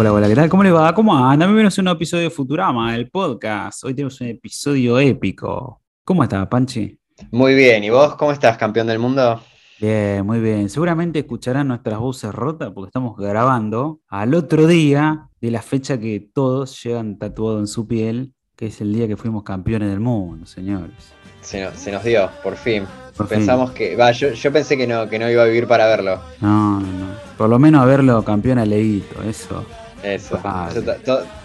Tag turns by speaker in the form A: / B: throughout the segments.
A: Hola, hola, ¿qué tal? ¿Cómo le va? ¿Cómo anda? Bienvenidos a un episodio de Futurama, el podcast. Hoy tenemos un episodio épico. ¿Cómo está, Panchi?
B: Muy bien, ¿y vos cómo estás, campeón del mundo?
A: Bien, muy bien. Seguramente escucharán nuestras voces rotas porque estamos grabando al otro día de la fecha que todos llevan tatuado en su piel, que es el día que fuimos campeones del mundo, señores.
B: Se nos, se nos dio, por fin.
A: Por fin.
B: Pensamos que. Va, yo, yo pensé que no, que no iba a vivir para verlo.
A: No, no, no. Por lo menos haberlo campeón a eso.
B: Eso.
A: Ah,
B: to-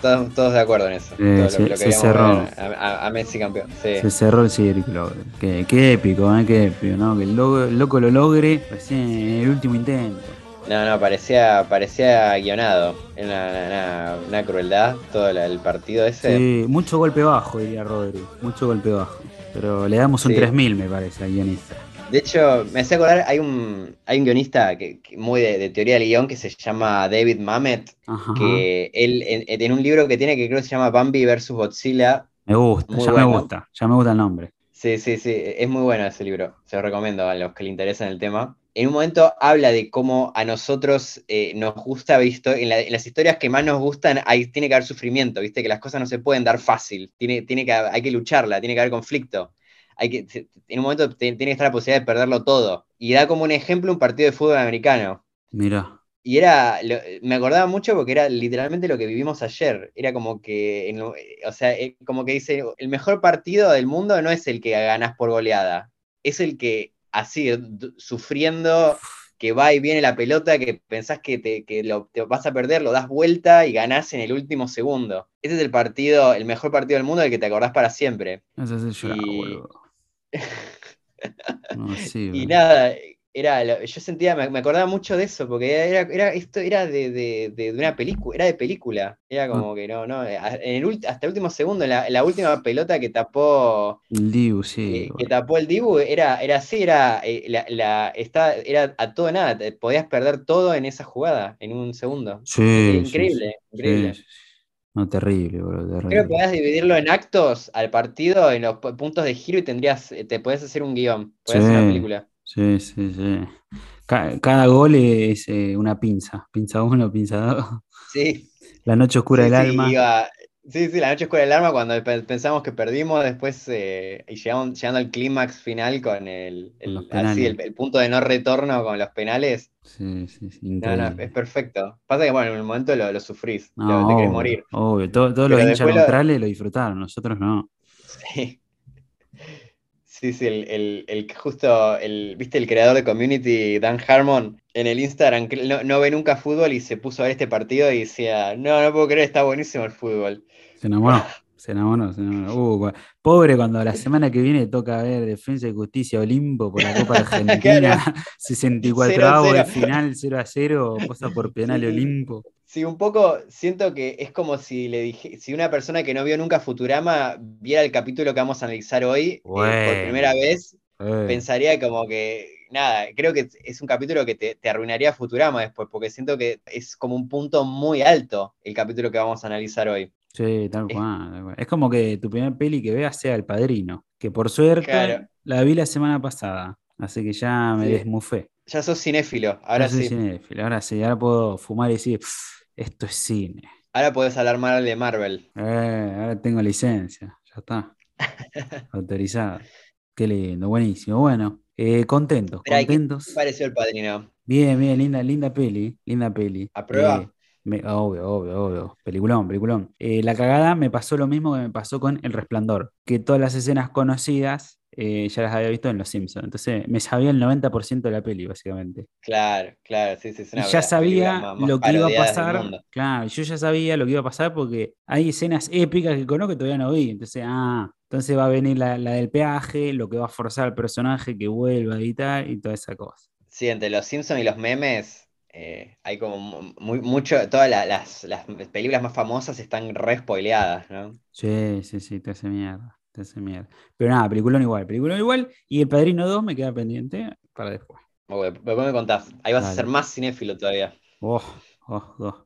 B: to- todos de acuerdo en eso.
A: Eh, se-
B: lo
A: se
B: queríamos
A: cerró.
B: ver A, Messi campeón. Sí.
A: Se cerró el círculo. Qué, qué épico, ¿eh? Qué épico, ¿no? Que el, loco, el loco lo logre recién en el último intento.
B: No, no, parecía, parecía guionado. Era una, una- una crueldad todo la- el partido ese.
A: Sí, mucho golpe bajo, diría Rodri. Mucho golpe bajo. Pero le damos un
B: Sí.
A: 3000, me parece, al guionista.
B: De hecho, me hace acordar, hay un, hay un guionista que, que muy de, de teoría del guion que se llama David Mamet,
A: Ajá.
B: que él en, en un libro que tiene que creo que se llama Bambi versus Godzilla.
A: Me gusta,
B: Muy
A: ya
B: bueno.
A: me gusta. Ya me gusta el nombre.
B: Sí, sí, sí, es muy bueno ese libro, se lo recomiendo a los que le interesan el tema. En un momento habla de cómo a nosotros eh, nos gusta, visto, en, la- en las historias que más nos gustan hay, tiene que haber sufrimiento, viste, que las cosas no se pueden dar fácil, tiene, tiene que, hay que lucharla, tiene que haber conflicto. Hay que, en un momento tiene que estar la posibilidad de perderlo todo. Y da como un ejemplo un partido de fútbol americano.
A: Mirá.
B: Y era, lo- me acordaba mucho porque era literalmente lo que vivimos ayer. Era como que, en o sea, eh, como que dice, el mejor partido del mundo no es el que ganás por goleada, es el que así, d- sufriendo, que va y viene la pelota, que pensás que, te, que lo, te vas a perder, lo das vuelta y ganás en el último segundo. Ese es el partido, el mejor partido del mundo del que te acordás para siempre.
A: Eso hace llorar,
B: Y-.
A: No, sí,
B: Y nada, era, yo sentía, me, acordaba mucho de eso, porque era, era, esto era de, de- de- una película, era de película. Era como que no, no, a- en el, ult- hasta el último segundo, en la, en la última pelota que tapó,
A: El Dibu, sí.
B: eh, que tapó el Dibu, era, era así, era, eh, la, la- está, era a todo nada, podías perder todo en esa jugada, en un segundo.
A: Sí,
B: Era
A: sí,
B: increíble,
A: sí.
B: increíble.
A: Sí. No, terrible, boludo.
B: Creo que
A: Terrible.
B: podías dividirlo en actos al partido, en los pu- puntos de giro y tendrías, eh, te podías hacer un guion, podías hacer una película.
A: Sí, sí, sí. Ca- cada gol es eh, una pinza. Pinza uno, pinza dos.
B: Sí.
A: La noche oscura
B: Sí,
A: del
B: sí,
A: alma.
B: iba- sí, sí, la noche oscura del alma cuando pe- pensamos que perdimos, después eh, y llegamos, llegando al clímax final con el,
A: Con los
B: el- así, el, el punto de no retorno con los penales.
A: Sí, sí, sí,
B: No, no, es perfecto. Pasa que bueno, en el momento lo, lo sufrís, lo-
A: No,
B: te querés morir.
A: obvio. Todo- todos los
B: Pero
A: hinchas
B: lo-
A: neutrales lo disfrutaron, nosotros no.
B: Sí. Sí, sí, el, el- el justo, el, viste, el creador de Community, Dan Harmon, en el Instagram, que no, no ve nunca fútbol y se puso a ver este partido y decía, no, no puedo creer, está buenísimo el fútbol.
A: Se enamoró, se enamoró, se enamoró. Uh, pobre cuando la semana que viene toca ver Defensa y Justicia Olimpo por la Copa Argentina, 64
B: Cero a
A: avos de final 0 a 0, cosa por penal
B: Sí.
A: Olimpo.
B: Sí, un poco siento que es como si le dije, si una persona que no vio nunca Futurama viera el capítulo que vamos a analizar hoy eh, por primera vez,
A: Eh,
B: pensaría como que, nada, creo que es un capítulo que te, te arruinaría Futurama después, porque siento que es como un punto muy alto el capítulo que vamos a analizar hoy.
A: sí, tal
B: es-
A: cual, tal cual. Es como que tu primer peli que veas sea El Padrino, que por suerte
B: Claro.
A: la vi la semana pasada, así que ya me
B: Sí.
A: desmufé.
B: Ya sos cinéfilo, ahora
A: soy
B: sí.
A: cinéfilo, ahora sí, ahora puedo fumar y decir, esto es cine.
B: Ahora podés hablar mal de Marvel.
A: Eh, ahora tengo licencia, ya está. Autorizado. Qué lindo, buenísimo. Bueno, eh, contentos,
B: Esperá, ¿y qué
A: contentos.
B: te pareció el padrino?
A: Bien, bien, linda, linda peli, linda peli.
B: ¿Aprueba?
A: Eh, me- obvio, obvio, obvio. Peliculón, peliculón. Eh, la cagada me pasó lo mismo que me pasó con El Resplandor, que todas las escenas conocidas eh, ya las había visto en Los Simpsons. Entonces me sabía el 90% de la peli, básicamente.
B: Claro, claro, sí, sí, es
A: Y
B: una
A: ya sabía
B: más- más
A: lo que iba a pasar. Claro, yo ya sabía lo que iba a pasar porque hay escenas épicas que conozco que todavía no vi. Entonces, ah, entonces va a venir la, la del peaje, lo que va a forzar al personaje que vuelva a editar y toda esa cosa.
B: Sí, entre los Simpsons y los memes eh, hay como mu- muy, mucho, todas la- las, las películas más famosas están re spoileadas, ¿no?
A: Sí, sí, sí, te hace mierda, mierda. Pero nada, peliculón igual, peliculón igual. Y El Padrino 2 me queda pendiente para después.
B: Después me contás, ahí vas a ser más cinéfilo todavía.
A: Oh, oh, oh.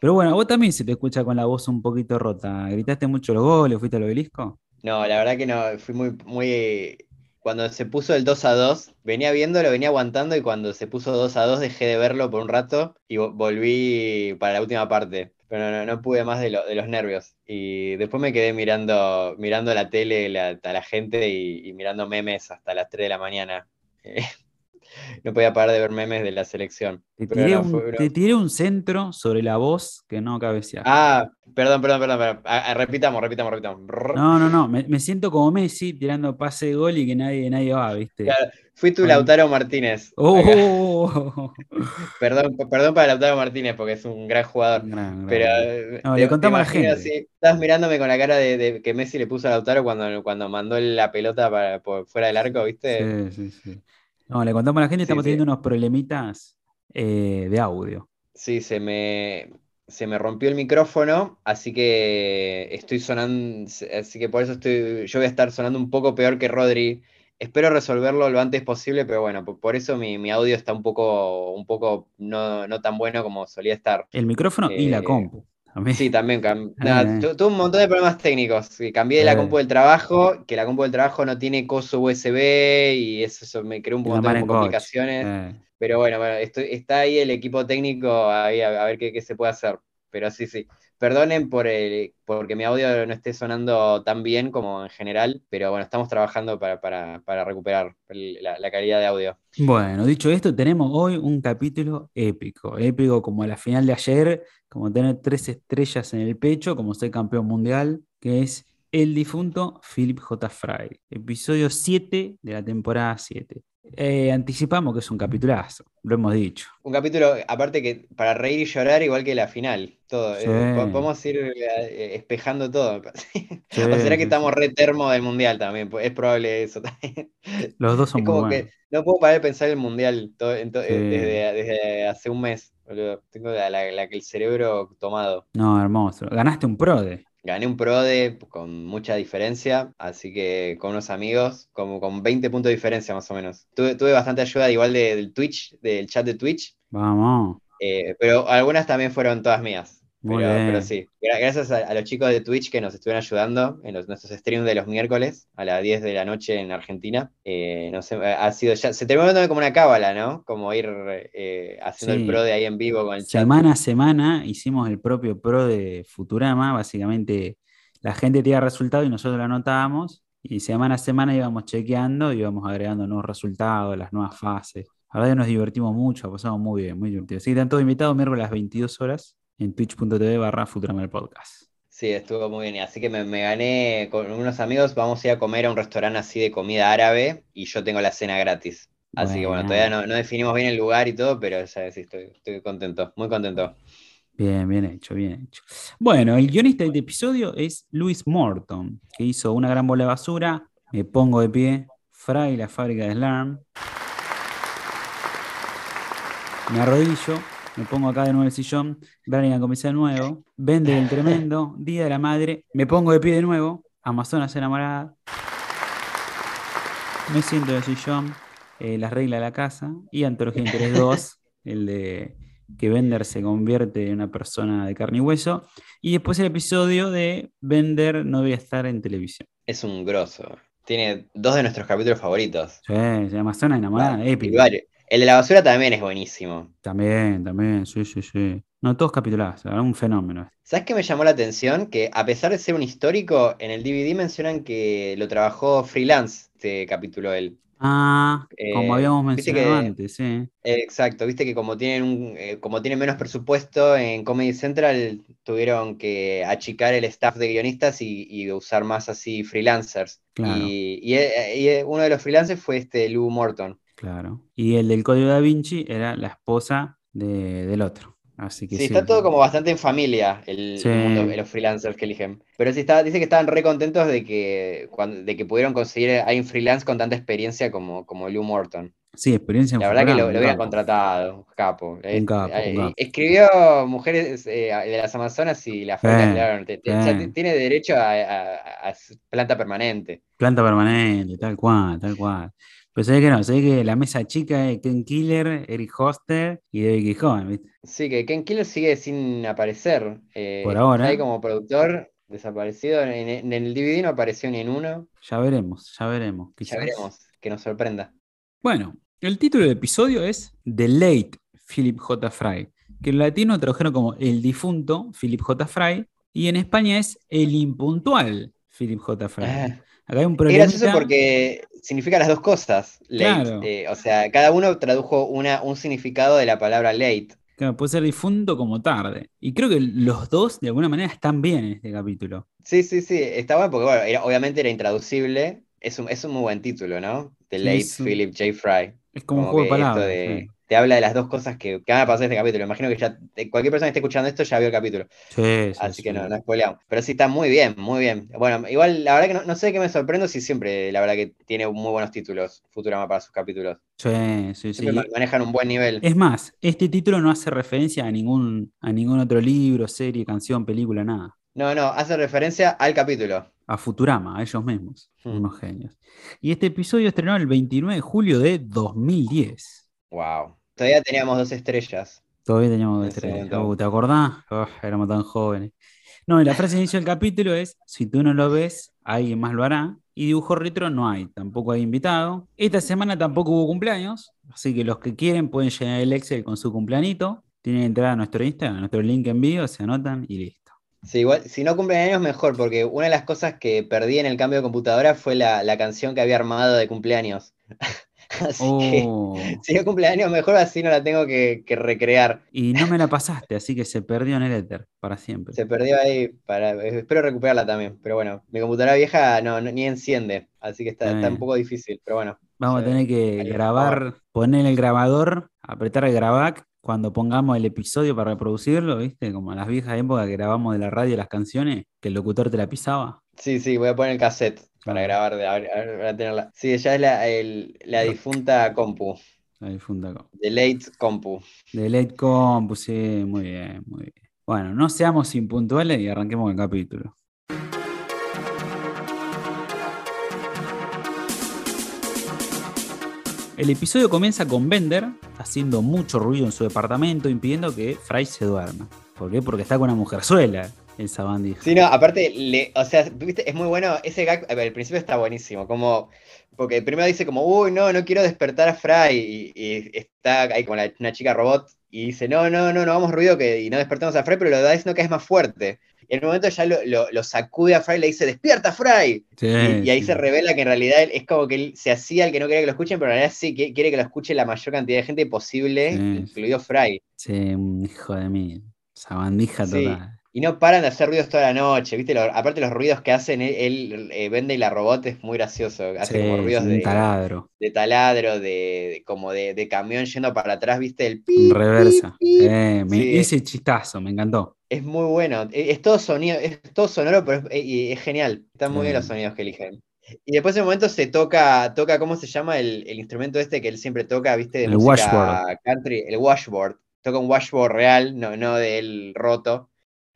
A: Pero bueno, vos también se te escucha con la voz un poquito rota. ¿Gritaste mucho los goles? ¿Fuiste al obelisco?
B: No, la verdad que no, fui muy, muy... Cuando se puso el 2 a 2, venía viéndolo, venía aguantando y cuando se puso 2 a 2 dejé de verlo por un rato y vo- volví para la última parte. Pero no, no pude más de, lo- de los nervios. Y después me quedé mirando, mirando la tele la- a la gente y, mirando memes hasta las 3 de la mañana. No podía parar de ver memes de la selección.
A: Te tiré,
B: no,
A: un,
B: fue- no.
A: te tiré un centro sobre la voz que no cabeceaba.
B: Ah, perdón, perdón, perdón, perdón. Ah, ah, repitamos, repitamos, repitamos.
A: No, no, no. Me, me siento como Messi tirando pase de gol y que nadie, nadie va, ¿viste?
B: Claro, Fui tu. Lautaro Martínez.
A: Oh, oh, oh, oh.
B: Perdón, perdón para Lautaro Martínez porque es un gran jugador.
A: Gran, gran,
B: Pero eh,
A: No,
B: te-
A: le contamos a la gente.
B: así, estás mirándome con la cara de, de que Messi le puso a Lautaro cuando, cuando mandó la pelota para, por fuera del arco, ¿viste?
A: Sí, sí, sí. No, le contamos a la gente,
B: Sí,
A: estamos
B: sí.
A: teniendo unos problemitas eh, de audio.
B: Sí, se me, se me rompió el micrófono, así que estoy sonando, así que por eso estoy, yo voy a estar sonando un poco peor que Rodri. Espero resolverlo lo antes posible, pero bueno, por, por eso mi, mi audio está un poco, un poco no, no tan bueno como solía estar.
A: El micrófono y la
B: Eh,
A: compu.
B: Sí, también. nada, tu- tuve un montón de problemas técnicos. Cambié la
A: Eh.
B: compu del trabajo, que la compu del trabajo no tiene coso USB y eso, eso me creó un montón de complicaciones.
A: Eh,
B: Pero bueno, bueno, está ahí el equipo técnico ahí a, a ver qué, qué se puede hacer. Pero sí, sí. Perdonen por el, porque mi audio no esté sonando tan bien como en general, pero bueno, estamos trabajando para, para, para recuperar la, la calidad de audio.
A: Bueno, dicho esto, tenemos hoy un capítulo épico, épico como la final de ayer, como tener tres estrellas en el pecho, como ser campeón mundial, que es el difunto Philip J. Fry, episodio 7 de la temporada 7. Eh, anticipamos que es un capitulazo, lo hemos dicho.
B: Un capítulo, aparte que para reír y llorar, igual que la final. Todo.
A: Sí.
B: Eh, po- podemos ir eh, espejando todo.
A: Sí,
B: o será que estamos re termo del mundial también. pues, Es probable eso también.
A: Los dos son
B: Es como que no puedo parar de pensar en el mundial todo- en to-
A: Sí.
B: desde, desde hace un mes. Boludo. Tengo la, la- la- el cerebro tomado.
A: No, hermoso. Ganaste un PRODE.
B: Gané un PRODE con mucha diferencia, así que con unos amigos, como con 20 puntos de diferencia más o menos. Tuve, tuve bastante ayuda igual de- del Twitch, del chat de Twitch.
A: Vamos.
B: Eh, pero algunas también fueron todas mías.
A: Muy
B: Pero,
A: bien.
B: pero sí, Gra- gracias a, a los chicos de Twitch que nos estuvieron ayudando en los, nuestros streams de los miércoles a las 10 de la noche en Argentina. Eh, no sé, ha sido ya, se terminó viendo como una cábala, ¿no? Como ir eh, haciendo
A: Sí.
B: el pro de ahí en vivo con el chat.
A: Semana a semana hicimos el propio pro de Futurama, básicamente la gente tenía resultados y nosotros lo anotábamos y semana a semana íbamos chequeando, íbamos agregando nuevos resultados, las nuevas fases. La verdad que nos divertimos mucho, pasamos muy bien, muy divertido. Así que están todos invitados miércoles a las 22 horas en twitch.tv barra Futurama el podcast.
B: Sí, estuvo muy bien. Así que me, me gané con unos amigos, vamos a ir a comer a un restaurante así de comida árabe y yo tengo la cena gratis. Así que bueno, todavía no, no definimos bien el lugar y todo, pero ya sí, estoy, estoy contento, muy contento.
A: Bien, bien hecho, bien hecho. Bueno, el guionista de este episodio es Louis Morton, que hizo Una gran bola de basura, Me pongo de pie, Fry, la fábrica de Slarm. Me arrodillo, me pongo acá de nuevo el sillón, Brannigan comienza de nuevo, Vende el tremendo, Día de la Madre, me pongo de pie de nuevo, Amazonas enamorada, me siento en el sillón, eh, las reglas de la casa y Antología Interés 2, el de que Bender se convierte en una persona de carne y hueso, y después el episodio de Bender no voy a estar en televisión.
B: Es un grosso. Tiene dos de nuestros capítulos favoritos.
A: Sí, se llama Zona enamorada,
B: Y
A: épico.
B: varios. El de la basura también es buenísimo.
A: También, también, sí, sí, sí. No, todos capitulados, la verdad, un fenómeno.
B: ¿Sabes qué me llamó la atención? Que a pesar de ser un histórico, en el DVD mencionan que lo trabajó freelance este capítulo él.
A: Ah,
B: Eh,
A: como habíamos
B: viste
A: mencionado
B: que-
A: antes, sí.
B: Exacto, viste que como tienen un, eh, como tienen menos presupuesto en Comedy Central, tuvieron que achicar el staff de guionistas y, y usar más así freelancers.
A: Claro.
B: Y, y, eh, y, eh, uno de los freelancers fue este Lou Morton.
A: Claro. Y el del Código Da Vinci era la esposa de- del otro. Así que
B: Sí,
A: sí.
B: está todo como bastante en familia el,
A: Sí.
B: el mundo los freelancers que eligen. Pero sí está, dice que estaban re contentos de que, cuando, de que pudieron conseguir a un freelance con tanta experiencia como, como Lou Morton.
A: Sí, experiencia en
B: La verdad que lo,
A: un
B: lo hubieran contratado, un capo. Eh,
A: capo,
B: eh,
A: un capo.
B: Escribió Mujeres eh, de las Amazonas y la ya
A: sí.
B: te- tiene derecho a, a- a planta permanente.
A: Planta permanente, tal cual, tal cual. Pero ve que no, ve que la mesa chica es Ken Killer, Eric Hoster y David Gijón, ¿viste?
B: Sí, que Ken Killer sigue sin aparecer. eh,
A: Por ahora.
B: Está ahí como productor, desaparecido. En, en el DVD no apareció ni en uno.
A: Ya veremos, ya veremos.
B: Ya veremos, que nos sorprenda.
A: Bueno, el título del episodio es The Late Philip J. Fry, que en latino tradujeron como el difunto Philip J. Fry y en España es el impuntual Philip J. Fry.
B: Ah.
A: Acá hay un
B: Es
A: problema.
B: gracioso porque significa las dos cosas, late.
A: Claro.
B: Eh, o sea, cada uno tradujo una, un significado de la palabra late.
A: puede ser difunto como tarde. Y creo que los dos, de alguna manera, están bien en este capítulo.
B: Sí, sí, sí, está bueno porque, bueno, era- obviamente era intraducible. Es un, es un muy buen título, ¿no? The Late
A: es un-
B: Philip J. Fry.
A: Es como un
B: Como
A: juego de palabras.
B: de-
A: sí.
B: Te habla de las dos cosas que, que van a pasar en este capítulo. Imagino que ya cualquier persona que esté escuchando esto ya vio el capítulo.
A: Sí, sí,
B: Así
A: sí.
B: que no, no spoileamos. Pero sí está muy bien, muy bien. Bueno, igual la verdad que no, no sé qué me sorprendo si siempre, la verdad que tiene muy buenos títulos Futurama para sus capítulos.
A: Sí, sí, sí.
B: Siempre manejan un buen nivel.
A: Es más, este título no hace referencia a ningún, a ningún otro libro, serie, canción, película, nada.
B: No, no, hace referencia al capítulo.
A: A Futurama, a ellos mismos.
B: Hmm.
A: Unos genios. Y este episodio estrenó el 29 de julio de 2010.
B: Wow. Todavía teníamos dos estrellas.
A: Todavía teníamos dos estrellas. Uh, ¿Te acordás? Éramos tan jóvenes. No, y la frase de inicio del capítulo es: si tú no lo ves, alguien más lo hará. Y dibujo retro no hay, tampoco hay invitado. Esta semana tampoco hubo cumpleaños, así que los que quieren pueden llenar el Excel con su cumpleañito. Tienen que entrar a nuestro Instagram, a nuestro link en vivo, se anotan y listo.
B: Sí, igual, si no cumplen años, mejor, porque una de las cosas que perdí en el cambio de computadora fue la, la canción que había armado de cumpleaños. Así que
A: Oh,
B: si no cumpleaños, mejor así no la tengo que, que recrear.
A: y no me la pasaste, así que se perdió en el éter para siempre.
B: Se perdió ahí, para, espero recuperarla también. Pero bueno, mi computadora vieja no, no- ni enciende, así que está, está un
A: Eh.
B: poco difícil, pero bueno.
A: Vamos a tener que grabar, poner el grabador, apretar el grabac cuando pongamos el episodio para reproducirlo, ¿viste? Como en las viejas épocas que grabamos de la radio las canciones, que el locutor te la pisaba.
B: Sí, sí, voy a poner el cassette para grabar, para tenerla. Sí, ya es la, el- la difunta compu,
A: Ahí funda co-
B: de late compu.
A: De Late Compus, sí, muy bien, muy bien. Bueno, no seamos impuntuales y arranquemos el capítulo. El episodio comienza con Bender haciendo mucho ruido en su departamento, impidiendo que Fry se duerma. ¿Por qué? Porque está con una mujerzuela, el sabandija.
B: Sí, no, aparte, le, o sea, viste, es muy bueno, ese gag, ver, al principio está buenísimo, como, porque primero dice como, uy, no, no quiero despertar a Fry, y, y está ahí como la- una chica robot, y dice, no, no, no, no hagamos ruido que, y no despertamos a Fry, pero lo da diciendo que es más fuerte. Y en un momento ya lo, lo- lo sacude a Fry y le dice, despierta Fry.
A: Sí,
B: Y, y ahí
A: sí.
B: se revela que en realidad es como que él se hacía el que no quería que lo escuchen, pero en realidad sí que- quiere que lo escuche la mayor cantidad de gente posible,
A: Sí,
B: incluido Fry.
A: Sí, hijo de mí. Sabandija
B: Sí.
A: total.
B: Y no paran de hacer ruidos toda la noche, ¿viste? Lo- aparte los ruidos que hacen él, él, eh, vende y la robot es muy gracioso. Hace
A: Sí,
B: como ruidos de,
A: taladro.
B: de taladro, de, de- como de, de camión yendo para atrás, ¿viste? El pi,
A: reversa.
B: pi, pi.
A: Eh, me-
B: Sí.
A: Ese chistazo, me encantó.
B: Es muy bueno. Es, es todo sonido, es todo sonoro, pero es, es genial. Están muy bien los sonidos que eligen. Y después en un momento se toca, toca, ¿cómo se llama el, el instrumento este que él siempre toca, ¿viste? De
A: El
B: música
A: washboard.
B: country, el washboard. Toca un washboard real, no, no del roto.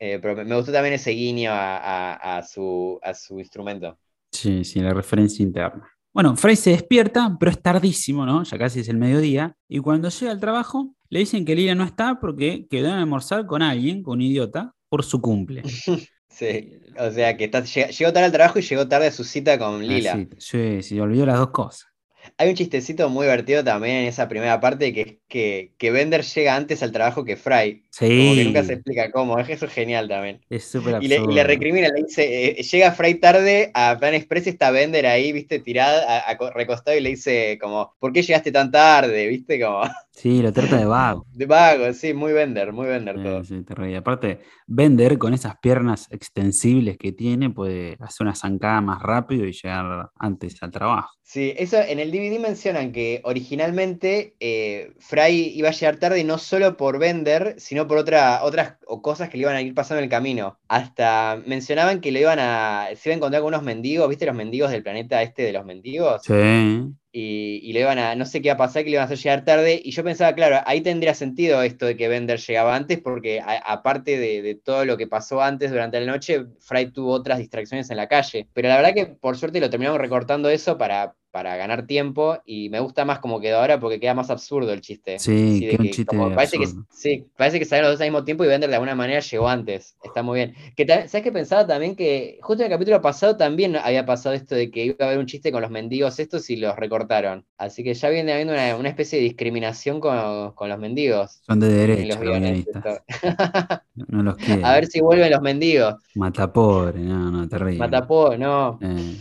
B: Eh, pero me, gustó también ese guiño a, a- a su, a su instrumento.
A: Sí, sí, la referencia interna. Bueno, Frey se despierta, pero es tardísimo, ¿no? Ya casi es el mediodía. Y cuando llega al trabajo, le dicen que Lila no está porque quedó en almorzar con alguien, con un idiota, por su cumple.
B: Sí, o sea que está, llegó tarde al trabajo y llegó tarde a su cita con Lila.
A: Así, sí, sí, olvidó las dos cosas.
B: Hay un chistecito muy divertido también en esa primera parte que es que, que Bender llega antes al trabajo que Fry. Como que nunca se explica cómo, es que eso es genial también.
A: es súper
B: Y le, y le recrimina, le dice, eh, llega Fry tarde a Plan Express y está Bender ahí, viste, tirada, a- a- recostado y le dice como, ¿por qué llegaste tan tarde? Viste, como,
A: Sí, lo trata de vago.
B: de vago, sí, muy Bender, muy Bender
A: Sí,
B: todo.
A: sí, terrible. Aparte, Bender con esas piernas extensibles que tiene puede hacer una zancada más rápido y llegar antes al trabajo.
B: Sí, eso en el DVD mencionan que originalmente eh, Fry iba a llegar tarde no solo por Bender, sino por otra, otras cosas que le iban a ir pasando en el camino. Hasta mencionaban que le iban a. se iba a encontrar con unos mendigos, ¿viste los mendigos del planeta este de los mendigos?
A: Sí,
B: Y, le iban a. no sé qué iba a pasar, que le iban a hacer llegar tarde. Y yo pensaba, claro, ahí tendría sentido esto de que Bender llegaba antes, porque aparte de, de todo lo que pasó antes durante la noche, Fry tuvo otras distracciones en la calle. Pero la verdad que por suerte lo terminamos recortando eso para, para ganar tiempo y me gusta más como quedó ahora porque queda más absurdo el chiste.
A: Sí, qué un
B: que
A: chiste
B: como parece que sí, parece que salieron los dos al mismo tiempo y Bender de alguna manera llegó antes. Está muy bien. Que ¿Sabes qué pensaba también? Que justo en el capítulo pasado también había pasado esto de que iba a haber un chiste con los mendigos estos y los recortaron. Así que ya viene habiendo una, una especie de discriminación con, con los mendigos.
A: Son de derecha
B: los guiones.
A: No los.
B: A ver si vuelven los mendigos.
A: Matapobre, no, no, terrible.
B: Matapó, no.
A: Eh,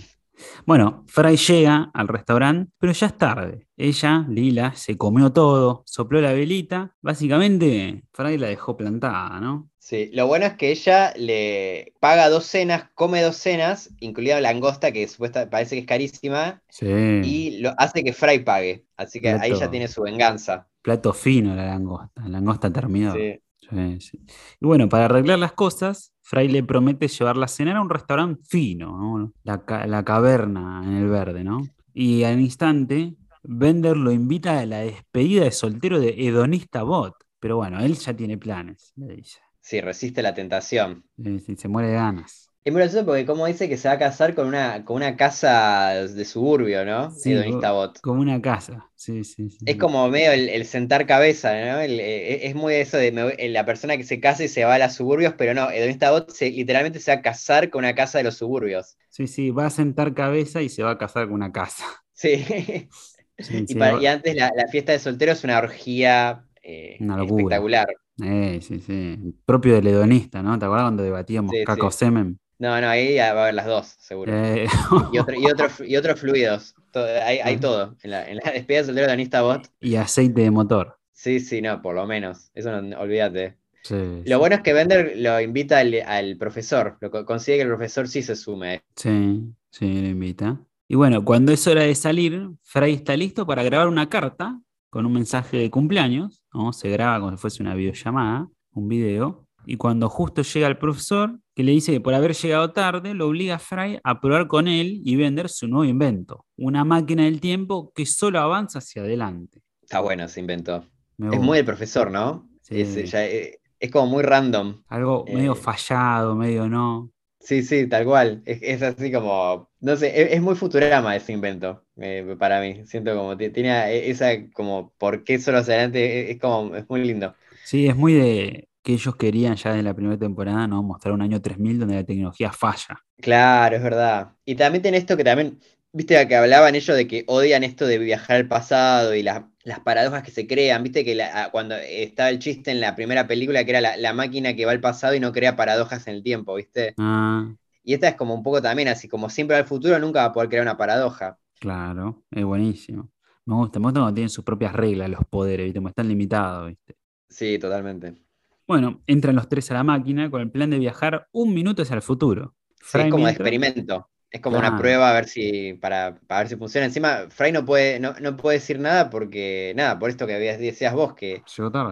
A: Bueno, Fry llega al restaurante, pero ya es tarde. Ella, Lila, se comió todo, sopló la velita. Básicamente, Fry la dejó plantada, ¿no?
B: Sí, lo bueno es que ella le paga dos cenas, come dos cenas, incluida la langosta, que supuesta, parece que es carísima,
A: Sí.
B: y lo hace que Fry pague. Así que ahí ya tiene su venganza.
A: Plato fino la langosta, langosta terminó.
B: Sí.
A: Sí, sí. Y bueno, para arreglar las cosas, Fry le promete llevarla a cenar a un restaurante fino, ¿no? la, ca- la caverna en el verde, ¿no? Y al instante, Bender lo invita a la despedida de soltero de Hedonista Bot. Pero bueno, él ya tiene planes, le dice.
B: Sí, resiste la tentación.
A: Eh, sí, Se muere de ganas.
B: Es muy gracioso porque como dice que se va a casar con una, con una casa de suburbio, ¿no?
A: Sí,
B: Bot.
A: Como una casa. Sí, sí, sí.
B: Es como medio el, el sentar cabeza, ¿no? El- eh, es muy eso de me eh, la persona que se casa y se va a los suburbios, pero no, Hedonista Bot se, literalmente se va a casar con una casa de los suburbios.
A: Sí, sí, va a sentar cabeza y se va a casar con una casa.
B: Sí.
A: Sí,
B: Y, para- y antes la, la fiesta de solteros es una orgía eh,
A: Una
B: espectacular.
A: Eh, sí, sí. Propio del hedonista, ¿no? ¿Te acuerdas cuando debatíamos caco semen?
B: No, no, ahí va a haber las dos, seguro.
A: Eh,
B: Y, otro- y, otro- y otros fluidos. Todo- hay, hay todo. En la, en la despedida de soltero de Anista Bot.
A: y aceite de motor.
B: Sí, sí, no, por lo menos. Eso no, olvídate.
A: Sí, sí.
B: Lo bueno es que Bender lo invita al, al profesor. Lo consigue que el profesor sí se sume.
A: Sí, sí, lo invita. Y bueno, cuando es hora de salir, Fray está listo para grabar una carta con un mensaje de cumpleaños, ¿no? Se graba como si fuese una videollamada, un video. Y cuando justo llega el profesor, que le dice que por haber llegado tarde, lo obliga a Fry a probar con él y vender su nuevo invento, una máquina del tiempo que solo avanza hacia adelante.
B: Está bueno, se inventó.
A: Me
B: Es
A: gusta.
B: muy el profesor, ¿no?
A: Sí.
B: Es, ya, eh, es como muy random.
A: Algo
B: eh,
A: medio fallado, medio no.
B: Sí, sí, tal cual. Es, es así como, no sé, es, es muy Futurama ese invento eh, para mí. Siento como ti- tiene esa como por qué solo hacia adelante, es, es como, es muy lindo.
A: Sí, es muy de que ellos querían ya en la primera temporada, ¿no? Mostrar un año 3000 donde la tecnología falla.
B: Claro, es verdad. Y también tiene esto que también, viste que hablaban ellos de que odian esto de viajar al pasado y las, las paradojas que se crean, viste que la- cuando estaba el chiste en la primera película que era la, la máquina que va al pasado y no crea paradojas en el tiempo, viste.
A: Ah,
B: Y esta es como un poco también así, como siempre al futuro nunca va a poder crear una paradoja.
A: claro, es buenísimo. Me gusta, me gusta cuando tienen sus propias reglas los poderes, ¿viste? Como están limitados, ¿viste?
B: Sí, totalmente.
A: Bueno, entran los tres a la máquina con el plan de viajar un minuto hacia el futuro.
B: Sí, es como de
A: mientras-
B: experimento. Es como una prueba a ver si, para, para ver si funciona. Encima, Fry no puede, no, no puede decir nada porque, nada, por esto que habías- decías vos, que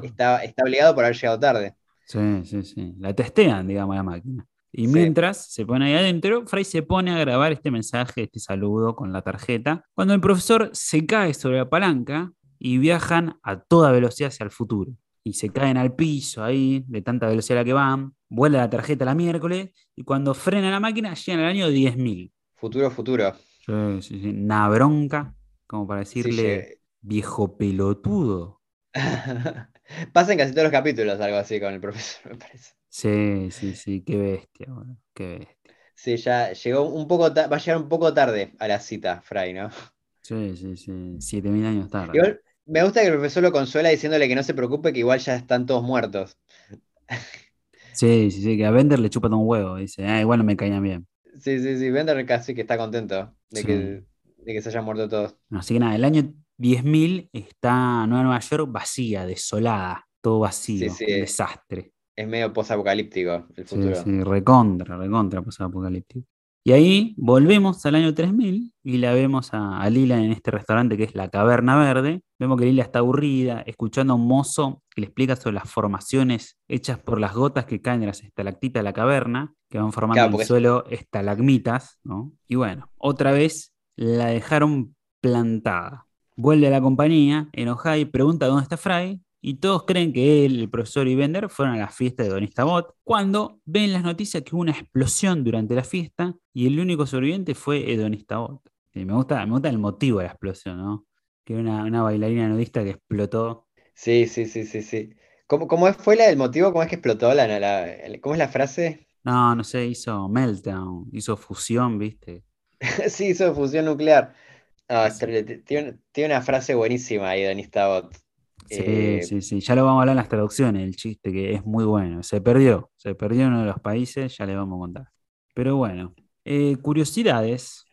B: está, está obligado por haber llegado tarde.
A: Sí, sí, sí. La testean, digamos, la máquina. Y
B: Sí.
A: mientras se pone ahí adentro, Fry se pone a grabar este mensaje, este saludo con la tarjeta, cuando el profesor se cae sobre la palanca y viajan a toda velocidad hacia el futuro. Y se caen al piso ahí, de tanta velocidad que van, vuela la tarjeta la miércoles, y cuando frena la máquina llegan al año 10.000.
B: Futuro, futuro.
A: Sí, sí, sí. Una bronca, como para decirle, viejo pelotudo.
B: Pasa en casi todos los capítulos algo así con el profesor, me parece.
A: Sí, sí, sí, qué bestia, boludo, qué bestia.
B: Sí, ya llegó un poco, va a llegar un poco tarde a la cita, Fry, ¿no?
A: Sí, sí, sí, 7.000 años tarde.
B: Igual, me gusta que el profesor lo consuela diciéndole que no se preocupe, que igual ya están todos muertos.
A: Sí, sí, sí, que a Bender le chupa todo un huevo. Dice, ah, igual no me caían bien.
B: Sí, sí, sí, Bender casi que está contento de,
A: Sí.
B: que, de que se hayan muerto todos.
A: Así que nada, el año 10.000 está Nueva Nueva York vacía, desolada, todo vacío,
B: Sí, sí.
A: un desastre.
B: Es medio posapocalíptico el
A: Sí,
B: futuro.
A: sí, recontra, recontra apocalíptico. Y ahí volvemos al año 3000 y la vemos a, a Lila en este restaurante que es la Caverna Verde. Vemos que Lila está aburrida, escuchando a un mozo que le explica sobre las formaciones hechas por las gotas que caen de las estalactitas de la caverna, que van formando
B: Claro,
A: en el suelo estalagmitas, ¿no? Y bueno, otra vez la dejaron plantada. Vuelve a la compañía, enojada y pregunta dónde está Fry. Y todos creen que él, el profesor y Bender fueron a la fiesta de Bot, cuando ven las noticias que hubo una explosión durante la fiesta y el único sobreviviente fue Bot. Sí, me gusta, me gusta el motivo de la explosión, ¿no? Que una, una bailarina nudista que explotó.
B: Sí, sí, sí, sí, sí. ¿Cómo, cómo fue la del motivo? ¿Cómo es que explotó la, la- ¿cómo es la frase?
A: No, no sé, hizo meltdown, hizo fusión, ¿viste?
B: Sí, hizo fusión nuclear. Ah,
A: Sí,
B: tiene, tiene una frase buenísima ahí, Tabot.
A: Sí,
B: Eh,
A: sí, sí. Ya lo vamos a hablar en las traducciones, el chiste que es muy bueno. Se perdió, se perdió en uno de los países, ya le vamos a contar. Pero bueno, eh, curiosidades.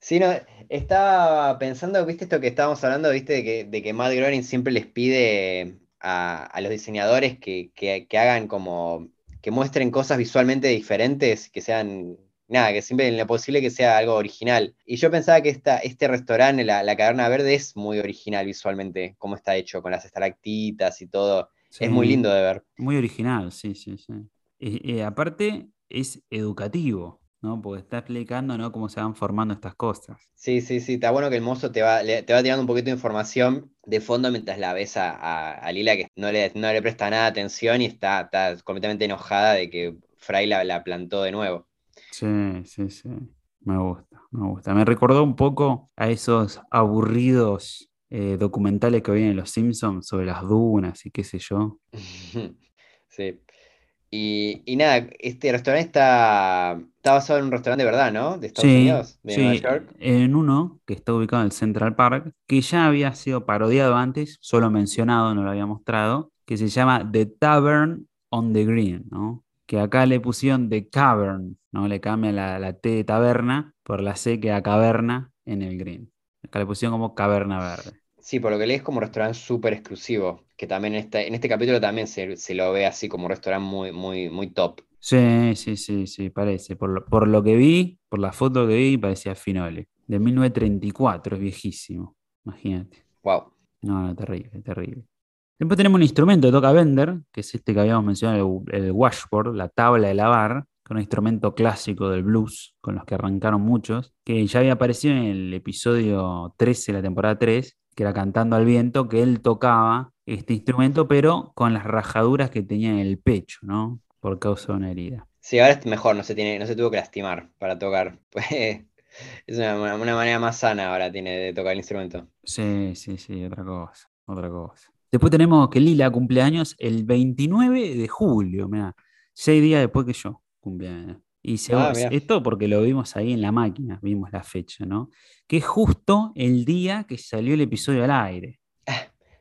B: Sí, no, estaba pensando, viste esto que estábamos hablando, viste, de que, de que Matt Groening siempre les pide a, a los diseñadores que, que- que hagan como, que muestren cosas visualmente diferentes, que sean, nada, que siempre en lo posible que sea algo original. Y yo pensaba que esta, este restaurante, la, la Caverna Verde, es muy original visualmente, cómo está hecho, con las estalactitas y todo. Es muy lindo de ver.
A: muy original, sí, sí, sí. Y, y aparte es educativo, ¿no? Porque está explicando, ¿no? cómo se van formando estas cosas.
B: Sí, sí, sí, está bueno que el mozo te va, le- te va tirando un poquito de información de fondo mientras la ves a, a- a Lila que no le, no le presta nada de atención y está, está completamente enojada de que Fry la, la plantó de nuevo.
A: Sí, sí, sí. Me gusta, me gusta. Me recordó un poco a esos aburridos eh, documentales que había en Los Simpsons sobre las dunas y qué sé yo.
B: Sí. Y, y nada, este restaurante está, está basado en un restaurante de verdad, ¿no? De Estados
A: Sí,
B: Unidos, de Nueva
A: sí,
B: York.
A: en uno que está ubicado en el Central Park, que ya había sido parodiado antes, solo mencionado, no lo había mostrado, que se llama The Tavern on the Green, ¿no? Que acá le pusieron The Cavern, ¿no? Le cambian la, la T de taberna por la C que a caverna en el green. Acá le pusieron como caverna verde.
B: Sí, por lo que leí es como restaurante súper exclusivo, que también en este, en este capítulo también se, se lo ve así como un restaurante muy, muy, muy top.
A: Sí, sí, sí, sí, parece. Por lo, por lo que vi, por la foto que vi, parecía Finole. De 1934, es viejísimo. Imagínate.
B: Wow.
A: No, no, terrible, terrible. Después tenemos un instrumento que toca Bender, que es este que habíamos mencionado, el, el washboard, la tabla de lavar, es un instrumento clásico del blues, con los que arrancaron muchos, que ya había aparecido en el episodio 13 de la temporada 3, que era Cantando al Viento, que él tocaba este instrumento, pero con las rajaduras que tenía en el pecho, ¿no? Por causa de una herida.
B: Sí, ahora es mejor, no se tiene, no se tuvo que lastimar para tocar. Pues, es una manera más sana ahora tiene de tocar el instrumento.
A: Sí, sí, sí, otra cosa, otra cosa. Después tenemos que Lila cumpleaños el 29 de julio, mira, seis días después que yo cumpleaños. Y se-
B: Ah,
A: esto porque lo vimos ahí en la máquina, vimos la fecha, ¿no? Que es justo el día que salió el episodio al aire.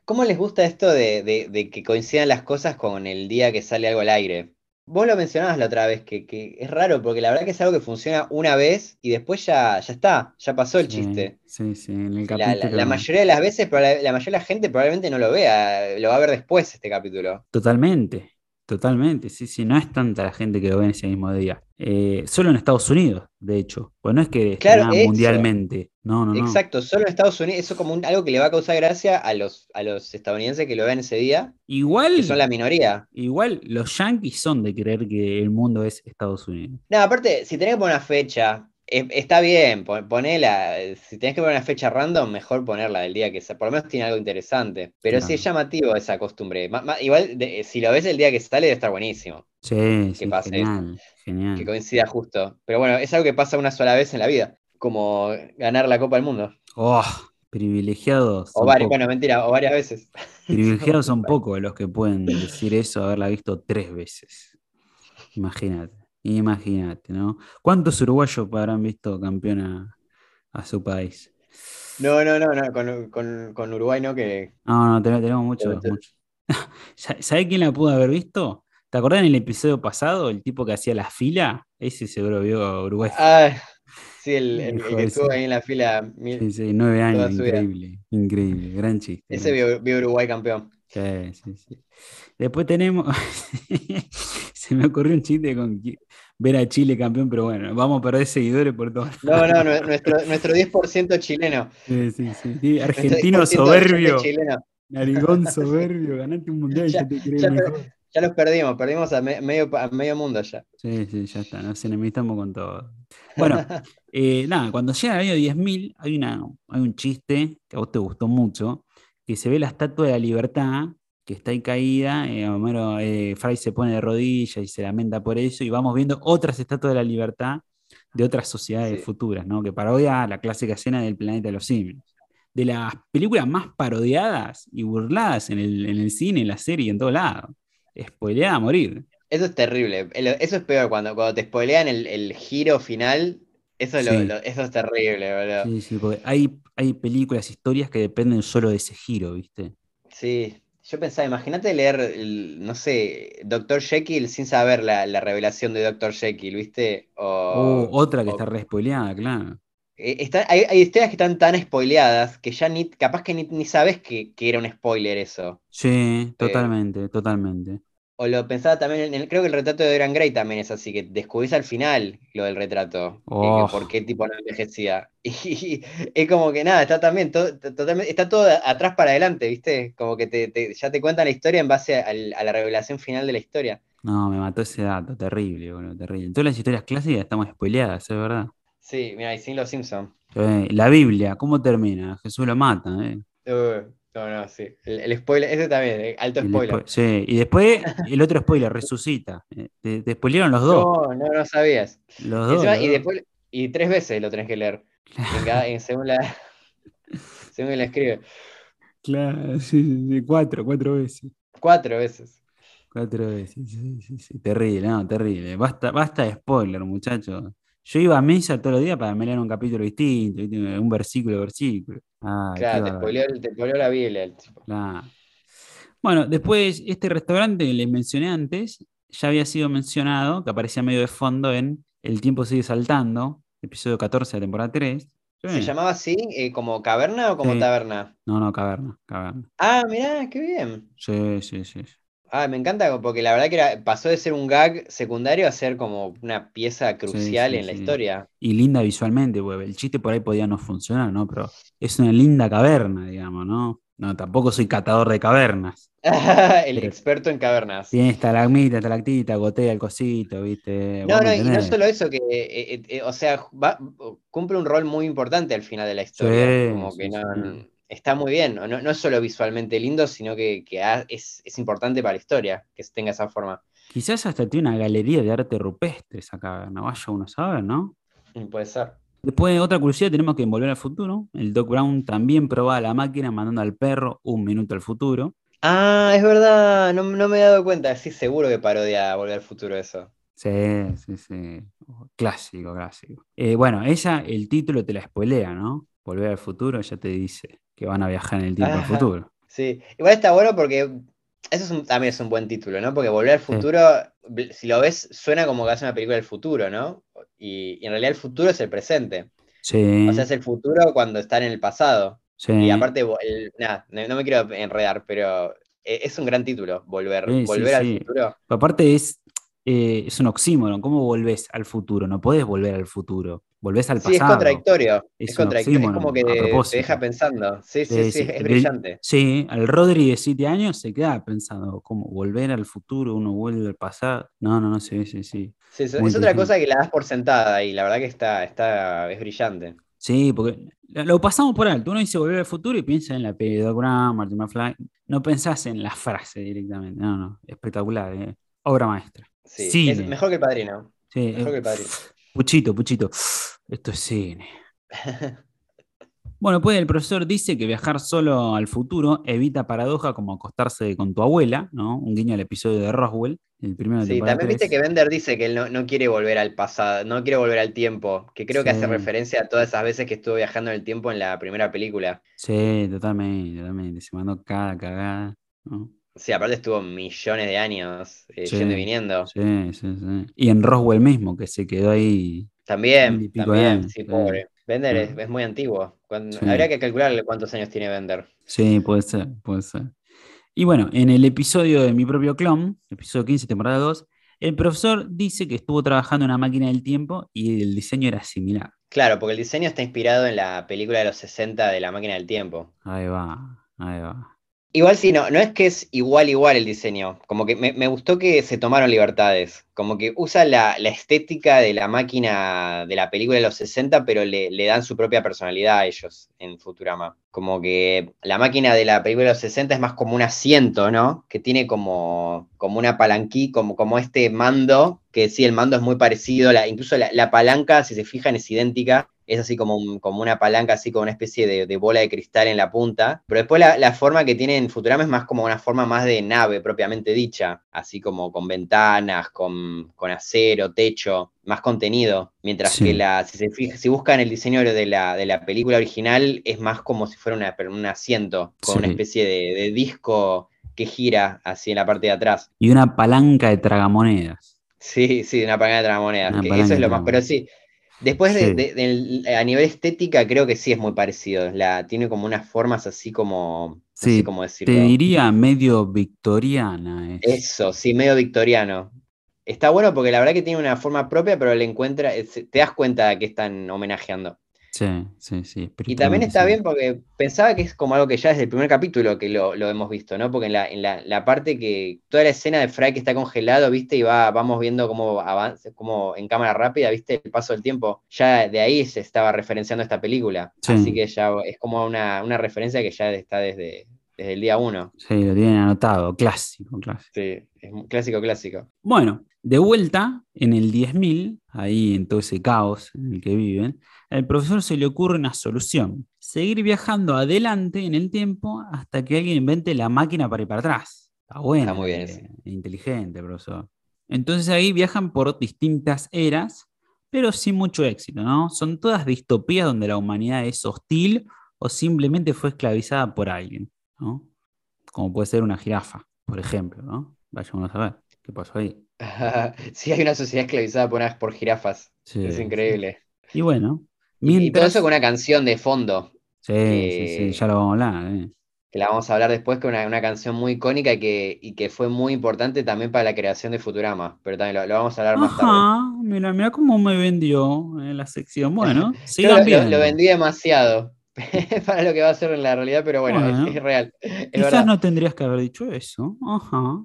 B: ¿Cómo les gusta esto de, de- de que coincidan las cosas con el día que sale algo al aire? Vos lo mencionabas la otra vez, que, que es raro, porque la verdad que es algo que funciona una vez y después ya, ya está, ya pasó el
A: Sí,
B: chiste.
A: sí, sí, en el
B: La, la-
A: capítulo.
B: la mayoría de las veces, proba- la mayoría de la gente probablemente no lo vea, lo va a ver después este capítulo.
A: Totalmente, totalmente, sí, sí, no es tanta la gente que lo ve en ese mismo día. Eh, solo en Estados Unidos, de hecho, pues no es que
B: Claro,
A: mundialmente, no, no, no.
B: Exacto, solo en Estados Unidos, eso como un- algo que le va a causar gracia a los, a los estadounidenses que lo vean ese día,
A: Igual.
B: que son la minoría.
A: Igual los yanquis son de creer que el mundo es Estados Unidos.
B: No, aparte, si tenés que poner una fecha, eh, está bien, pon- ponela. Si tenés que poner una fecha random, mejor ponerla del día que sea. Por lo menos tiene algo interesante. Pero sí
A: Claro.
B: es llamativo esa costumbre. Ma- ma- igual, de- si lo ves el día que sale, debe estar buenísimo.
A: Sí, sí,
B: pase
A: genial,
B: Que
A: genial.
B: coincida justo. Pero bueno, es algo que pasa una sola vez en la vida. Como ganar la Copa del Mundo.
A: Oh, privilegiados
B: O varias, bueno, mentira, o varias veces.
A: Privilegiados son pocos los que pueden decir eso, haberla visto tres veces. Imagínate, imagínate, ¿no? ¿Cuántos uruguayos habrán visto campeona a su país?
B: No, no, no, no, con, con- con Uruguay no, que.
A: No, no, tenemos, muchos. Sa- ¿Sabés quién la pudo haber visto? ¿Te acordás en el episodio pasado, el tipo que hacía la fila? Ese seguro vio a Uruguay.
B: Ah, sí, el, el- el
A: Hijo
B: que estuvo ahí en la fila. mil-
A: Sí, sí, nueve años, increíble, increíble, gran chiste.
B: Ese vio, vio Uruguay campeón.
A: Sí, sí, sí. Después tenemos, se me ocurrió un chiste con ver a Chile campeón, pero bueno, vamos a perder seguidores por todos
B: No, no, nue- nuestro, nuestro 10% chileno.
A: Sí, sí, sí. Argentino
B: 10%
A: soberbio, narigón soberbio, ganaste un mundial
B: Ya-
A: te crees
B: ya per-
A: mejor.
B: Ya los perdimos, perdimos a, me- medio, a medio mundo ya.
A: Sí, sí, ya está, nos enemistamos con todo. Bueno, eh, nada, cuando llega el año 10.000 hay, una, hay un chiste que a vos te gustó mucho, que se ve la estatua de la libertad, que está ahí caída, eh, Homero, eh, Fry se pone de rodillas y se lamenta por eso, y vamos viendo otras estatuas de la libertad de otras sociedades
B: Sí.
A: futuras, ¿no? Que parodia la clásica escena del planeta de los simios. De las películas más parodiadas y burladas en el, en el cine, en la serie, en todo lado. Spoileada a morir.
B: Eso es terrible. Eso es peor cuando, cuando te spoilean el, el giro final. Eso, es lo-
A: Sí.
B: lo- eso es terrible, boludo.
A: Sí, sí, porque hay, hay películas, historias que dependen solo de ese giro, ¿viste?
B: Sí, yo pensaba, imagínate leer, el, no sé, Dr. Jekyll sin saber la, la revelación de Dr. Jekyll, ¿viste? O,
A: O otra que
B: o-
A: está re spoileada, claro.
B: eh, está- hay, hay historias que están tan spoileadas que ya ni, capaz que ni, ni sabes que, que era un spoiler eso.
A: Sí, totalmente, totalmente.
B: O lo pensaba también, en el- creo que el retrato de Dorian Gray también es así, que descubrís al final lo del retrato, que- que
A: Oh.
B: por qué tipo no envejecía. Y, es como que nada, está también, todo, totalmente, está todo atrás para adelante, ¿viste? Como que te, te- ya te cuentan la historia en base al- a la revelación final de la historia.
A: No, me mató ese dato, terrible, boludo, terrible. Todas las historias clásicas estamos spoileadas, es verdad.
B: Sí, mira, y sin los Simpsons.
A: Eh, la Biblia, ¿cómo termina? Jesús lo mata, ¿eh?
B: Uh, no, no, sí. El, el spoiler, ese también, eh, alto spoiler.
A: sí, y después el otro spoiler, resucita. Eh, Te, te spoilearon los dos.
B: No, no, no sabías.
A: Los dos.
B: Encima,
A: los
B: y
A: dos.
B: después, y tres veces lo tenés que leer. En cada- en- según la, según la escribe.
A: Claro, sí, sí, cuatro, cuatro veces.
B: Cuatro veces.
A: Cuatro veces, sí, sí, sí. Terrible, no, terrible. Basta, basta de spoiler, muchachos. Yo iba a misa todos los días para me leer un capítulo distinto, un versículo, versículo. Qué
B: Claro, te spoileó, te spoileó la Biblia el tipo.
A: Claro. Bueno, después este restaurante que les mencioné antes ya había sido mencionado, que aparecía medio de fondo en El tiempo sigue saltando, episodio 14 de la temporada 3.
B: ¿Se llamaba así, eh, como caverna o como
A: Sí.
B: taberna?
A: No, no, caverna, caverna.
B: Ah, mirá, qué bien.
A: Sí, sí, sí.
B: Ah, me encanta porque la verdad que era- pasó de ser un gag secundario a ser como una pieza crucial
A: sí,
B: en la
A: sí.
B: historia.
A: Y linda visualmente, porque el chiste por ahí podía no funcionar, ¿no? Pero es una linda caverna, digamos, ¿no? No, tampoco soy catador de cavernas.
B: El
A: Pero-
B: experto en cavernas.
A: Tiene estalagmita, estalactita, gotea el cosito, ¿viste?
B: No, no, y no solo eso, que, eh, eh, eh, o sea, va- cumple un rol muy importante al final de la historia.
A: Sí,
B: como que no. Está muy bien. No, no es solo visualmente lindo, sino que, que ha- es, es importante para la historia que tenga esa forma.
A: Quizás hasta tiene una galería de arte rupestre esa caverna, vaya uno a saber, ¿no?
B: Puede ser.
A: Después, otra curiosidad, tenemos que Volver al Futuro. El Doc Brown también probaba la máquina mandando al perro un minuto al futuro.
B: Ah, es verdad, no, no me he dado cuenta. Sí, seguro que parodia Volver al Futuro eso.
A: Sí, sí, sí. Clásico, clásico. Eh, bueno, ella, el título te la spoilea, ¿no? Volver al futuro ya te dice que van a viajar en el tiempo al futuro.
B: Sí, igual está bueno porque eso es un- también es un buen título, ¿no? Porque Volver al. Futuro, si lo ves, suena como que hace una película del futuro, ¿no? Y, y en realidad el futuro es el presente.
A: Sí,
B: O sea, es el futuro cuando están en el pasado.
A: sí.
B: Y aparte, nada, no no me quiero enredar, pero eh, es un gran título, Volver.
A: Sí,
B: Volver al
A: sí.
B: futuro.
A: Aparte es, eh, es un oxímoron. ¿Cómo volvés al futuro? No podés volver al futuro. Volvés al
B: Sí, es
A: pasado.
B: contradictorio.
A: Es
B: contradictorio. Es como que te- deja pensando. Sí, sí,
A: Sí,
B: sí,
A: sí.
B: es brillante.
A: Sí, al Rodri de 7 años se queda pensando, ¿cómo volver al futuro? Uno vuelve al pasado. No, no, no, sí, sí, sí.
B: Sí, es, otra cosa que la das por sentada y la verdad que está, está, es brillante.
A: Sí, porque lo pasamos por alto. Uno dice volver al futuro y piensa en la peli de Brown, Martin McFly. No pensás en la frase directamente. No, no, espectacular. eh. Obra maestra.
B: Sí,
A: Cine.
B: es mejor que el padrino.
A: Sí,
B: Mejor
A: eh,
B: que el padrino.
A: Puchito, Puchito. Esto es cine. Bueno, pues el profesor dice que viajar solo al futuro evita paradoja como acostarse con tu abuela, ¿no? Un guiño al episodio de Roswell, el primero de
B: Sí, también viste que Bender dice que él no, no quiere volver al pasado, no quiere volver al tiempo, que creo que hace referencia a todas esas veces que estuvo viajando en el tiempo en la primera película.
A: Sí, totalmente, totalmente. Se mandó cada cagada, ¿no?
B: Sí, aparte estuvo millones de años eh,
A: Sí.
B: yendo y viniendo.
A: Sí, sí, sí. Y en Roswell mismo, que se quedó ahí.
B: También, también,
A: años,
B: sí, pobre. Bender es, muy antiguo. Cuando-
A: Sí.
B: Habría que calcularle cuántos años tiene Bender.
A: Sí, puede ser, puede ser. Y bueno, en el episodio de Mi propio clon, episodio 15, temporada 2, el profesor dice que estuvo trabajando en una máquina del tiempo y el diseño era similar.
B: Claro, porque el diseño está inspirado en la película de los 60 de La máquina del tiempo.
A: Ahí va, ahí va.
B: Igual sí, no, no es que es igual igual el diseño, como que me, me gustó que se tomaron libertades, como que usa la, la, estética de la máquina de la película de los 60, pero le, le, dan su propia personalidad a ellos en Futurama. Como que la máquina de la película de los 60 es más como un asiento, ¿no? Que tiene como, como una palanquí, como, como este mando, que sí, el mando es muy parecido, la, incluso la, la palanca, si se fijan, es idéntica, es así como, un, como, una palanca, así como una especie de, de, bola de cristal en la punta. Pero después la, la, forma que tiene en Futurama es más como una forma más de nave propiamente dicha, así como con ventanas, con, con acero, techo, más contenido. Mientras sí. que la, si, se fija, si buscan el diseño de la, de la película original, es más como si fuera una, un asiento, con sí. una especie de, de disco que gira así en la parte de atrás.
A: Y una palanca de tragamonedas.
B: Sí, sí, una palanca de tragamonedas. Una que eso es lo más, pero sí, Después de, sí. de, de, a nivel estética creo que sí es muy parecido. La, tiene como unas formas así como...
A: Sí,
B: no sé cómo decirlo.
A: te diría medio victoriana.
B: Es. Eso, sí, medio victoriano. Está bueno porque la verdad que tiene una forma propia, pero le encuentra, te das cuenta de que están homenajeando.
A: Sí, sí, sí.
B: Y también está bien porque pensaba que es como algo que ya desde el primer capítulo que lo, lo hemos visto, ¿no? Porque en, la, en la, la, parte que. Toda la escena de Fry que está congelado, ¿viste? Y va, vamos viendo cómo avanza, como en cámara rápida, ¿viste? El paso del tiempo. Ya de ahí se estaba referenciando esta película. Sí. Así que ya es como una, una referencia que ya está desde, desde el día uno.
A: Sí, lo tienen anotado, clásico, clásico.
B: Sí, es clásico, clásico.
A: Bueno, de vuelta en el 10.000, ahí en todo ese caos en el que viven, al profesor se le ocurre una solución, seguir viajando adelante en el tiempo hasta que alguien invente la máquina para ir para atrás. Está bueno,
B: Está muy bien,
A: eh, inteligente, profesor. Entonces ahí viajan por distintas eras, pero sin mucho éxito, ¿no? Son todas distopías donde la humanidad es hostil o simplemente fue esclavizada por alguien, ¿no? Como puede ser una jirafa, por ejemplo, ¿no? Vayamos a ver qué pasó ahí.
B: sí, hay una sociedad esclavizada por, por jirafas. Sí, es increíble.
A: Sí. Y bueno,
B: Mientras... Y todo eso con una canción de fondo.
A: Sí, que, sí, sí, ya lo vamos a hablar. Eh.
B: Que la vamos a hablar después, con una, una, canción muy icónica y que, y que fue muy importante también para la creación de Futurama. Pero también lo, lo vamos a hablar
A: Ajá,
B: más tarde.
A: Mira, mira cómo me vendió en la sección. Bueno,
B: sigan lo, lo, lo, vendí demasiado para lo que va a ser en la realidad, pero bueno, bueno es, es, real. Es
A: quizás verdad. no tendrías que haber dicho eso. Ajá.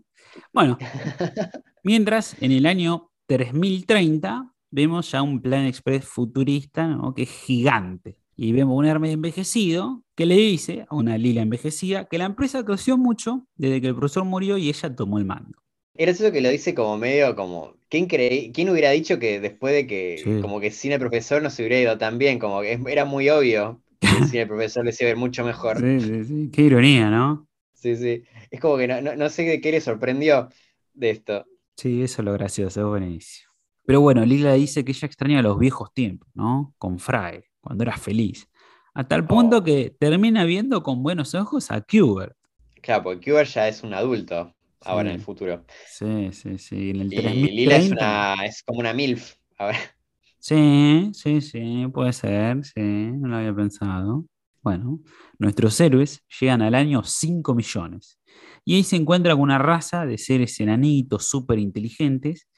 A: Bueno, mientras en el año 3030 vemos ya un plan express futurista ¿no? que es gigante. Y vemos un Hermes envejecido que le dice a una Lila envejecida que la empresa creció mucho desde que el profesor murió y ella tomó el mando.
B: Era eso que lo dice como medio como, ¿quién, cree, ¿quién hubiera dicho que después de que sí. como que sin el profesor no se hubiera ido tan bien? Como que era muy obvio sin el profesor les iba a ir mucho mejor.
A: Sí, sí, sí. Qué ironía, ¿no?
B: Sí, sí. Es como que no, no, no sé de qué le sorprendió de esto.
A: Sí, eso es lo gracioso, es buenísimo. Pero bueno, Lila dice que ella extraña los viejos tiempos, ¿no? Con Frae, cuando era feliz. A tal punto oh. que termina viendo con buenos ojos a Kubert.
B: Claro, porque Kubert ya es un adulto ahora sí. en el futuro.
A: Sí, sí, sí. En el
B: 3030, y Lila es, una, es como una MILF ahora.
A: Sí, sí, sí, puede ser, sí, no lo había pensado. Bueno, nuestros héroes llegan al año 5 millones. Y ahí se encuentra con una raza de seres enanitos súper inteligentes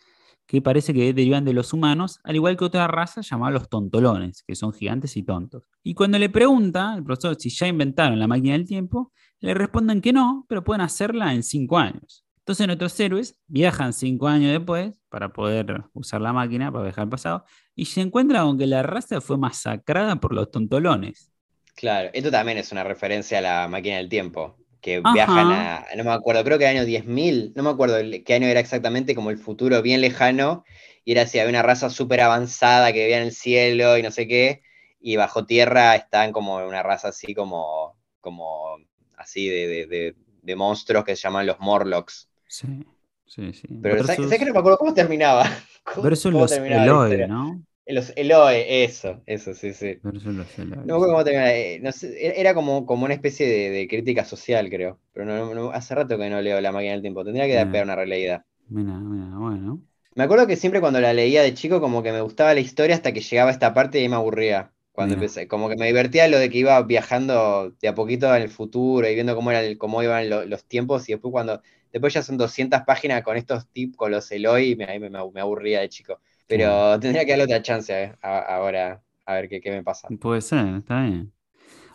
A: que parece que derivan de los humanos, al igual que otra raza llamada los tontolones, que son gigantes y tontos. Y cuando le pregunta al profesor si ya inventaron la máquina del tiempo, le responden que no, pero pueden hacerla en cinco años. Entonces nuestros héroes viajan cinco años después para poder usar la máquina para viajar al pasado y se encuentran con que la raza fue masacrada por los tontolones.
B: Claro, esto también es una referencia a la máquina del tiempo, que Ajá. viajan a, no me acuerdo, creo que el año 10.000, no me acuerdo qué año era exactamente, como el futuro bien lejano, y era así, había una raza súper avanzada que vivía en el cielo y no sé qué, y bajo tierra están como una raza así como, como así de, de, de, de monstruos que se llaman los Morlocks.
A: Sí, sí, sí.
B: Pero Versus... ¿sabes, que no me acuerdo cómo terminaba? ¿Cómo,
A: Versus cómo los terminaba Eloy, ¿no?
B: Los Eloe, eso, eso, sí, sí.
A: Versus los Eloy.
B: No me acuerdo cómo terminaba. Eh, no sé, era como, como una especie de, de crítica social, creo. Pero no, no, hace rato que no leo La máquina del tiempo. Tendría que dar una releída.
A: Mira, mira, bueno.
B: Me acuerdo que siempre cuando la leía de chico, como que me gustaba la historia hasta que llegaba a esta parte y me aburría. Cuando mira. empecé, como que me divertía lo de que iba viajando de a poquito en el futuro y viendo cómo, era el, cómo iban lo, los tiempos. Y después, cuando después ya son 200 páginas con estos tips, con los Eloy, me, me, me aburría de chico. Pero tendría que darle otra chance eh, a, ahora, a ver qué, qué, me pasa.
A: Puede ser, está bien.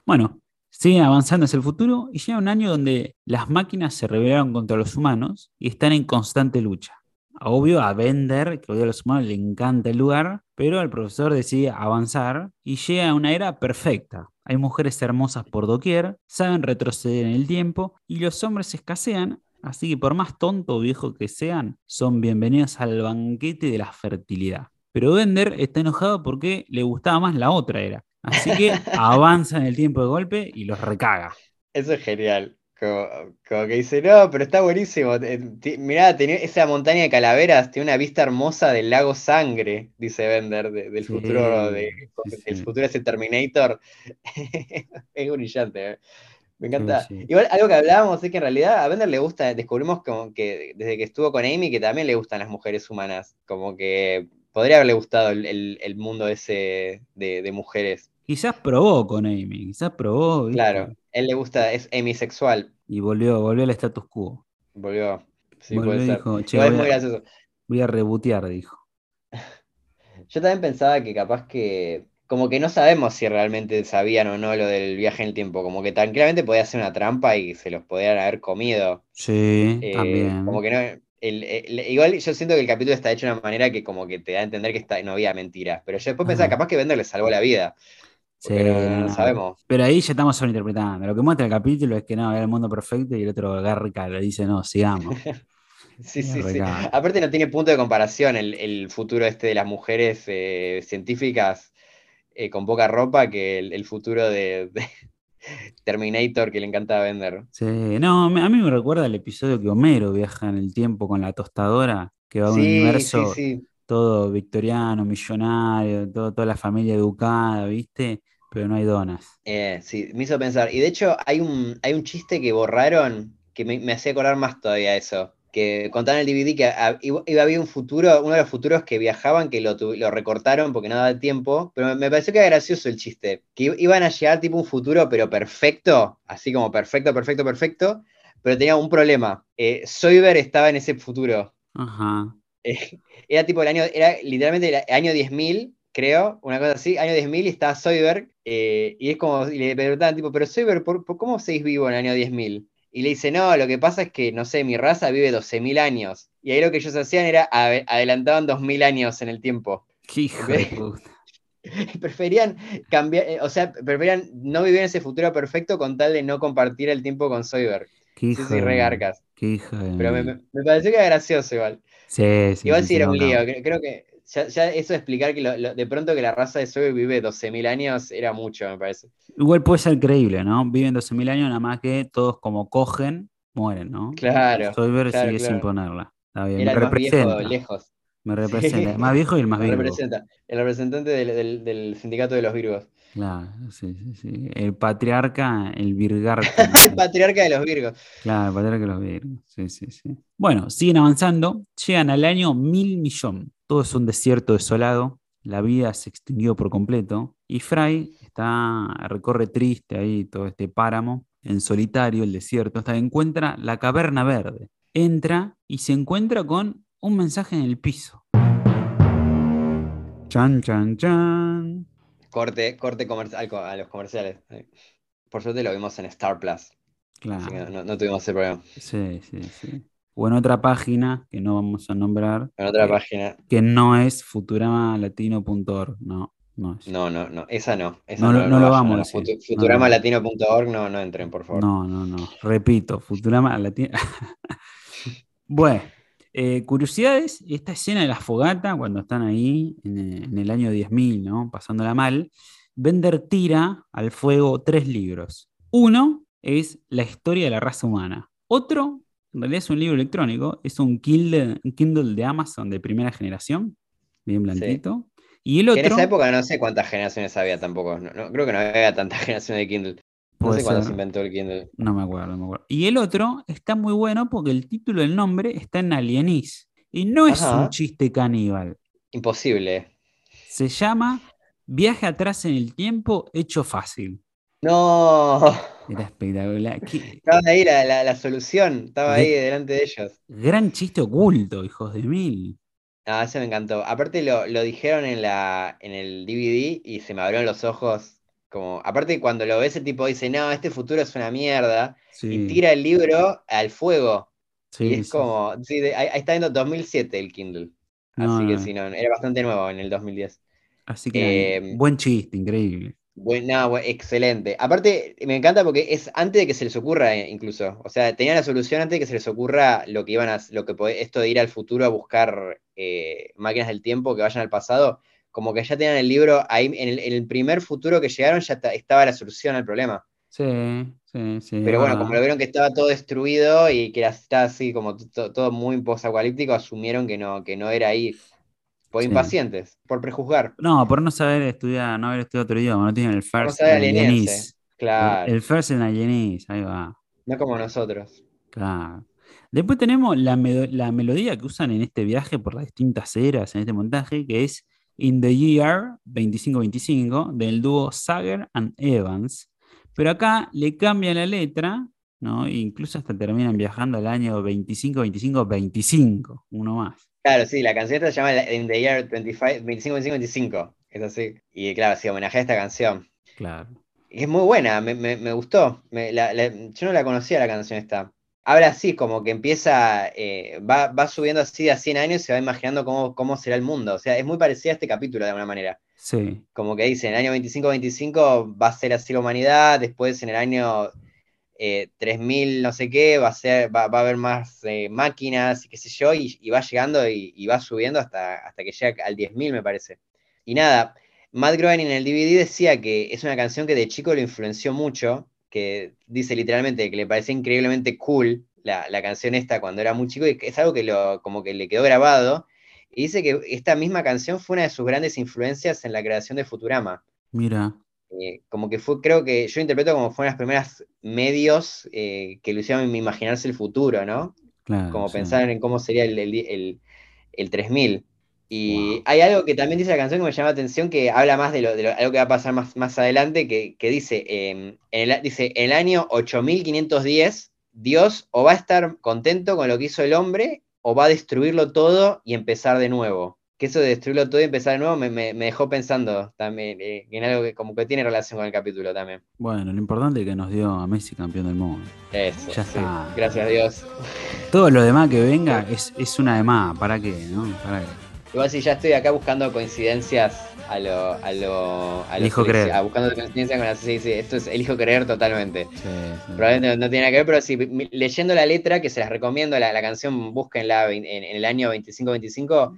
A: Bueno, siguen avanzando hacia el futuro y llega un año donde las máquinas se rebelaron contra los humanos y están en constante lucha. Obvio, a Bender, que odia a los humanos, le encanta el lugar, pero el profesor decide avanzar y llega a una era perfecta. Hay mujeres hermosas por doquier, saben retroceder en el tiempo y los hombres escasean, así que por más tonto o viejo que sean, son bienvenidos al banquete de la fertilidad. Pero Bender está enojado porque le gustaba más la otra era. Así que avanza en el tiempo de golpe y los recaga.
B: Eso es genial. Como, como que dice, no, pero está buenísimo. Eh, Mirá, tenía esa montaña de calaveras, tiene una vista hermosa del lago Sangre, dice Bender, de- del
A: Sí,
B: futuro, de,
A: sí,
B: el
A: sí.
B: futuro ese Terminator. Es brillante, eh. Me encanta.
A: Sí.
B: Igual algo que hablábamos es que en realidad a Bender le gusta, descubrimos como que desde que estuvo con Amy que también le gustan las mujeres humanas. Como que podría haberle gustado el, el- el mundo ese de, de mujeres.
A: Quizás probó con Amy, quizás probó, ¿viste?
B: Claro, él le gusta, es hemisexual.
A: Y volvió, volvió al status quo.
B: Volvió. Sí,
A: Volvió
B: puede
A: y
B: ser.
A: dijo, che,
B: Igual es
A: voy
B: muy
A: a,
B: gracioso.
A: voy a rebotear, dijo.
B: Yo también pensaba que capaz que, como que no sabemos si realmente sabían o no lo del viaje en el tiempo, como que tranquilamente podía ser una trampa y se los podían haber comido.
A: Sí,
B: Eh,
A: también.
B: como que no, el- el- igual yo siento que el capítulo está hecho de una manera que como que te da a entender que está, no había mentiras, pero yo después pensaba
A: Ajá.
B: capaz que Bender le salvó la vida,
A: Sí,
B: no, sabemos.
A: Pero ahí ya estamos sobreinterpretando. Lo que muestra el capítulo es que no, era el mundo perfecto y el otro garca le dice, no, sigamos.
B: Sí, sí, sí. Aparte no tiene punto de comparación el, el futuro este de las mujeres eh, científicas eh, con poca ropa que el, el futuro de, de Terminator que le encanta vender.
A: Sí, no, a mí me recuerda el episodio que Homero viaja en el tiempo con la tostadora, que va a un
B: Sí, sí,
A: universo
B: sí.
A: Todo victoriano, millonario, todo, toda la familia educada, ¿viste? Pero no hay donas.
B: Eh, sí, me hizo pensar. Y de hecho hay un, hay un chiste que borraron que me, me hacía acordar más todavía eso. Que contaban en el DVD que a- iba, iba a haber un futuro, uno de los futuros que viajaban, que lo, lo recortaron porque no daba tiempo. Pero me, me pareció que era gracioso el chiste. Que iban a llegar tipo un futuro, pero perfecto. Así como perfecto, perfecto, perfecto. Pero tenía un problema. Eh, Soyber estaba en ese futuro.
A: Ajá.
B: Eh, era tipo el año, era literalmente el año 10.000, creo, una cosa así, año 10.000 y estaba Soyberg, eh, y es como, y le preguntaban tipo, pero Soyberg, ¿por, por cómo seguís vivo en el año 10.000? Y le dice, no, lo que pasa es que, no sé, mi raza vive 12.000 años. Y ahí lo que ellos hacían era, ade- adelantaban 2.000 años en el tiempo.
A: Qué hijo de puta.
B: preferían cambiar, eh, o sea, preferían no vivir en ese futuro perfecto con tal de no compartir el tiempo con Soyberg.
A: Qué
B: Sí,
A: hijo
B: sí, garcas.
A: Qué hijo de
B: Pero me- me pareció que era gracioso igual.
A: Sí, sí,
B: Igual
A: sí,
B: era un
A: no.
B: lío, creo, creo que ya, ya eso de explicar que lo- lo- de pronto que la raza de Soy vive 12.000 años era mucho, me parece.
A: Igual puede ser creíble, ¿no? Viven 12.000 años, nada más que todos como cogen, mueren, ¿no?
B: Claro,
A: Soyber
B: claro,
A: sigue sin
B: claro.
A: ponerla. Está bien,
B: Era
A: me
B: más viejo
A: representa.
B: lejos.
A: Me representa. El más viejo y el más
B: Me
A: vivo.
B: representa. El representante del, del- del sindicato de los Virgos.
A: Claro, sí, sí, sí. El patriarca, el virgarca.
B: El patriarca de los Virgos.
A: Claro, el patriarca de los virgos. Sí, sí, sí. Bueno, siguen avanzando. Llegan al año mil millón. Todo es un desierto desolado. La vida se extinguió por completo. Y Fry está, recorre triste ahí todo este páramo, en solitario, el desierto, hasta que encuentra la caverna verde. Entra y se encuentra con un mensaje en el piso. Chan, chan, chan.
B: Corte, corte comercial a los comerciales. Por suerte lo vimos en Star Plus. Así que
A: Claro.
B: no, no tuvimos ese problema.
A: Sí, sí, sí. O en otra página que no vamos a nombrar,
B: En otra
A: Eh,
B: página.
A: que no es futuramalatino.org. No, no es.
B: No, no, no. Esa no. Esa
A: No lo- no lo vamos a decir.
B: futu-
A: No,
B: Futuramalatino.org, no, no entren, por favor.
A: No, no, no. Repito, Futurama Latino. bueno, eh, curiosidades, esta escena de la fogata, cuando están ahí en, eh, en el año 10.000, ¿no? Pasándola mal, Bender tira al fuego tres libros. Uno es La historia de la raza humana. Otro, en realidad es un libro electrónico, es un Kindle, un Kindle de Amazon de primera generación, bien blanquito. Y el otro...
B: en esa época no sé cuántas generaciones había tampoco. No, no- creo que no había tantas generaciones de Kindle. No sé cuándo se inventó el Kindle.
A: No me acuerdo, no me acuerdo. Y el otro está muy bueno porque el título del nombre está en Alienis. Y no es un chiste caníbal.
B: Imposible.
A: Se llama Viaje atrás en el tiempo hecho fácil.
B: No.
A: Era espectacular. Qué
B: Estaba ahí la, la- la solución. Estaba
A: De-
B: ahí delante de ellos.
A: gran chiste oculto, hijos de mil.
B: Ah, ese me encantó. Aparte lo, lo dijeron en, la, en el DVD y se me abrieron los ojos Como, aparte, cuando lo ves, el tipo dice, no, este futuro es una mierda, y tira el libro al fuego.
A: sí,
B: y es
A: sí.
B: como, sí, de- ahí, ahí está viendo 2007 el Kindle.
A: No,
B: Así que
A: no.
B: sí, no, era bastante nuevo en el 2010.
A: Así que
B: Eh,
A: buen chiste, increíble.
B: Buena, bu- excelente. Aparte, me encanta porque es antes de que se les ocurra, eh, incluso. O sea, tenían la solución antes de que se les ocurra lo que iban a, lo que esto de ir al futuro a buscar eh, máquinas del tiempo que vayan al pasado. Como que ya tenían el libro ahí, en el, en el primer futuro que llegaron ya ta- estaba la solución al problema.
A: Sí, sí, sí.
B: Pero bueno, como lo vieron que estaba todo destruido y que era, estaba así como to- todo muy post-apocalíptico, asumieron que no, que no era ahí. Por
A: Sí.
B: impacientes, por prejuzgar.
A: No, por no saber estudiar, no haber estudiado otro idioma, no tienen el first
B: ver
A: en. El,
B: Claro,
A: el first en alienís, ahí va.
B: no como nosotros.
A: Claro. Después tenemos la, la melodía que usan en este viaje por las distintas eras, en este montaje, que es In the Year 2525 del dúo Sager and Evans. Pero acá le cambian la letra, ¿no? E incluso hasta terminan viajando al año 252525, uno más.
B: Claro, sí, la canción esta se llama In the Year 25, 25, 25, 25. Es así. Y claro, sí, homenajea a esta canción.
A: Claro.
B: Y es muy buena, me, me- me gustó. Me- la- la- yo no la conocía la canción esta. Habla así, como que empieza, eh, va, va subiendo así de a 100 años y se va imaginando cómo, cómo será el mundo. O sea, es muy parecida a este capítulo de alguna manera.
A: Sí,
B: Como que dice, en el año 25-25 va a ser así la humanidad, después en el año eh, 3000 no sé qué, va a, ser, va, va a haber más eh, máquinas y qué sé yo, y, y va llegando y, y va subiendo hasta, hasta que llega al 10.000 me parece. Y nada, Matt Groening en el DVD decía que es una canción que de chico lo influenció mucho, que dice literalmente que le parecía increíblemente cool la, la canción esta cuando era muy chico y es algo que lo, como que le quedó grabado. Y dice que esta misma canción fue una de sus grandes influencias en la creación de Futurama.
A: mira,
B: Eh, como que fue, creo que yo interpreto como fueron las primeras medios eh, que lo hicieron imaginarse el futuro, ¿no?
A: claro.
B: Como
A: sí.
B: pensar en cómo sería el, el, el- el 3000. Y
A: Wow.
B: hay algo que también dice la canción que me llama la atención, que habla más de, lo, de lo- algo que va a pasar más, más adelante, que, que dice, eh, en el, dice, en el año 8510, Dios o va a estar contento con lo que hizo el hombre, o va a destruirlo todo y empezar de nuevo. Que eso de destruirlo todo y empezar de nuevo me, me- me dejó pensando también eh, en algo que como que tiene relación con el capítulo también.
A: Bueno, lo importante es que nos dio a Messi campeón del mundo.
B: Eso,
A: Ya
B: sí.
A: está.
B: Gracias a Dios.
A: Todo lo demás que venga es, es una de más. ¿Para qué? ¿No? ¿Para qué?
B: Igual si ya estoy acá buscando coincidencias a lo. a lo. a
A: Elijo creer.
B: buscando coincidencias con la. Sí, sí, esto es elijo creer totalmente.
A: Sí, sí.
B: Probablemente no, tiene nada que ver, pero sí, mi- leyendo la letra, que se las recomiendo, la, la canción búsquenla en, en el año 25-25,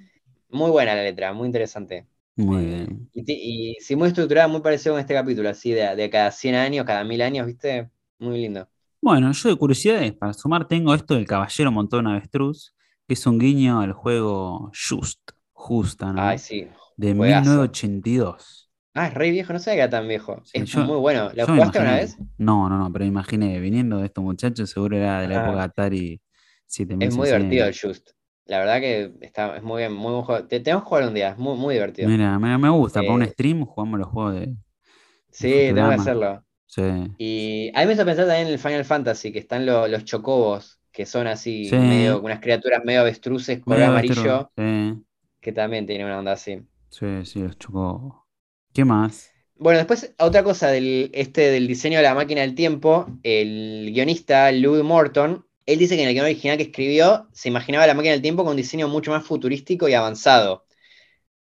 B: muy buena la letra, muy interesante.
A: Muy bien.
B: Y, sí, muy estructurada, muy parecido con este capítulo, así de, de cada 100 años, cada 1000 años, ¿viste? Muy lindo.
A: Bueno, yo de curiosidades, para sumar, tengo esto del caballero montó una avestruz, que es un guiño al juego Just, Justa, ¿no?
B: Ay, sí.
A: de
B: juegazo.
A: 1982.
B: Ah, es re viejo, no sabía que era tan viejo.
A: Sí,
B: es
A: yo-
B: muy bueno. ¿Lo jugaste una
A: imaginé-
B: vez?
A: No, no, no, pero imaginé, viniendo de estos muchachos, seguro era de la
B: Ah.
A: época Atari 7600.
B: Es muy divertido el Just. La verdad que está, es muy bien, muy buen juego. Te, tenemos que jugar un día, es muy, muy divertido.
A: Mira, me, me gusta, para un
B: Eh,
A: stream jugamos los juegos de.
B: sí, tengo que hacerlo.
A: Sí.
B: Y a mí me hizo pensar también en el Final Fantasy, que están lo- los chocobos, que son así,
A: Sí.
B: medio, unas criaturas medio avestruces, color
A: Medio
B: amarillo,
A: avestruz, Sí,
B: que también tienen una onda así.
A: sí, sí, los chocó. ¿Qué más?
B: Bueno, después otra cosa del, este, del diseño de la máquina del tiempo, el guionista Louis Morton, él dice que en el guion original que escribió se imaginaba la máquina del tiempo con un diseño mucho más futurístico y avanzado,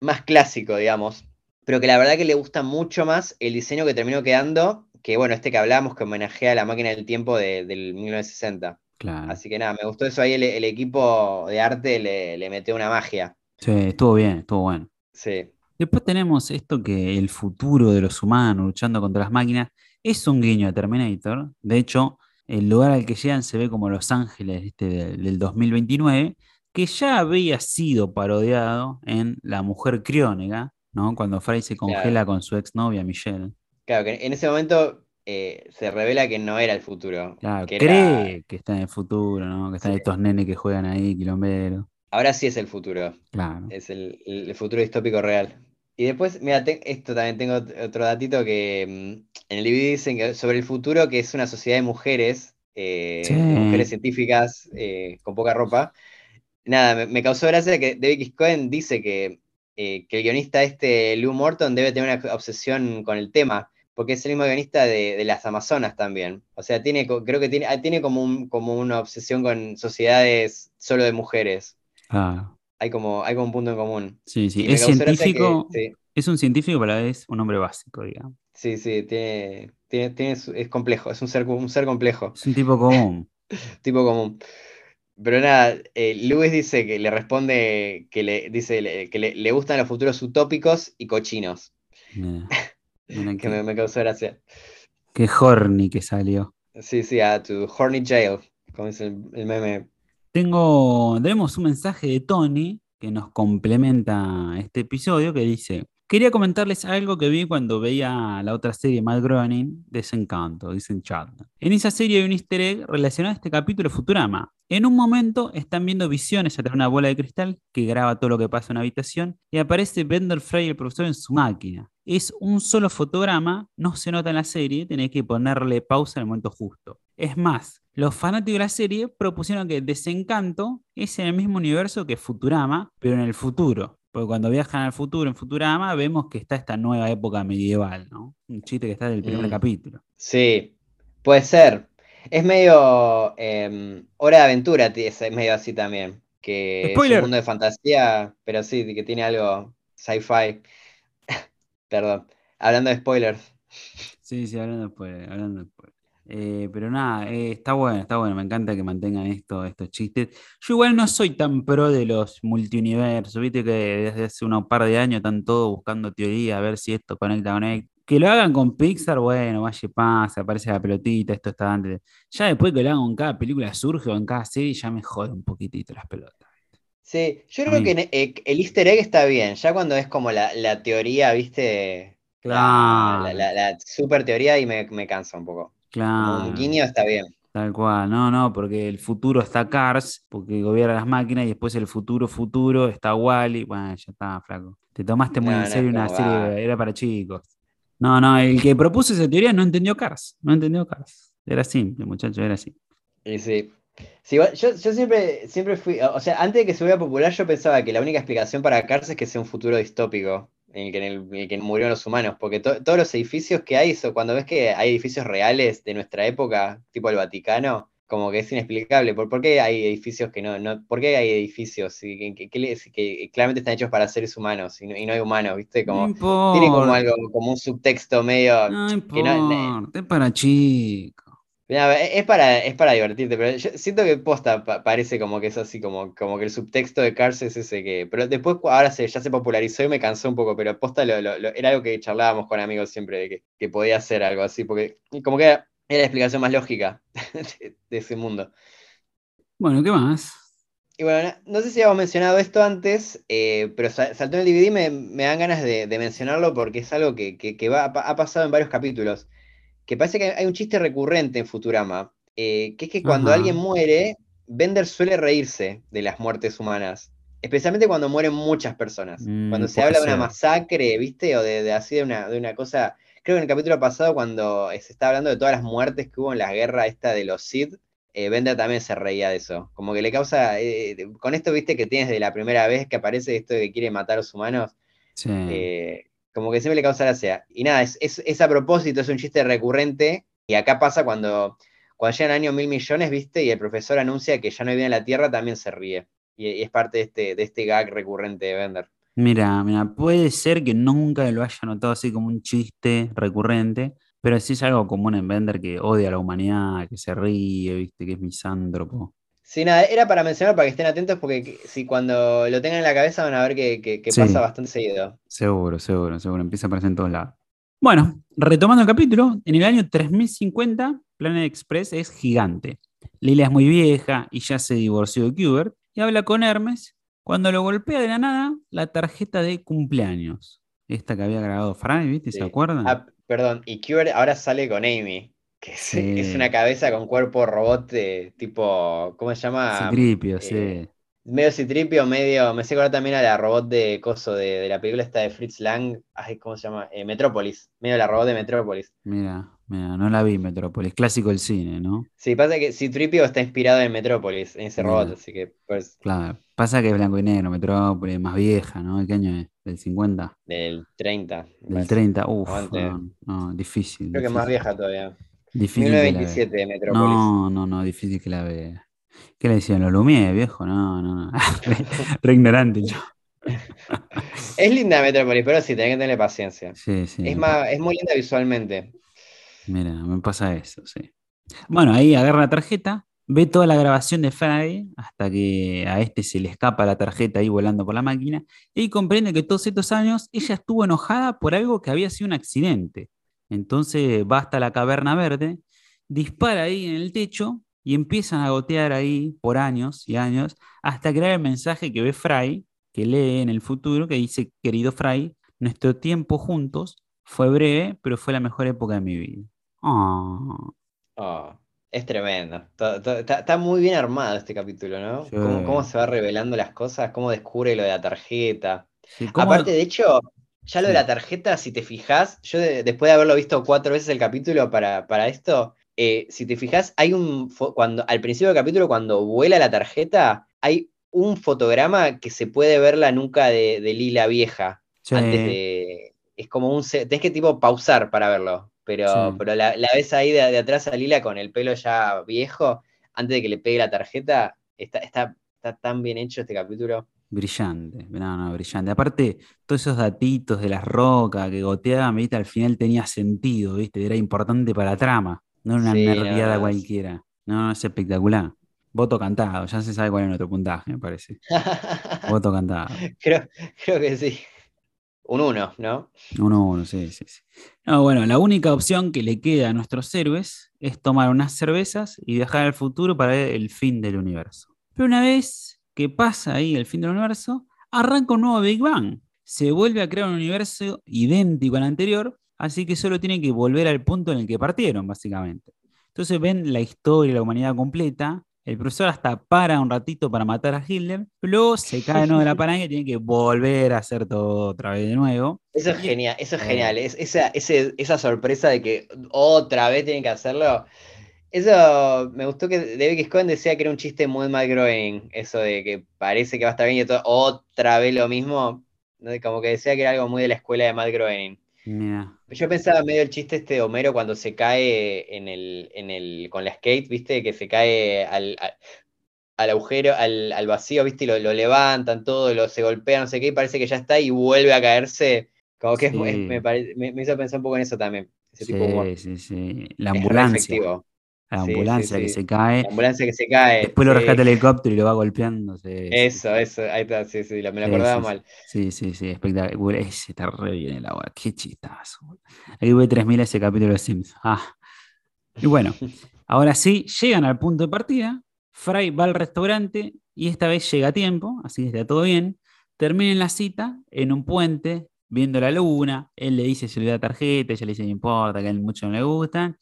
B: más clásico, digamos, pero que la verdad que le gusta mucho más el diseño que terminó quedando, que bueno, este que hablamos que homenajea a la máquina del tiempo de- del 1960.
A: Claro.
B: Así que nada, me gustó eso ahí, el, el equipo de arte le, le metió una magia.
A: Sí, estuvo bien, estuvo bueno.
B: Sí.
A: Después tenemos esto que el futuro de los humanos luchando contra las máquinas es un guiño a Terminator. De hecho, el lugar al que llegan se ve como Los Ángeles este, del, del 2029, que ya había sido parodiado en La Mujer Criónega, ¿no? Cuando Fry se congela con su exnovia Michelle.
B: Claro, que en ese momento eh, se revela que no era el futuro.
A: Claro,
B: que era-
A: cree que está en el futuro, ¿no? Que están
B: Sí.
A: estos nenes que juegan ahí, quilomberos.
B: Ahora sí es el futuro.
A: Claro.
B: Es el, el futuro distópico real. Y después, mira, te- esto también tengo ot- otro datito que mm, en el DVD dicen que sobre el futuro, que es una sociedad de mujeres, eh,
A: Sí.
B: de mujeres científicas eh, con poca ropa. Nada, me, me causó gracia que David. Cohen dice que, eh, que el guionista este, Lou Morton, debe tener una obsesión con el tema, porque es el mismo guionista de, las Amazonas también. O sea, tiene, creo que tiene, ah, tiene como, un, como una obsesión con sociedades solo de mujeres.
A: Ah.
B: Hay como, hay como un punto en común.
A: Sí, sí. es científico. Es un científico, pero es un hombre básico, digamos.
B: Sí, sí, tiene, tiene, es complejo, es un ser, un ser complejo.
A: Es un tipo común.
B: tipo común. Pero nada, eh, Luis dice que le responde que le dice que le, gustan los futuros utópicos y cochinos. que me, causó gracia.
A: Qué horny que salió.
B: Sí, sí, a tu horny jail, como dice el, meme.
A: Tengo, tenemos un mensaje de Tony que nos complementa este episodio que dice, quería comentarles algo que vi cuando veía la otra serie Matt Groening, Desencanto, dicen chat. En esa serie hay un easter egg relacionado a este capítulo Futurama. En un momento están viendo visiones a través de una bola de cristal que graba todo lo que pasa en una habitación y aparece Bender Frey, el profesor, en su máquina es un solo fotograma, no se nota en la serie, tenés que ponerle pausa en el momento justo. Es más, los fanáticos de la serie propusieron que Desencanto es en el mismo universo que Futurama, pero en el futuro. Porque cuando viajan al futuro en Futurama vemos que está esta nueva época medieval, ¿no? Un chiste que está del primer mm. capítulo.
B: Sí, puede ser. Es medio em, Hora de Aventura, es medio así también. Que es un mundo de fantasía, pero sí, que tiene algo sci-fi. Perdón, hablando de spoilers.
A: Sí, sí, hablando de spoilers, hablando de eh, pero nada, eh, está bueno, está bueno, me encanta que mantengan esto, estos chistes. Yo igual no soy tan pro de los multiuniversos, viste que desde hace unos par de años están todos buscando teoría, a ver si esto conecta con él. Que lo hagan con Pixar, bueno, vaya pasa, aparece la pelotita, esto está antes. Ya después que lo hagan con cada película surge o en cada serie, ya me jode un poquitito las pelotas.
B: Sí, yo creo que eh, el easter egg está bien, ya cuando es como la, teoría, viste,
A: claro.
B: la, super teoría y me, cansa un poco.
A: Claro.
B: guiño está bien.
A: Tal cual, no, no, porque el futuro está Cars, porque gobierna las máquinas, y después el futuro futuro está Wally, bueno, ya está, flaco. Te tomaste muy en serio una serie, era para chicos. No, no, el que propuso esa teoría no entendió Cars, no entendió Cars. Era simple, muchacho, era así.
B: Y sí, yo, yo, siempre, siempre fui, o sea, antes de que se vuelva popular, yo pensaba que la única explicación para Cars es que sea un futuro distópico, en el que, en el, que murieron los humanos, porque todos los edificios que hay, cuando ves que hay edificios reales de nuestra época, tipo el Vaticano, como que es inexplicable. ¿Por, qué hay edificios que no, no ¿Por qué hay edificios que, que, claramente están hechos para seres humanos y no, y no hay humanos, viste? Como, tiene como algo, como un subtexto medio.
A: No importa, es para chicos
B: es, para, es para divertirte, pero yo siento que posta parece como que es así, como, como que el subtexto de Cars es ese que. Pero después ahora se, ya se popularizó y me cansó un poco, pero posta lo, era algo que charlábamos con amigos siempre de que, podía ser algo así, porque como que era, la explicación más lógica de, ese mundo.
A: Bueno, ¿qué más?
B: Y bueno, no, sé si habíamos mencionado esto antes, eh, pero saltó en el DVD, me, me dan ganas de, mencionarlo porque es algo que, va, ha pasado en varios capítulos que parece que hay un chiste recurrente en Futurama, eh, que es que cuando alguien muere, Bender suele reírse de las muertes humanas. Especialmente cuando mueren muchas personas. Mm, cuando se habla de una masacre, ¿viste? O de, así de una, de una cosa. Creo que en el capítulo pasado, cuando se está hablando de todas las muertes que hubo en la guerra esta de los Sith, eh, Bender también se reía de eso. Como que le causa. Eh, con esto, viste, que tienes de la primera vez que aparece esto de que quiere matar a los humanos.
A: Sí
B: como que siempre le causa gracia. Y nada, es, a propósito, es un chiste recurrente. Y acá pasa cuando, cuando llega el año mil millones, ¿viste? Y el profesor anuncia que ya no hay vida en la Tierra, también se ríe. Y, es parte de este, de este gag recurrente de Bender.
A: Mira, mira, puede ser que nunca lo haya notado así como un chiste recurrente, pero sí es algo común en Bender que odia a la humanidad, que se ríe, ¿viste? Que es misántropo.
B: Sí, nada, era para mencionar para que estén atentos porque si cuando lo tengan en la cabeza van a ver que, pasa bastante seguido.
A: Seguro, seguro, seguro. Empieza a aparecer en todos lados. Bueno, retomando el capítulo, en el año 3050, Planet Express es gigante. Lila es muy vieja y ya se divorció de Kubert y habla con Hermes cuando lo golpea de la nada la tarjeta de cumpleaños. Esta que había grabado Frank, ¿viste? ¿Se acuerdan?
B: Ah, perdón, y Kubert ahora sale con Amy. Que es, una cabeza con cuerpo robot tipo, ¿cómo se llama?
A: Citripio, sí. Eh,
B: medio citripio, medio. Me sé acordar también a la robot de coso de, la película esta de Fritz Lang. Ay, ¿cómo se llama? Eh, Metrópolis. Medio la robot de Metrópolis.
A: Mira, mira, no la vi Metrópolis. Clásico del cine, ¿no?
B: Sí, pasa que Citripio está inspirado en Metrópolis, en ese robot, así que pues.
A: Claro. Pasa que es blanco y negro, Metrópolis, más vieja, ¿no? ¿Qué año es? del 50,
B: Del 30. me
A: del
B: parece.
A: 30. Uf,
B: Aguante.
A: no, difícil.
B: Creo que es más
A: difícil.
B: vieja todavía.
A: Difícil que la vea.
B: 1927 de Metrópolis.
A: No, no, no, difícil que la vea. ¿Qué le decían? ¿Los Lumière, viejo? No, no, no. Re, ignorante yo.
B: Es linda Metrópolis, pero sí, tenés que tenerle paciencia.
A: Sí, sí.
B: Es, más, es muy linda visualmente.
A: Mira, me pasa eso, sí. Bueno, ahí agarra la tarjeta, ve toda la grabación de Fry hasta que a este se le escapa la tarjeta ahí volando por la máquina y comprende que todos estos años ella estuvo enojada por algo que había sido un accidente. Entonces va hasta la caverna verde, dispara ahí en el techo y empiezan a gotear ahí por años y años hasta crear el mensaje que ve Fry, que lee en el futuro, que dice, querido Fry, nuestro tiempo juntos fue breve, pero fue la mejor época de mi vida. Ah,
B: Oh, es tremendo. To- Está, está muy bien armado este capítulo, ¿no?
A: Sí.
B: Cómo, cómo se va revelando las cosas, cómo descubre lo de la tarjeta.
A: sí, ¿cómo-
B: Aparte, de hecho, ya lo de la tarjeta, si te fijas, yo de- después de haberlo visto cuatro veces el capítulo para, para esto, eh, si te fijas, hay un cuando al principio del capítulo, cuando vuela la tarjeta, hay un fotograma que se puede ver la nuca de, de Lila vieja.
A: Sí,
B: Antes de. Es como un. Tenés que tipo pausar para verlo. Pero,
A: Sí.
B: pero la, la ves ahí de, de atrás a Lila con el pelo ya viejo, antes de que le pegue la tarjeta. Está, está, está tan bien hecho este capítulo.
A: Brillante, no, no, brillante. Aparte, todos esos datitos de las rocas que goteaban, viste, al final tenía sentido, viste, era importante para la trama, no era una
B: Sí,
A: nerviada cualquiera. No, no, es espectacular. Voto cantado, ya se sabe cuál es nuestro puntaje, me parece. Voto cantado.
B: creo, creo que sí. Un uno, ¿no?
A: Uno, uno, sí, sí, sí. No, bueno, la única opción que le queda a nuestros héroes es tomar unas cervezas y viajar al futuro para ver el fin del universo. Pero una vez que pasa ahí el fin del universo, arranca un nuevo Big Bang. Se vuelve a crear un universo idéntico al anterior, así que solo tienen que volver al punto en el que partieron, básicamente. Entonces ven la historia de la humanidad completa. El profesor hasta para un ratito para matar a Hitler, pero luego se cae de nuevo de la palanca y tiene que volver a hacer todo otra vez de nuevo.
B: Eso es genial, eso es
A: Eh.
B: genial. Es, esa, esa sorpresa de que otra vez tienen que hacerlo. Eso me gustó que David. Cohen decía que era un chiste muy mal Groening, eso de que parece que va a estar bien y todo, otra vez lo mismo. Como que decía que era algo muy de la escuela de Matt Groening. Yo pensaba medio el chiste este de Homero cuando se cae en el, en el, con la skate, ¿viste? Que se cae al, al, al agujero, al, al vacío, ¿viste? Y lo, lo levantan todo, lo, se golpea, no sé qué, y parece que ya está y vuelve a caerse. Como que es
A: Sí.
B: me, pare- me, me hizo pensar un poco en eso también. Ese tipo de humor.
A: sí, sí, sí. La
B: Es
A: ambulancia. La
B: Sí, sí,
A: ambulancia que
B: sí.
A: se cae.
B: La ambulancia que se cae.
A: Después lo rescata el helicóptero y lo va golpeando.
B: Eso, eso, ahí está, sí, sí, me lo acordaba mal.
A: Sí, sí, sí, espectacular. Ese está re bien el agua. Qué chistazo. Ahí voy 3000 ese capítulo de Sims. Ah. Y bueno, ahora sí, llegan al punto de partida. Fry va al restaurante y esta vez llega a tiempo, así que está todo bien. Terminan la cita en un puente, viendo la luna. Él le dice se le da tarjeta, ella le dice no importa, que a él mucho no le gustan.